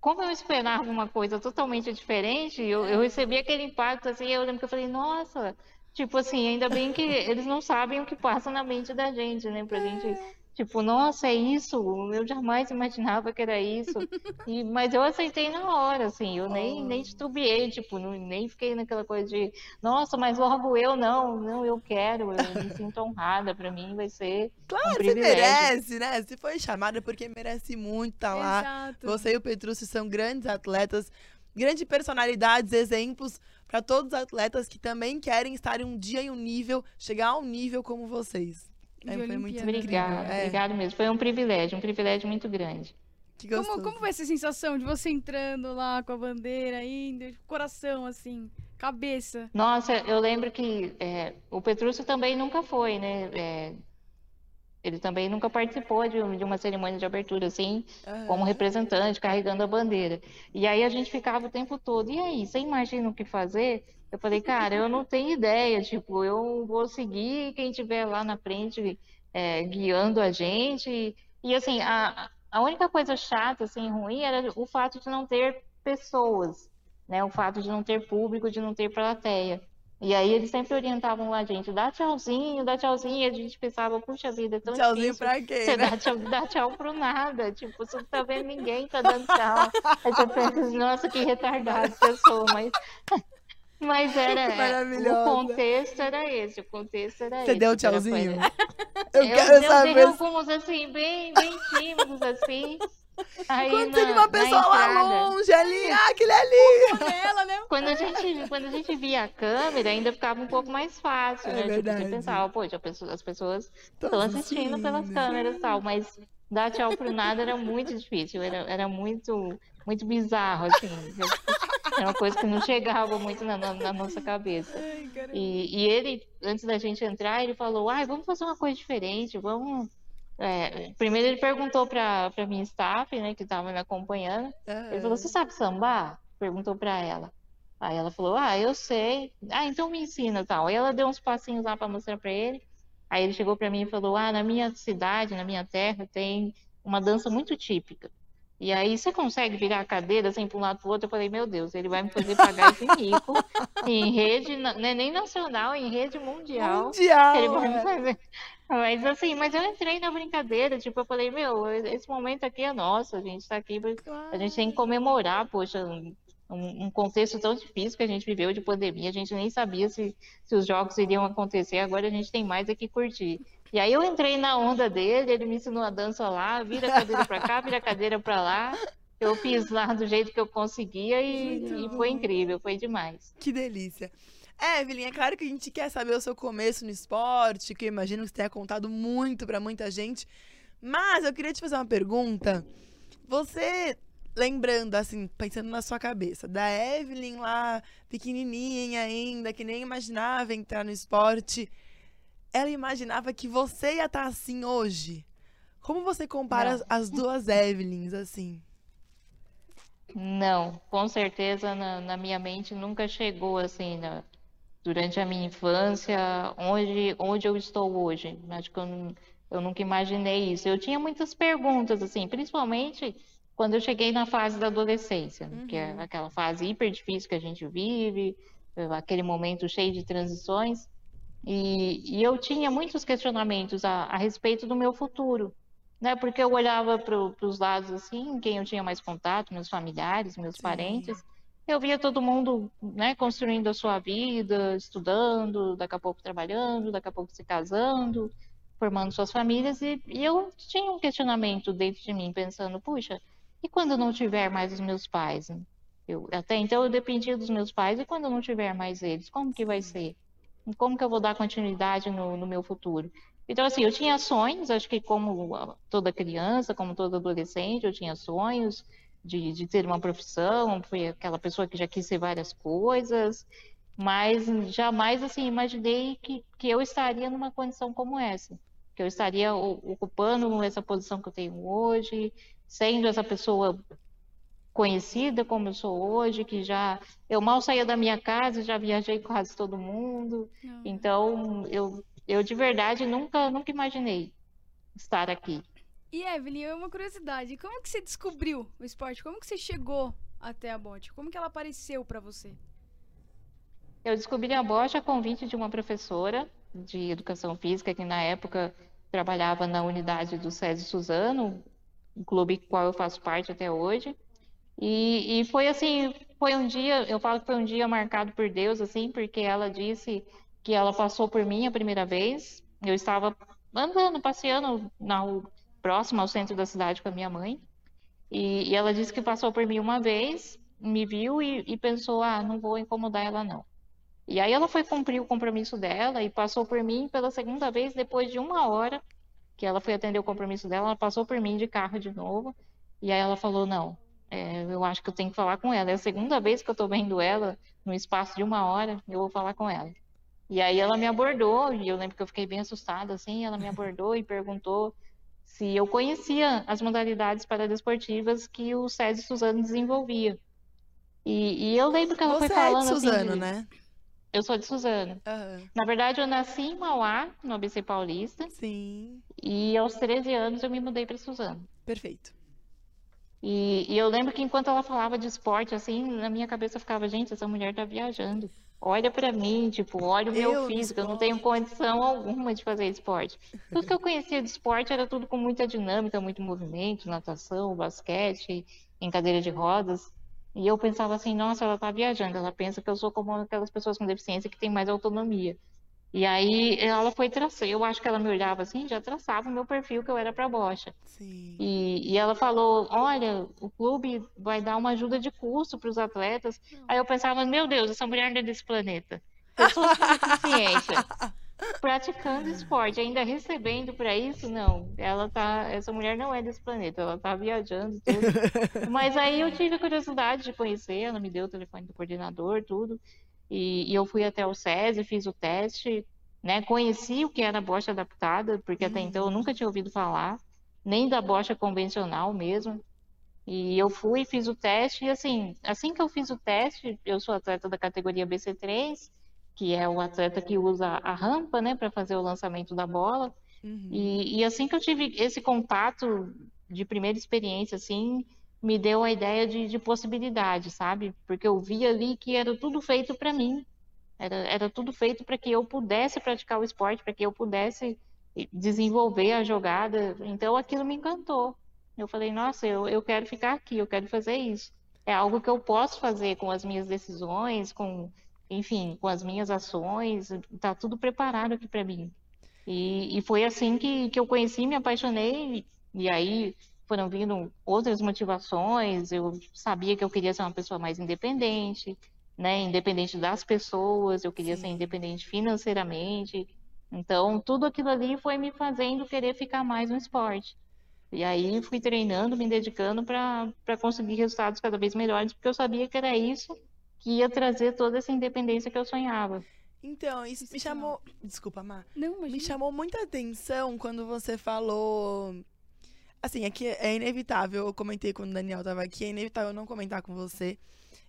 como eu esperava uma coisa totalmente diferente, eu, eu recebi aquele impacto, assim, eu lembro que eu falei, nossa, tipo assim, ainda bem que eles não sabem o que passa na mente da gente, né? Pra gente, tipo, nossa, é isso, eu jamais imaginava que era isso. E, mas eu aceitei na hora, assim, eu nem, nem titubeei, tipo, não- nem fiquei naquela coisa de, nossa, mas logo eu não, não, eu quero, eu me sinto honrada, pra mim vai ser um Claro, você privilégio. merece, né? Se foi chamada porque merece muito estar lá. Exato. Você e o Petrúcio são grandes atletas, grandes personalidades, exemplos para todos os atletas que também querem estar em um dia em um nível, chegar a um nível como vocês. É, foi muito incrível. Obrigada, É, obrigado mesmo. Foi um privilégio, um privilégio muito grande. que Como, gostoso. como vai ser a sensação de você entrando lá com a bandeira, indo, coração, assim, cabeça? Nossa, eu lembro que é, o Petrúcio também nunca foi, né? É, ele também nunca participou de, de uma cerimônia de abertura, assim, Aham. como representante, carregando a bandeira. E aí a gente ficava o tempo todo, e aí, você imagina o que fazer? Eu falei, cara, eu não tenho ideia, tipo, eu vou seguir quem estiver lá na frente é, guiando a gente. E assim, a, a única coisa chata, assim, ruim, era o fato de não ter pessoas, né? O fato de não ter público, de não ter plateia. E aí eles sempre orientavam lá a gente, dá tchauzinho, dá tchauzinho, e a gente pensava, puxa vida, é tão Tchauzinho difícil pra quê, você né? dá tchau, dá tchau pro nada. Tipo, você não tá vendo ninguém tá dando tchau. Aí você pensa, assim, nossa, que retardado que eu sou, mas. Mas era. Maravilhosa. O contexto era esse, o contexto era Você esse. deu que era tchauzinho? Eu Eu, quero eu saber. dei se- alguns assim, bem, bem tímidos, assim. Aí Quando na, você viu uma pessoa lá longe ali, ah, aquele ali. Ela, né? Quando a gente, quando a gente via a câmera, ainda ficava um pouco mais fácil, É né? Tipo, verdade. você pensava, poxa, as pessoas estão assistindo pelas câmeras e tal, mas dar tchau pro nada era muito difícil, era, era muito, muito bizarro, assim. Era uma coisa que não chegava muito na, na- na nossa cabeça. Ai. E, e ele, antes da gente entrar, ele falou, ai, vamos fazer uma coisa diferente, vamos... É, primeiro ele perguntou para para minha staff, né, que estava me acompanhando, ele falou, você sabe sambar? Perguntou pra ela. Aí ela falou, ah, eu sei. Ah, então me ensina tal. Aí ela deu uns passinhos lá pra mostrar pra ele. Aí ele chegou pra mim e falou, ah, na minha cidade, na minha terra, tem uma dança muito típica. E aí você consegue virar a cadeira assim para um lado pro outro? Eu falei, meu Deus, ele vai me fazer pagar esse mico em rede, não é nem nacional, em rede mundial. Mundial. Ele vai me é. fazer. Mas assim, mas eu entrei na brincadeira, tipo, eu falei, meu, esse momento aqui é nosso, a gente tá aqui, pra- a gente tem que comemorar, poxa, um, um contexto tão difícil que a gente viveu de pandemia, a gente nem sabia se, se os jogos iriam acontecer, agora a gente tem mais aqui curtir. E aí eu entrei na onda dele, ele me ensinou a dança lá, vira a cadeira para cá, vira a cadeira para lá. Eu fiz lá do jeito que eu conseguia e, e foi incrível, foi demais. Que delícia. É, Evelyn, é claro que a gente quer saber o seu começo no esporte, que eu imagino que você tenha contado muito pra muita gente. Mas eu queria te fazer uma pergunta. Você, lembrando, assim, pensando na sua cabeça, da Evelyn lá, pequenininha ainda, que nem imaginava entrar no esporte, ela imaginava que você ia estar assim hoje? Como você compara as, as duas Evelyns, assim? Não, com certeza na, na minha mente nunca chegou assim, na- durante a minha infância, onde, onde eu estou hoje. Acho que eu, eu nunca imaginei isso. Eu tinha muitas perguntas, assim, principalmente quando eu cheguei na fase da adolescência, que é aquela fase hiper difícil que a gente vive, aquele momento cheio de transições. E, e eu tinha muitos questionamentos a, a respeito do meu futuro, né? Porque eu olhava para os lados assim, quem eu tinha mais contato, meus familiares, meus Sim. parentes, eu via todo mundo, né, construindo a sua vida, estudando, daqui a pouco trabalhando, daqui a pouco se casando, formando suas famílias, e, e eu tinha um questionamento dentro de mim, pensando, puxa, e quando eu não tiver mais os meus pais? Eu, até então eu dependia dos meus pais, e quando eu não tiver mais eles, como que vai ser? Como que eu vou dar continuidade no, no meu futuro? Então, assim, eu tinha sonhos, acho que como ah, toda criança, como todo adolescente, eu tinha sonhos de, de ter uma profissão, fui aquela pessoa que já quis ser várias coisas, mas jamais, assim, imaginei que, que eu estaria numa condição como essa, que eu estaria ocupando essa posição que eu tenho hoje, sendo essa pessoa conhecida como eu sou hoje, que já eu mal saía da minha casa, já viajei com quase todo mundo. Não. Então, eu, eu de verdade nunca, nunca imaginei estar aqui. E Evelyn, é uma curiosidade. Como que você descobriu o esporte? Como que você chegou até a bote? Como que ela apareceu pra você? Eu descobri a Bosch a convite de uma professora de educação física que na época trabalhava na unidade do SESI Suzano, um clube qual eu faço parte até hoje. E, e foi assim, foi um dia, eu falo que foi um dia marcado por Deus, assim, porque ela disse que ela passou por mim a primeira vez. Eu estava andando, passeando na rua próxima ao centro da cidade com a minha mãe. E, e ela disse que passou por mim uma vez, me viu e, e pensou, ah, não vou incomodar ela não. E aí ela foi cumprir o compromisso dela e passou por mim pela segunda vez depois de uma hora que ela foi atender o compromisso dela, ela passou por mim de carro de novo. E aí ela falou, não, é, eu acho que eu tenho que falar com ela. É a segunda vez que eu tô vendo ela no espaço de uma hora, eu vou falar com ela. E aí ela me abordou, e eu lembro que eu fiquei bem assustada, assim, ela me abordou e perguntou se eu conhecia as modalidades paradesportivas que o SESI Suzano desenvolvia. E, e eu lembro que ela Você foi é de falando assim Suzano, de- né? Eu sou de Suzano. Aham. Na verdade, eu nasci em Mauá, no ABC Paulista, Sim, e aos 13 anos eu me mudei para Suzano. perfeito. E, e eu lembro que enquanto ela falava de esporte, assim, na minha cabeça ficava, gente, essa mulher tá viajando. Olha pra mim, tipo, olha o meu Eu físico, eu não tenho condição alguma de fazer esporte. Tudo que eu conhecia de esporte era tudo com muita dinâmica, muito movimento, natação, basquete, em cadeira de rodas. E eu pensava assim, nossa, ela tá viajando, ela pensa que eu sou como aquelas pessoas com deficiência que têm mais autonomia. E aí ela foi traçar, eu acho que ela me olhava assim, já traçava o meu perfil que eu era pra bocha. Sim. E, e ela falou: Olha, o clube vai dar uma ajuda de custo para os atletas. Aí eu pensava: Meu Deus, essa mulher não é desse planeta. Pessoa com deficiência, praticando esporte, ainda recebendo para isso, não. Ela tá, essa mulher não é desse planeta, ela tá viajando tudo. Mas aí eu tive a curiosidade de conhecer, ela me deu o telefone do coordenador, tudo. E, e eu fui até o SESI, fiz o teste, né? Conheci o que era a bocha adaptada, porque até então eu nunca tinha ouvido falar nem da bocha convencional mesmo. E eu fui, fiz o teste, e assim, assim que eu fiz o teste, eu sou atleta da categoria BC3, que é o atleta que usa a rampa, né, para fazer o lançamento da bola. Uhum. E, e assim que eu tive esse contato de primeira experiência, assim, me deu a ideia de, de possibilidade, sabe? Porque eu vi ali que era tudo feito para mim. Era, era tudo feito para que eu pudesse praticar o esporte, para que eu pudesse desenvolver a jogada. Então aquilo me encantou. Eu falei, nossa, eu, eu quero ficar aqui, eu quero fazer isso. é algo que eu posso fazer com as minhas decisões, com, enfim, com as minhas ações, tá tudo preparado aqui para mim. E, e foi assim que, que eu conheci, me apaixonei, e aí foram vindo outras motivações, eu sabia que eu queria ser uma pessoa mais independente, né, independente das pessoas, eu queria Sim. ser independente financeiramente, então tudo aquilo ali foi me fazendo querer ficar mais no esporte. E aí fui treinando, me dedicando para conseguir resultados cada vez melhores, porque eu sabia que era isso que ia trazer toda essa independência que eu sonhava. Então, isso me chamou. Desculpa, Má. Não, Me mas chamou muita atenção quando você falou. Assim, é que é inevitável, eu comentei quando o Daniel tava aqui, é inevitável não comentar com você.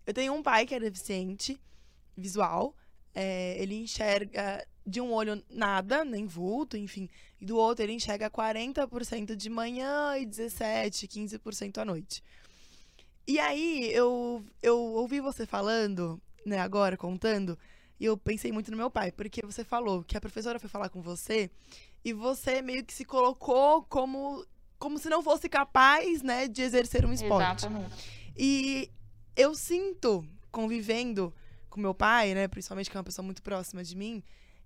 Eu tenho um pai que é deficiente visual. é, ele enxerga de um olho nada, nem vulto, enfim. E do outro ele enxerga 40% de manhã e 17, 15% à noite. E aí, eu, eu ouvi você falando, né, agora, contando, e eu pensei muito no meu pai, porque você falou que a professora foi falar com você e você meio que se colocou como, como se não fosse capaz, né, de exercer um esporte. Exatamente. E eu sinto, convivendo com meu pai, né, principalmente que é uma pessoa muito próxima de mim,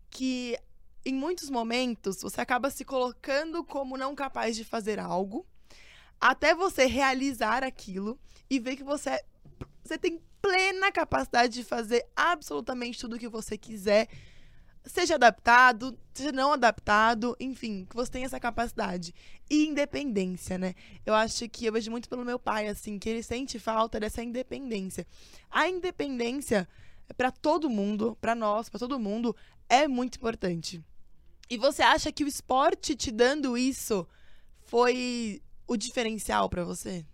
que em muitos momentos você acaba se colocando como não capaz de fazer algo, até você realizar aquilo e ver que você, é- você tem plena capacidade de fazer absolutamente tudo o que você quiser, seja adaptado, seja não adaptado, enfim, que você tem essa capacidade. E independência, né? Eu acho que eu vejo muito pelo meu pai, assim, que ele sente falta dessa independência. A independência, pra todo mundo, pra nós, pra todo mundo, é muito importante. E você acha que o esporte te dando isso foi o diferencial pra você?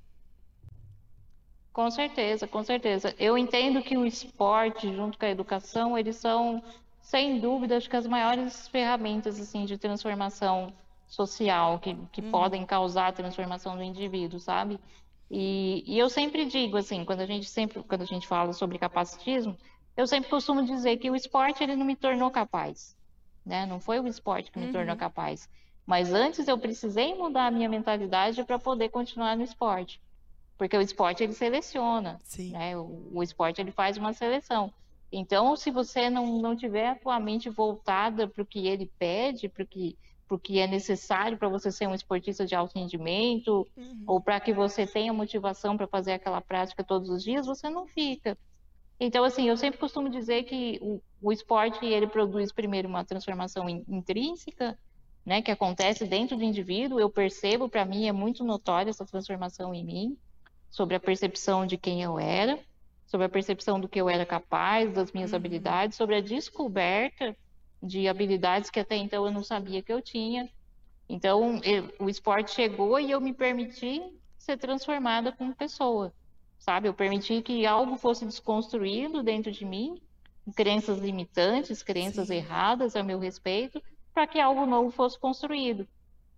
Com certeza, com certeza. Eu entendo que o esporte, junto com a educação, eles são, sem dúvida, acho que as maiores ferramentas assim de transformação social que, que podem causar a transformação do indivíduo, sabe? E, e eu sempre digo assim, quando a gente sempre, quando a gente fala sobre capacitismo, eu sempre costumo dizer que o esporte ele não me tornou capaz, né? Não foi o esporte que me tornou capaz. Mas antes eu precisei mudar a minha mentalidade para poder continuar no esporte. Porque o esporte ele seleciona, Sim. né? O, o esporte ele faz uma seleção. Então, se você não, não tiver a tua mente voltada para o que ele pede, para o que, pro que é necessário para você ser um esportista de alto rendimento, ou para que você tenha motivação para fazer aquela prática todos os dias, você não fica. Então, assim, eu sempre costumo dizer que o, o esporte ele produz primeiro uma transformação in- intrínseca, né, que acontece dentro do indivíduo. Eu percebo, para mim é muito notória essa transformação em mim, sobre a percepção de quem eu era, sobre a percepção do que eu era capaz, das minhas habilidades, sobre a descoberta de habilidades que até então eu não sabia que eu tinha. Então, eu- o esporte chegou e eu me permiti ser transformada como pessoa, sabe? Eu permiti que algo fosse desconstruído dentro de mim, crenças limitantes, crenças Sim. erradas a meu respeito, para que algo novo fosse construído,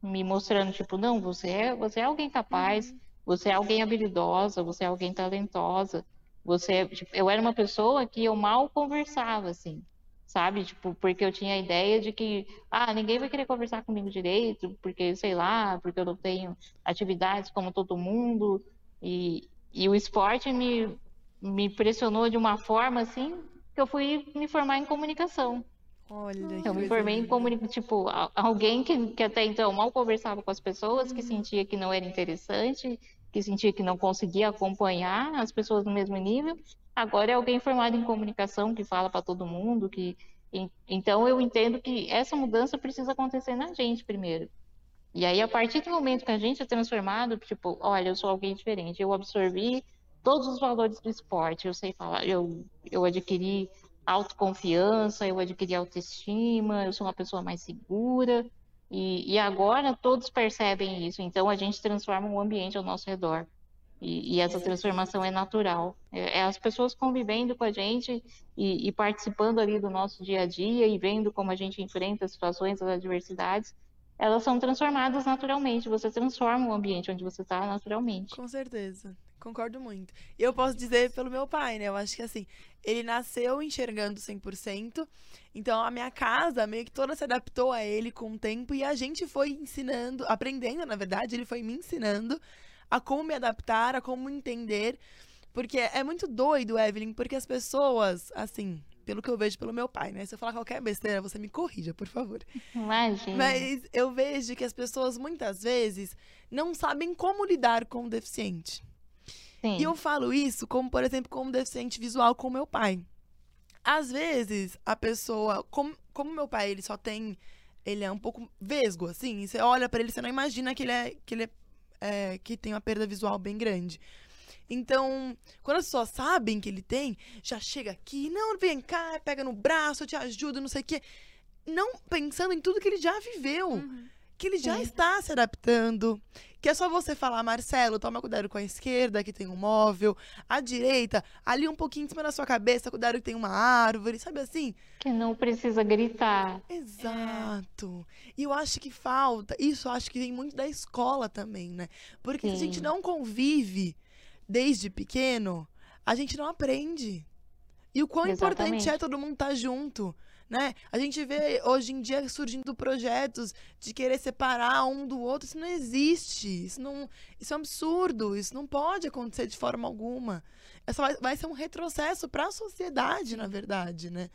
me mostrando tipo, não, você é, você é alguém capaz, você é alguém habilidosa, você é alguém talentosa, você, tipo, eu era uma pessoa que eu mal conversava assim sabe? Tipo, porque eu tinha a ideia de que, ah, ninguém vai querer conversar comigo direito, porque, sei lá, porque eu não tenho atividades como todo mundo. E, e o esporte me, me pressionou de uma forma, assim, que eu fui me formar em comunicação. Olha, Eu me formei em comunicação, tipo, alguém que, que até então mal conversava com as pessoas, que sentia que não era interessante, que sentia que não conseguia acompanhar as pessoas no mesmo nível. Agora é alguém formado em comunicação, que fala para todo mundo, que en- então eu entendo que essa mudança precisa acontecer na gente primeiro. E aí, a partir do momento que a gente é transformado, tipo, olha, eu sou alguém diferente, eu absorvi todos os valores do esporte, eu sei falar, eu, eu adquiri autoconfiança, eu adquiri autoestima, eu sou uma pessoa mais segura, e, e agora todos percebem isso, então a gente transforma o ambiente ao nosso redor. E, e essa transformação é natural. É, é as pessoas convivendo com a gente e, e participando ali do nosso dia a dia e vendo como a gente enfrenta as situações, as adversidades, elas são transformadas naturalmente. Você transforma o ambiente onde você está naturalmente. Com certeza. Concordo muito. E eu posso dizer pelo meu pai, né? Eu acho que assim, ele nasceu enxergando 100%. Então a minha casa meio que toda se adaptou a ele com o tempo e a gente foi ensinando, aprendendo, na verdade, ele foi me ensinando a como me adaptar, a como entender. Porque é muito doido, Evelyn, porque as pessoas, assim, pelo que eu vejo pelo meu pai, né? Se eu falar qualquer besteira, você me corrija, por favor. Imagina. Mas eu vejo que as pessoas muitas vezes não sabem como lidar com o deficiente. Sim. E eu falo isso como, por exemplo, como deficiente visual com meu pai. Às vezes, a pessoa, como, como meu pai, ele só tem, ele é um pouco vesgo, assim, e você olha pra ele, você não imagina que ele é, que ele é, é, que tem uma perda visual bem grande. Então, quando as pessoas sabem que ele tem, já chega aqui, não, vem cá, pega no braço, eu te ajudo, não sei o quê. Não pensando em tudo que ele já viveu. Que ele já Sim. está se adaptando. Que é só você falar, Marcelo, toma cuidado com a esquerda, que tem um móvel. A direita, ali um pouquinho em cima da sua cabeça, cuidado que tem uma árvore, sabe assim? Que não precisa gritar. Exato. E eu acho que falta, isso eu acho que vem muito da escola também, né? Porque se a gente Sim. não convive desde pequeno, a gente não aprende. E o quão importante é Exatamente. todo mundo estar junto, né? A gente vê hoje em dia surgindo projetos de querer separar um do outro, isso não existe. Isso não, isso é um absurdo, isso não pode acontecer de forma alguma. Essa vai, vai ser um retrocesso para a sociedade, na verdade, né?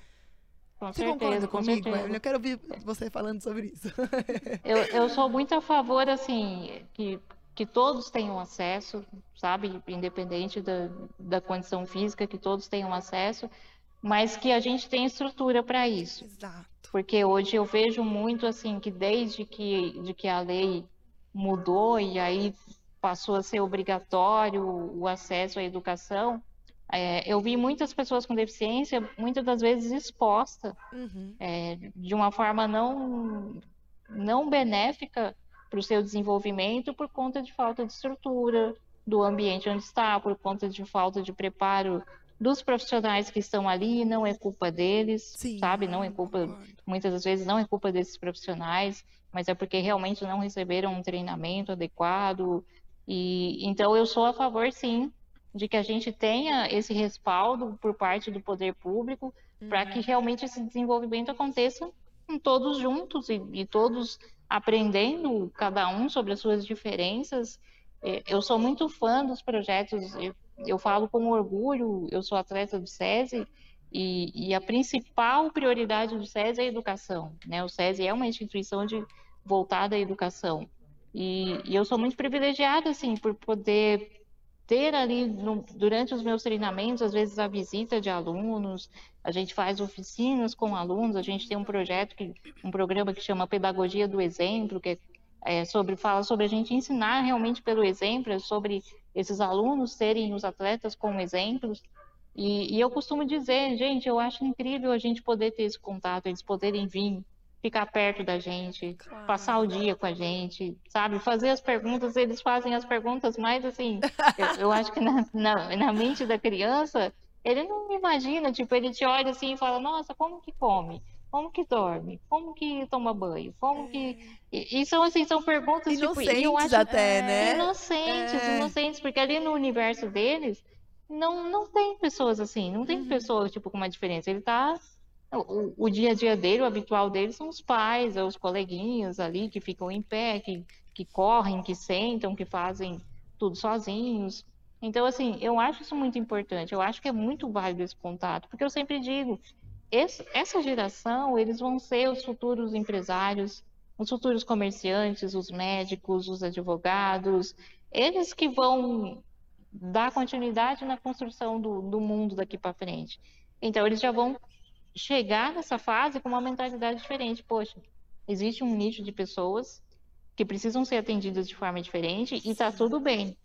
Com Você concorda certeza, com comigo? certeza. Evelyn? Eu quero ouvir você falando sobre isso. Eu, eu sou muito a favor, assim, que, que todos tenham acesso, sabe? Independente da, da condição física, que todos tenham acesso, mas que a gente tenha estrutura para isso. Exato. Porque hoje eu vejo muito, assim, que desde que, de que a lei mudou e aí passou a ser obrigatório o acesso à educação, é, eu vi muitas pessoas com deficiência, muitas das vezes expostas Uhum. é, de uma forma não, não benéfica para o seu desenvolvimento por conta de falta de estrutura do ambiente onde está, por conta de falta de preparo dos profissionais que estão ali, não é culpa deles, Sim. sabe? Não é culpa, muitas das vezes não é culpa desses profissionais, mas é porque realmente não receberam um treinamento adequado. E então eu sou a favor, sim, de que a gente tenha esse respaldo por parte do poder público para que realmente esse desenvolvimento aconteça com todos juntos e, e todos aprendendo cada um sobre as suas diferenças. Eh, Eu sou muito fã dos projetos, eu, eu falo com orgulho, eu sou atleta do SESI e, e a principal prioridade do SESI é a educação, né? O SESI é uma instituição de, voltada à educação e, e eu sou muito privilegiada, assim, por poder ter ali no- durante os meus treinamentos, às vezes a visita de alunos, a gente faz oficinas com alunos, a gente tem um projeto, que, um programa que chama Pedagogia do Exemplo, que é, é sobre, fala sobre a gente ensinar realmente pelo exemplo, é sobre esses alunos serem os atletas como exemplos. E, e eu costumo dizer, gente, eu acho incrível a gente poder ter esse contato, eles poderem vir, ficar perto da gente, Claro. passar o dia com a gente, sabe? Fazer as perguntas, eles fazem as perguntas mais assim. Eu, eu acho que na, na, na mente da criança, ele não imagina, tipo, ele te olha assim e fala: Nossa, como que come? Como que dorme? Como que toma banho? Como que. E, e são assim, são perguntas tipo, e eu Inocentes acho até, né? inocentes, É. inocentes, porque ali no universo deles não, não tem pessoas assim, não tem pessoas tipo com uma diferença. Ele tá o, o- o dia a dia dele, o habitual dele são os pais, é os coleguinhas ali que ficam em pé, que, que correm, que sentam, que fazem tudo sozinhos. Então, assim, eu acho isso muito importante. Eu acho que é muito válido esse contato, porque eu sempre digo, esse- essa geração, eles vão ser os futuros empresários, os futuros comerciantes, os médicos, os advogados, eles que vão dar continuidade na construção do, do mundo daqui para frente. Então, eles já vão chegar nessa fase com uma mentalidade diferente. Poxa, existe um nicho de pessoas que precisam ser atendidas de forma diferente e está tudo bem.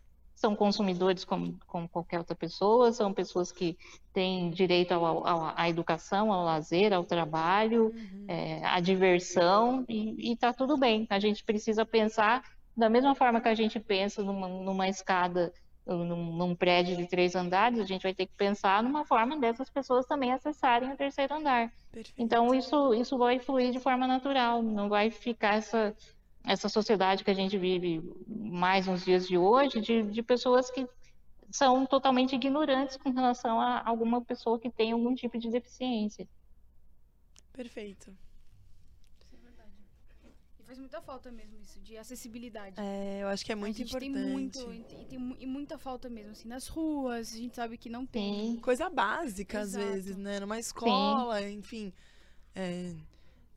São consumidores como, como qualquer outra pessoa, são pessoas que têm direito ao, ao- à educação, ao lazer, ao trabalho, é, à diversão, e está tudo bem. A gente precisa pensar da mesma forma que a gente pensa numa, numa escada, num, num prédio de três andares, a gente vai ter que pensar numa forma dessas pessoas também acessarem o terceiro andar. Perfeito. Então, isso, isso vai fluir de forma natural, não vai ficar essa, essa sociedade que a gente vive mais nos dias de hoje, de, de pessoas que são totalmente ignorantes com relação a alguma pessoa que tem algum tipo de deficiência. Perfeito. faz muita falta mesmo isso, de acessibilidade. É, eu acho que é muito a gente importante. tem muito, e tem, e muita falta mesmo, assim, nas ruas, a gente sabe que não tem. Sim. Coisa básica, às Exato. vezes, né? Numa escola, enfim. É,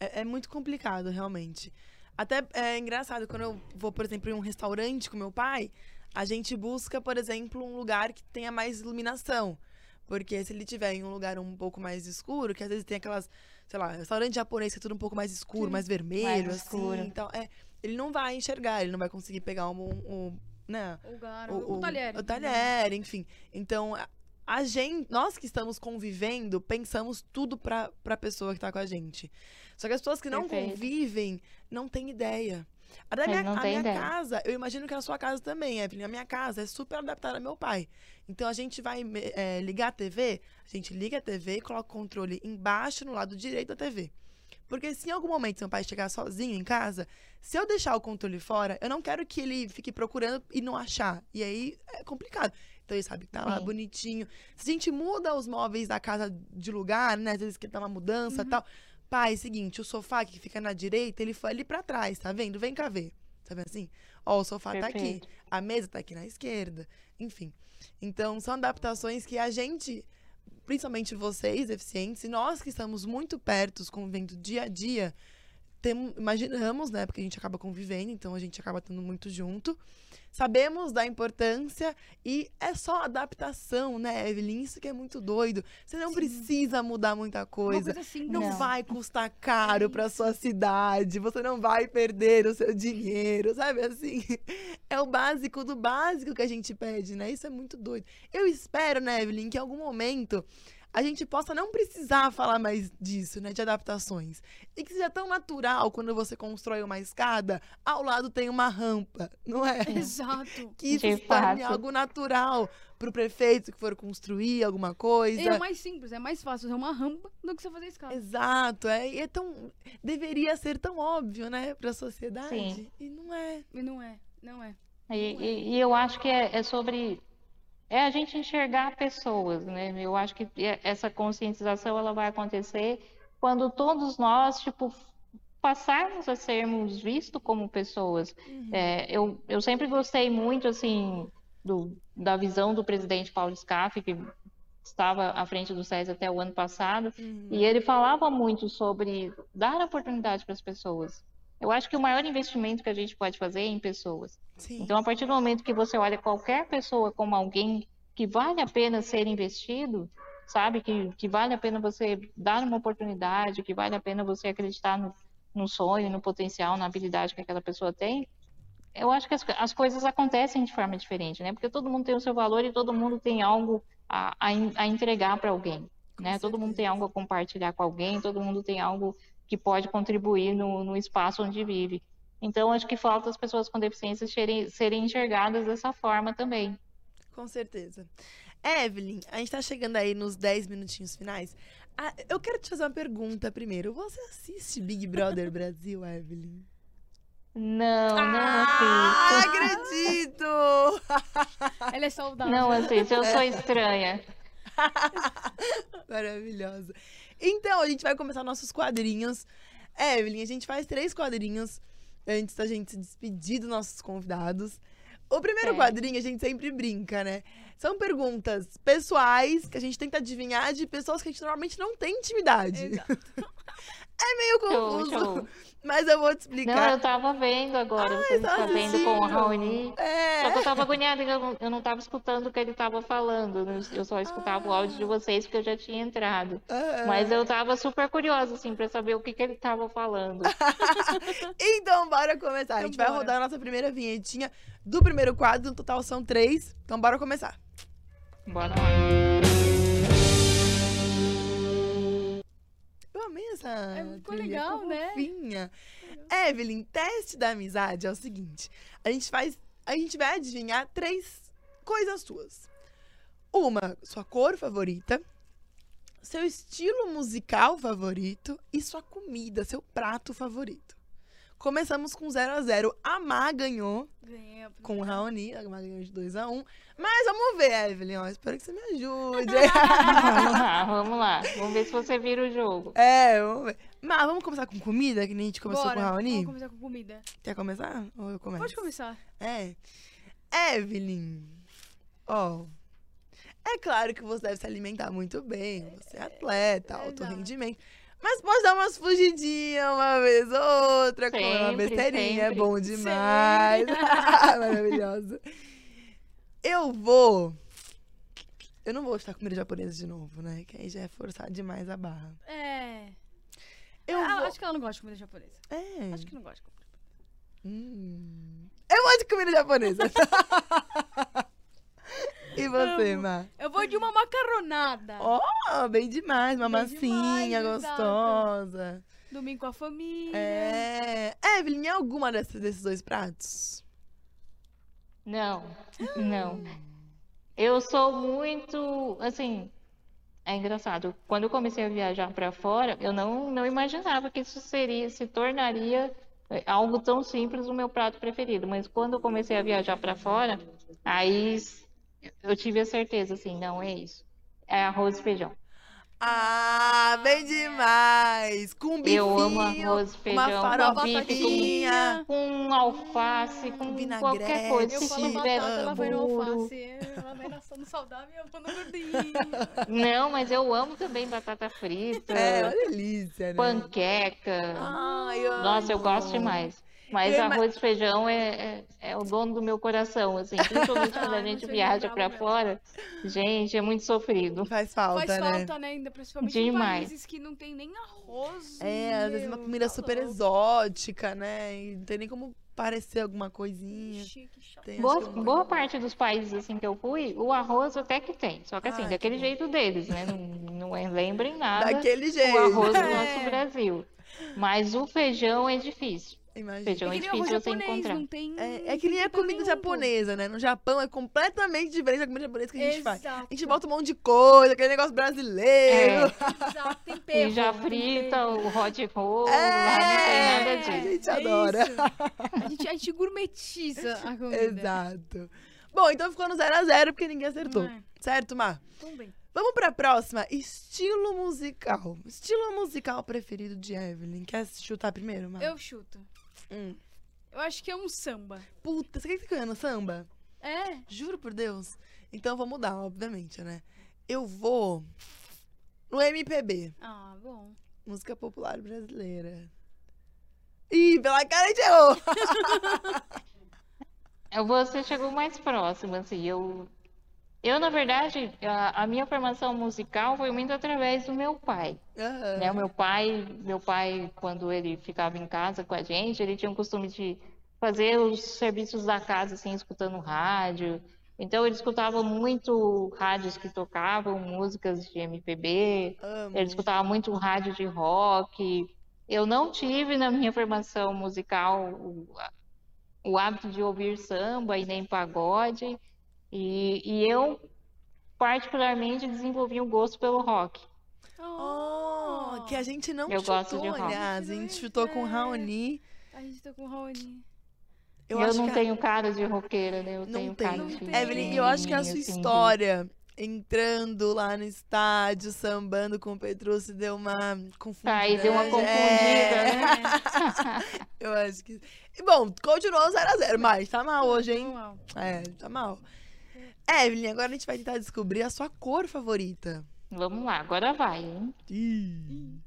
é, é muito complicado, realmente. Até é engraçado, quando eu vou, por exemplo, em um restaurante com meu pai, a gente busca, por exemplo, um lugar que tenha mais iluminação. Porque se ele tiver em um lugar um pouco mais escuro, que às vezes tem aquelas, sei lá, restaurante japonês que é tudo um pouco mais escuro, Sim. mais vermelho, Mais assim. escuro. Então, é, ele não vai enxergar, ele não vai conseguir pegar um, um, né, O lugar, o, o talher. o talher, enfim. Então, a, a gente, nós que estamos convivendo, pensamos tudo pra, pra pessoa que tá com a gente. Só que as pessoas que não Perfeito. convivem não têm ideia. A, da minha, a minha casa, eu imagino que a sua casa também, Evelyn. A minha casa é super adaptada ao meu pai. Então a gente vai é, ligar a TV, a gente liga a TV e coloca o controle embaixo no lado direito da TV. Porque se em algum momento meu pai chegar sozinho em casa, se eu deixar o controle fora, eu não quero que ele fique procurando e não achar. E aí é complicado. Então ele sabe que tá lá Sim. bonitinho. Se a gente muda os móveis da casa de lugar, né? Às vezes que tá uma mudança e Uhum. tal. Pai, seguinte, o sofá que fica na direita, ele foi ali pra trás, tá vendo? Vem cá ver. Tá vendo assim? Ó, o sofá tá aqui. Perfeito. A mesa tá aqui na esquerda. Enfim. Então, são adaptações que a gente, principalmente vocês, deficientes, e nós que estamos muito perto, convivendo dia a dia, tem, imaginamos, né? Porque a gente acaba convivendo, então a gente acaba estando muito junto. Sabemos da importância e é só adaptação, né, Evelyn? Isso que é muito doido. Você não Sim. precisa mudar muita coisa. coisa assim, Não, Não. vai custar caro pra sua cidade. Você não vai perder o seu dinheiro, sabe assim? É o básico do básico que a gente pede, né? Isso é muito doido. Eu espero, né, Evelyn, que em algum momento a gente possa não precisar falar mais disso, né? De adaptações. E que seja tão natural quando você constrói uma escada, ao lado tem uma rampa, não é? Exato. Que isso De se torne algo natural pro prefeito que for construir alguma coisa. É mais simples, é mais fácil fazer uma rampa do que você fazer escada. Exato, é, e é tão. Deveria ser tão óbvio, né, pra sociedade. Sim. E não é. E não é, não é. E, e- e eu acho que é, é sobre é a gente enxergar pessoas, né? Eu acho que é- essa conscientização ela vai acontecer quando todos nós, tipo, passarmos a sermos vistos como pessoas. É, eu, eu sempre gostei muito, assim, do, da visão do presidente Paulo Scaff, que estava à frente do SES até o ano passado, Uhum. e ele falava muito sobre dar oportunidade para as pessoas. Eu acho que o maior investimento que a gente pode fazer é em pessoas. Sim. Então, a partir do momento que você olha qualquer pessoa como alguém que vale a pena ser investido, sabe? Que, que vale a pena você dar uma oportunidade, que vale a pena você acreditar no, no sonho, no potencial, na habilidade que aquela pessoa tem, eu acho que as, as coisas acontecem de forma diferente, né? Porque todo mundo tem o seu valor e todo mundo tem algo a, a, a entregar para alguém, né? Todo mundo tem algo a compartilhar com alguém, todo mundo tem algo que pode contribuir no, no espaço onde vive. Então, acho que falta as pessoas com deficiência serem, serem enxergadas dessa forma também. Com certeza. Evelyn, a gente tá chegando aí nos 10 minutinhos finais. Ah, eu quero te fazer uma pergunta primeiro. Você assiste Big Brother Brasil, Evelyn? Não, não Ah, assisto. acredito! Ela é saudável. Não assisto, eu sou estranha. Maravilhosa. Então, a gente vai começar nossos quadrinhos. Evelyn, a gente faz três quadrinhos antes da gente se despedir dos nossos convidados. O primeiro É. quadrinho a gente sempre brinca, né? São perguntas pessoais que a gente tenta adivinhar de pessoas que a gente normalmente não tem intimidade. Exato. É meio Show, confuso, show. Mas eu vou te Não, explicar. eu tava vendo agora, você tá vendo com o. Raoni. Só que É, eu tava agoniada, eu não, eu não tava escutando o que ele tava falando. né? Eu só escutava o áudio de vocês porque eu já tinha entrado. é. Mas eu tava super curiosa, assim, pra saber o que, que ele tava falando. Então, bora começar. a gente Então, vai bora. rodar a nossa primeira vinhetinha do primeiro quadro. No total são três. Então, bora começar. Bora lá. Essa. É, ficou legal, ficou né? fofinha. Evelyn, teste da amizade é o seguinte: a gente faz. A gente vai adivinhar três coisas suas. Uma, sua cor favorita. Seu estilo musical favorito e sua comida, seu prato favorito. Começamos com 0 a 0 A Má ganhou Ganhei a com o. Raoni. A Má ganhou de 2 a 1 Mas vamos ver, Evelyn. Ó, espero que você me ajude. Vamos lá, vamos lá. Vamos ver se você vira o jogo. é, vamos ver. Mas vamos começar com comida, que nem a gente começou Bora, com o Raoni? Vamos começar com comida. Quer começar? Ou eu começo? Pode começar. É. Evelyn. Ó. É claro que você deve se alimentar muito bem. Você é atleta, alto exato. rendimento. Mas pode dar umas fugidinhas uma vez ou outra, uma Sempre, besteirinha. É bom demais. Maravilhosa. Eu vou. Eu não vou estar comida japonesa de novo, né? Que aí já é forçar demais a barra. É. Eu Ela- vou. Acho que ela não gosta de comida japonesa. É. Acho que não gosta de comida Hum. Eu vou de comida japonesa. e você. Má? Eu vou de uma macarronada. Ó, bem demais. Uma Bem massinha demais, exato. gostosa. Domingo com a família. É. Evelyn, alguma desses, desses dois pratos? Não, não. Eu sou muito, assim, é engraçado. Quando eu comecei a viajar para fora, eu não, não imaginava que isso seria, se tornaria é, algo tão simples o meu prato preferido. Mas quando eu comecei a viajar para fora, aí eu tive a certeza, assim, não é isso. É arroz e feijão. Ah, bem demais. Com bifinho, Eu amo arroz, uma feijão, farofinha. com alface, com qualquer coisa. Eu Se falo tiver batata, ela vai no alface. Ela vai na saudável e eu vou no gordinho. Não, mas eu amo também batata frita, É, uma delícia, né? panqueca. Ai, eu Nossa, eu amo. gosto demais. Mas Eu arroz e feijão é, é, é o dono do meu coração, assim. Principalmente quando a gente você viaja mesmo. fora. Gente, é muito sofrido. Faz falta, Faz né? falta, né? Ainda principalmente em Demais. países que não tem nem arroz. É, às vezes uma meu, comida tá super louco. exótica, né? E não tem nem como parecer alguma coisinha. Que chato. Tem, Boa, que um- boa parte dos países assim que eu fui, o arroz até que tem. Só que assim, Ai, que daquele bom. jeito deles, né? Não, não é, lembrem nada Daquele o jeito. arroz do É. nosso Brasil. Mas o feijão é difícil. Imagina. Feijão É é que nem arroz difícil você japonês, encontrar. não tem. É, é que nem a comida nenhum, japonesa, né? No Japão é completamente diferente da comida japonesa que a gente faz. Exato. A gente bota um monte de coisa, aquele negócio brasileiro. Exato, tem perro. E já frita o hot roll, É, lá não tem nada a disso. gente é adora. A gente, a gente gourmetiza a comida. Exato. Bom, então ficou no 0x0 porque ninguém acertou. É. Certo, Mar? Então bem. Vamos pra próxima. Estilo musical. Estilo musical preferido de Evelyn. Quer chutar primeiro, Mar? Eu chuto. Hum. Eu acho que é um samba. Puta, você quer que fique no samba? É. Juro por Deus. Então eu vou mudar, obviamente, né? Eu vou no MPB. Ah, bom. Música popular brasileira. Ih, pela cara a gente errou. Eu- Você chegou mais próximo, assim, eu... Eu, na verdade, a, a minha formação musical foi muito através do meu pai, Aham. né? O meu pai, meu pai, quando ele ficava em casa com a gente, ele tinha o costume de fazer os serviços da casa, assim, escutando rádio. Então, ele escutava muito rádios que tocavam músicas de MPB, Amo. ele escutava muito rádio de rock. Eu não tive na minha formação musical o, o hábito de ouvir samba e nem pagode. E, e eu, particularmente, desenvolvi um gosto pelo rock. Oh, que a gente não Eu chutou, gosto de rock. aliás. A gente chutou com o é. Raoni. A gente tá com o Raoni. Eu, Eu, acho não que a- tenho cara de roqueira, né? Eu Não tenho tem. cara Não de tem. Evelyn, eu acho que a sua história entrando lá no estádio, sambando com o Petrúcio, deu uma confundida. Aí deu uma né? confundida, É, né? Eu acho que. E, bom, continuou 0x0, mas tá mal hoje, hein? Uau. É, tá mal. Evelyn, agora a gente vai tentar descobrir a sua cor favorita. Vamos lá, agora vai, hein? Ih,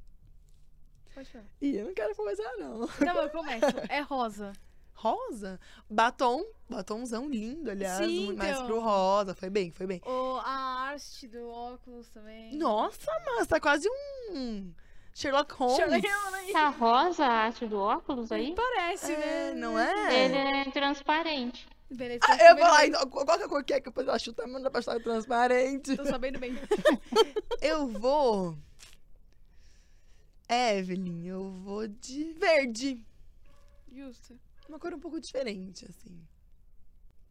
Pode falar. Ih, eu não quero começar, não. Bom, eu começo. É rosa. Rosa? Batom, batomzão lindo, aliás, Sim, muito mais então. pro rosa. Foi bem, foi bem. O, a arte do óculos também. Nossa, mas tá quase um Sherlock Holmes. Sherlock Holmes. Tá rosa a arte do óculos aí? Parece, É, né? não é? Ele é transparente. Beleza, Ah, eu vou lá, então, qual que é cor que é que depois ela chuta, manda pra estar transparente. Tô sabendo bem. Eu vou. Evelyn, eu vou de verde. Justo. Uma cor um pouco diferente, assim.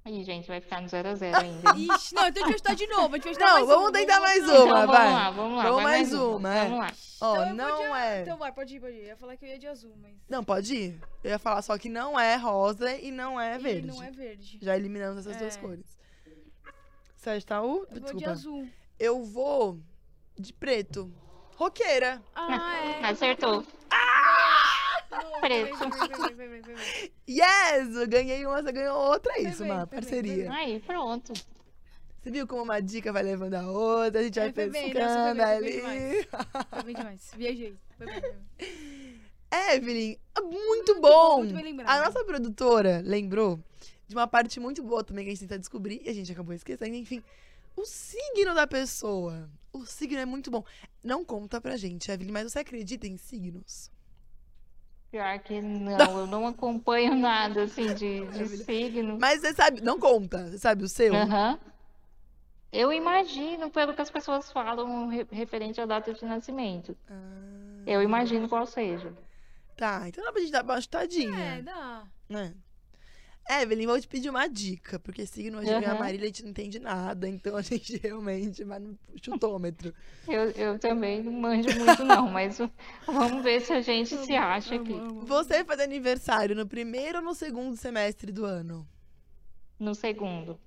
Ih, gente, vai ficar no 0x0 ainda. hein? Ixi, não, então a gente vai chutar de novo. A gente vai chutar Não, mais vamos uma, tentar mais chutar. uma, Então, vai. Vamos lá, vamos lá. Vamos vai mais uma, é. Vamos lá. Ó, Então eu não podia- é. Então vai, pode ir, pode ir. Eu ia falar que eu ia de azul, mas. Não, pode ir. Eu ia falar só que não é rosa e não é E verde. não é verde. Já eliminamos essas duas É. cores. Sagitaú? Eu vou de Desculpa. azul. Eu vou de preto. Roqueira. Ah, é. Acertou. Preto. Yes! Eu ganhei uma, você ganhou outra. É isso, bem, uma parceria. Aí, pronto. Você viu como uma dica vai levando a outra? A gente vai É, pescando foi bem, ali. foi bem demais. Viajei. Foi bem, foi bem. Evelyn, muito bom! muito bem lembrado. a nossa produtora lembrou de uma parte muito boa também que a gente tenta descobrir e a gente acabou esquecendo. Enfim, o signo da pessoa. O signo é muito bom. Não conta pra gente, Evelyn, mas você acredita em signos? Pior que não, eu não acompanho nada assim de, de signo. Mas você sabe, não conta. Você sabe o seu? Aham. Eu imagino pelo que as pessoas falam re- referente à data de nascimento. Ah, Eu imagino qual seja. tá, então dá pra gente dar uma É, chutadinha. dá. né? Evelyn, vou te pedir uma dica, porque signo hoje eu e Aham. Marília a gente não entende nada, então a gente realmente vai no chutômetro. Eu, eu também não manjo muito não, mas vamos ver se a gente se acha aqui. Você faz aniversário no primeiro ou no segundo semestre do ano? No segundo.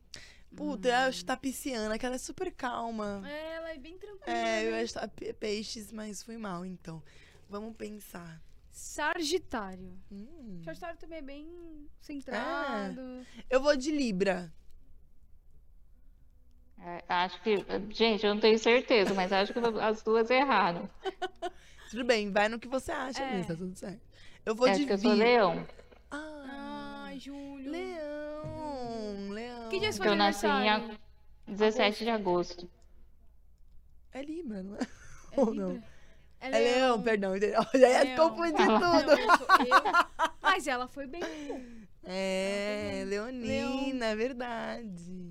Puta, eu acho que tá pisciana, que ela é super calma. É, ela é bem tranquila. É, eu né? acho tá peixes, mas fui mal, então. Vamos pensar. Sagitário. Hum. Sagitário também é bem centrado. Eu vou de Libra. É, acho que. Gente, eu não tenho certeza, mas acho que as duas erraram. Tudo bem, vai no que você acha É. mesmo, tá tudo certo. Eu vou acho de que eu sou leão. Ah, Ai, Júlio. leão, leão. Que dia Que eu nasci em aniversário? a- 17 de agosto. É Libra, não é? É Ou não? Libra? É leão, perdão. entendeu? Já ia Leão. confundir tudo. eu sou eu. Mas ela foi bem. É, Leonina, é verdade.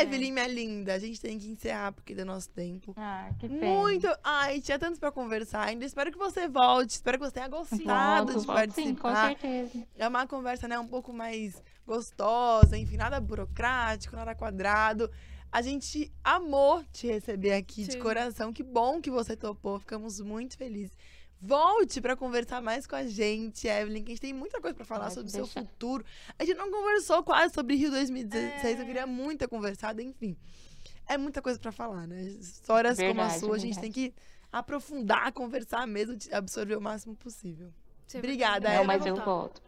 Evelyn, minha linda, a gente tem que encerrar porque deu nosso tempo. Ah, que pena. Muito. Ai, tinha tanto pra conversar ainda. Espero que você volte. Espero que você tenha gostado Volto, de volto sim, com participar. certeza. É uma conversa, né, um pouco mais gostosa, enfim, nada burocrático, nada quadrado. A gente amou te receber aqui de Sim. coração. Que bom que você topou. Ficamos muito felizes. Volte pra conversar mais com a gente, Evelyn, que a gente tem muita coisa pra falar Pode sobre o seu futuro. A gente não conversou quase sobre Rio 2016, eu É. queria muito ter conversado, enfim. É muita coisa pra falar, né? Histórias como a Verdade, sua, a gente tem verdade. que aprofundar, conversar mesmo, de absorver o máximo possível. Você Obrigada, Ela Não, mas eu volto.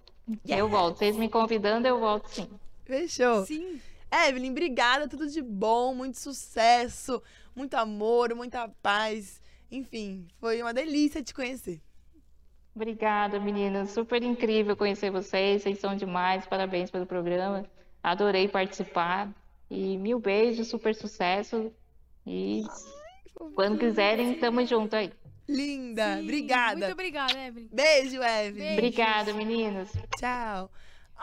Eu volto. Vocês me convidando, eu volto sim. Fechou? Sim. Evelyn, obrigada, tudo de bom, muito sucesso, muito amor, muita paz. Enfim, foi uma delícia te conhecer. Obrigada, meninas. Super incrível conhecer vocês. Vocês são demais. Parabéns pelo programa. Adorei participar. E mil beijos, super sucesso. E quando quiserem, tamo junto aí. Linda, Sim. obrigada. Muito obrigada, Evelyn. Beijo, Evelyn. Beijo. Obrigada, meninas. Tchau.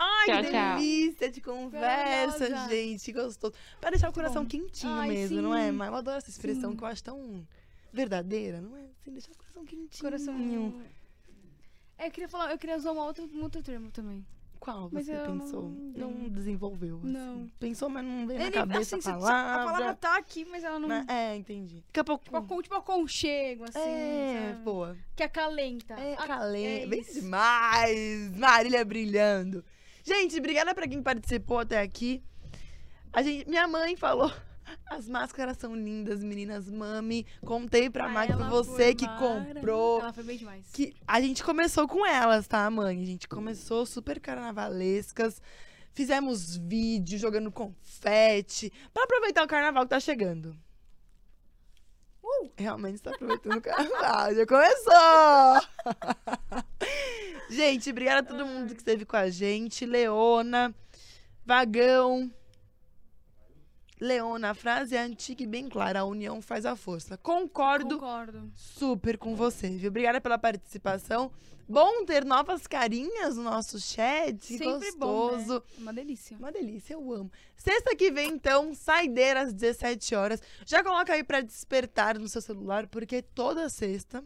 Ai, Tchau, que tchau. delícia de conversa, Maravilhosa. gente. que Gostoso. Pra deixar o coração bom. quentinho Ai, mesmo, não é? sim. Mas eu adoro essa expressão Sim. que eu acho tão verdadeira, não é? Assim, deixar o coração quentinho. Coração. É, eu queria falar, eu queria usar um outro, um outro termo também. Qual Mas você pensou? não- Não, desenvolveu. assim. Não. Pensou, mas não veio na Ele- cabeça assim, a palavra. A palavra tá aqui, mas ela não. Né? É, entendi. Daqui a pouco. Tipo, acon- tipo aconchego, assim. é, sabe? boa. Que acalenta. É, A- calenta. é Bem demais. Marília brilhando. Gente, obrigada pra quem participou até aqui. A gente, minha mãe falou. As máscaras são lindas, meninas. Mami, contei pra Ah, foi ela você que comprou. Ela foi bem demais. Que a gente começou com elas, tá, mãe? A gente começou super carnavalescas. Fizemos vídeo jogando confete. Pra aproveitar o carnaval que tá chegando. Uh, realmente está aproveitando o carnaval. Já começou! gente, obrigada a todo mundo que esteve com a gente. Leona, Vagão. Leona, a frase é antiga e bem clara. A união faz a força. Concordo Concordo. super com você, viu? Obrigada pela participação. Bom ter novas carinhas no nosso chat. Sempre bom, gostoso. né? Uma delícia. Uma delícia, eu amo. Sexta que vem, então, saideira às 17 horas. Já coloca aí pra despertar no seu celular, porque toda sexta,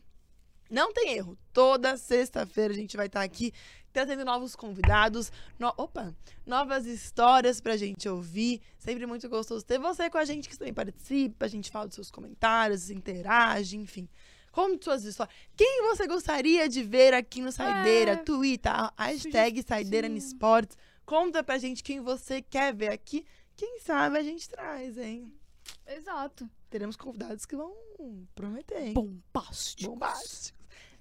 não tem erro, toda sexta-feira a gente vai estar aqui trazendo novos convidados, no- opa, novas histórias pra gente ouvir. Sempre muito gostoso ter você com a gente que também participa, a gente fala dos seus comentários, interage, enfim. Conte suas histórias. Quem você gostaria de ver aqui no Saideira? É. Twitter, hashtag Saideira Esportes. Conta pra gente quem você quer ver aqui. Quem sabe a gente traz, hein? Exato. Teremos convidados que vão prometer, hein? Bombástico. Bombásticos.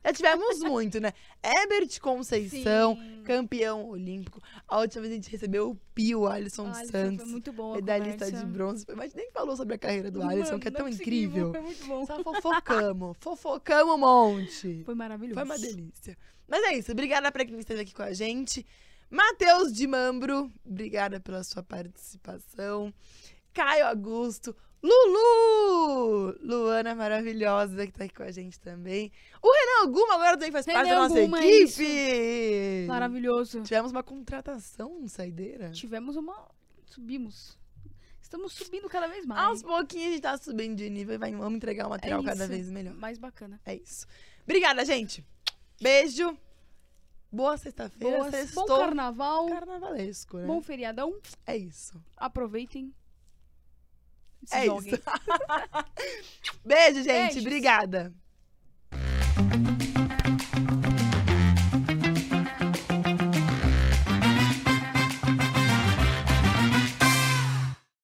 Já tivemos muito, né? Ebert Conceição, Sim. campeão olímpico. A última vez a gente recebeu o Pio Alisson Alisson, Santos, Foi muito bom. medalhista de bronze. Mas nem falou sobre a carreira do Mano, Alisson, que é tão incrível. Foi muito bom. Só fofocamos. fofocamos um monte. Foi maravilhoso. Foi uma delícia. Mas é isso. Obrigada pra quem esteve aqui com a gente. Matheus de Mambro, obrigada pela sua participação. Caio Augusto. Lulu! Luana maravilhosa que tá aqui com a gente também. O Renan Guma agora também faz parte da Renan nossa equipe. Maravilhoso. Tivemos uma contratação saideira. Tivemos uma. Subimos. Estamos subindo cada vez mais. Aos pouquinhos a gente tá subindo de nível e vai, vamos entregar um material É cada vez melhor. Mais bacana. É isso. Obrigada, gente. Beijo. Boa sexta-feira. Bom carnaval. Carnavalesco, né? Bom feriadão. É isso. Aproveitem. Se é joguem. isso. Beijo, gente. Beijos. Obrigada.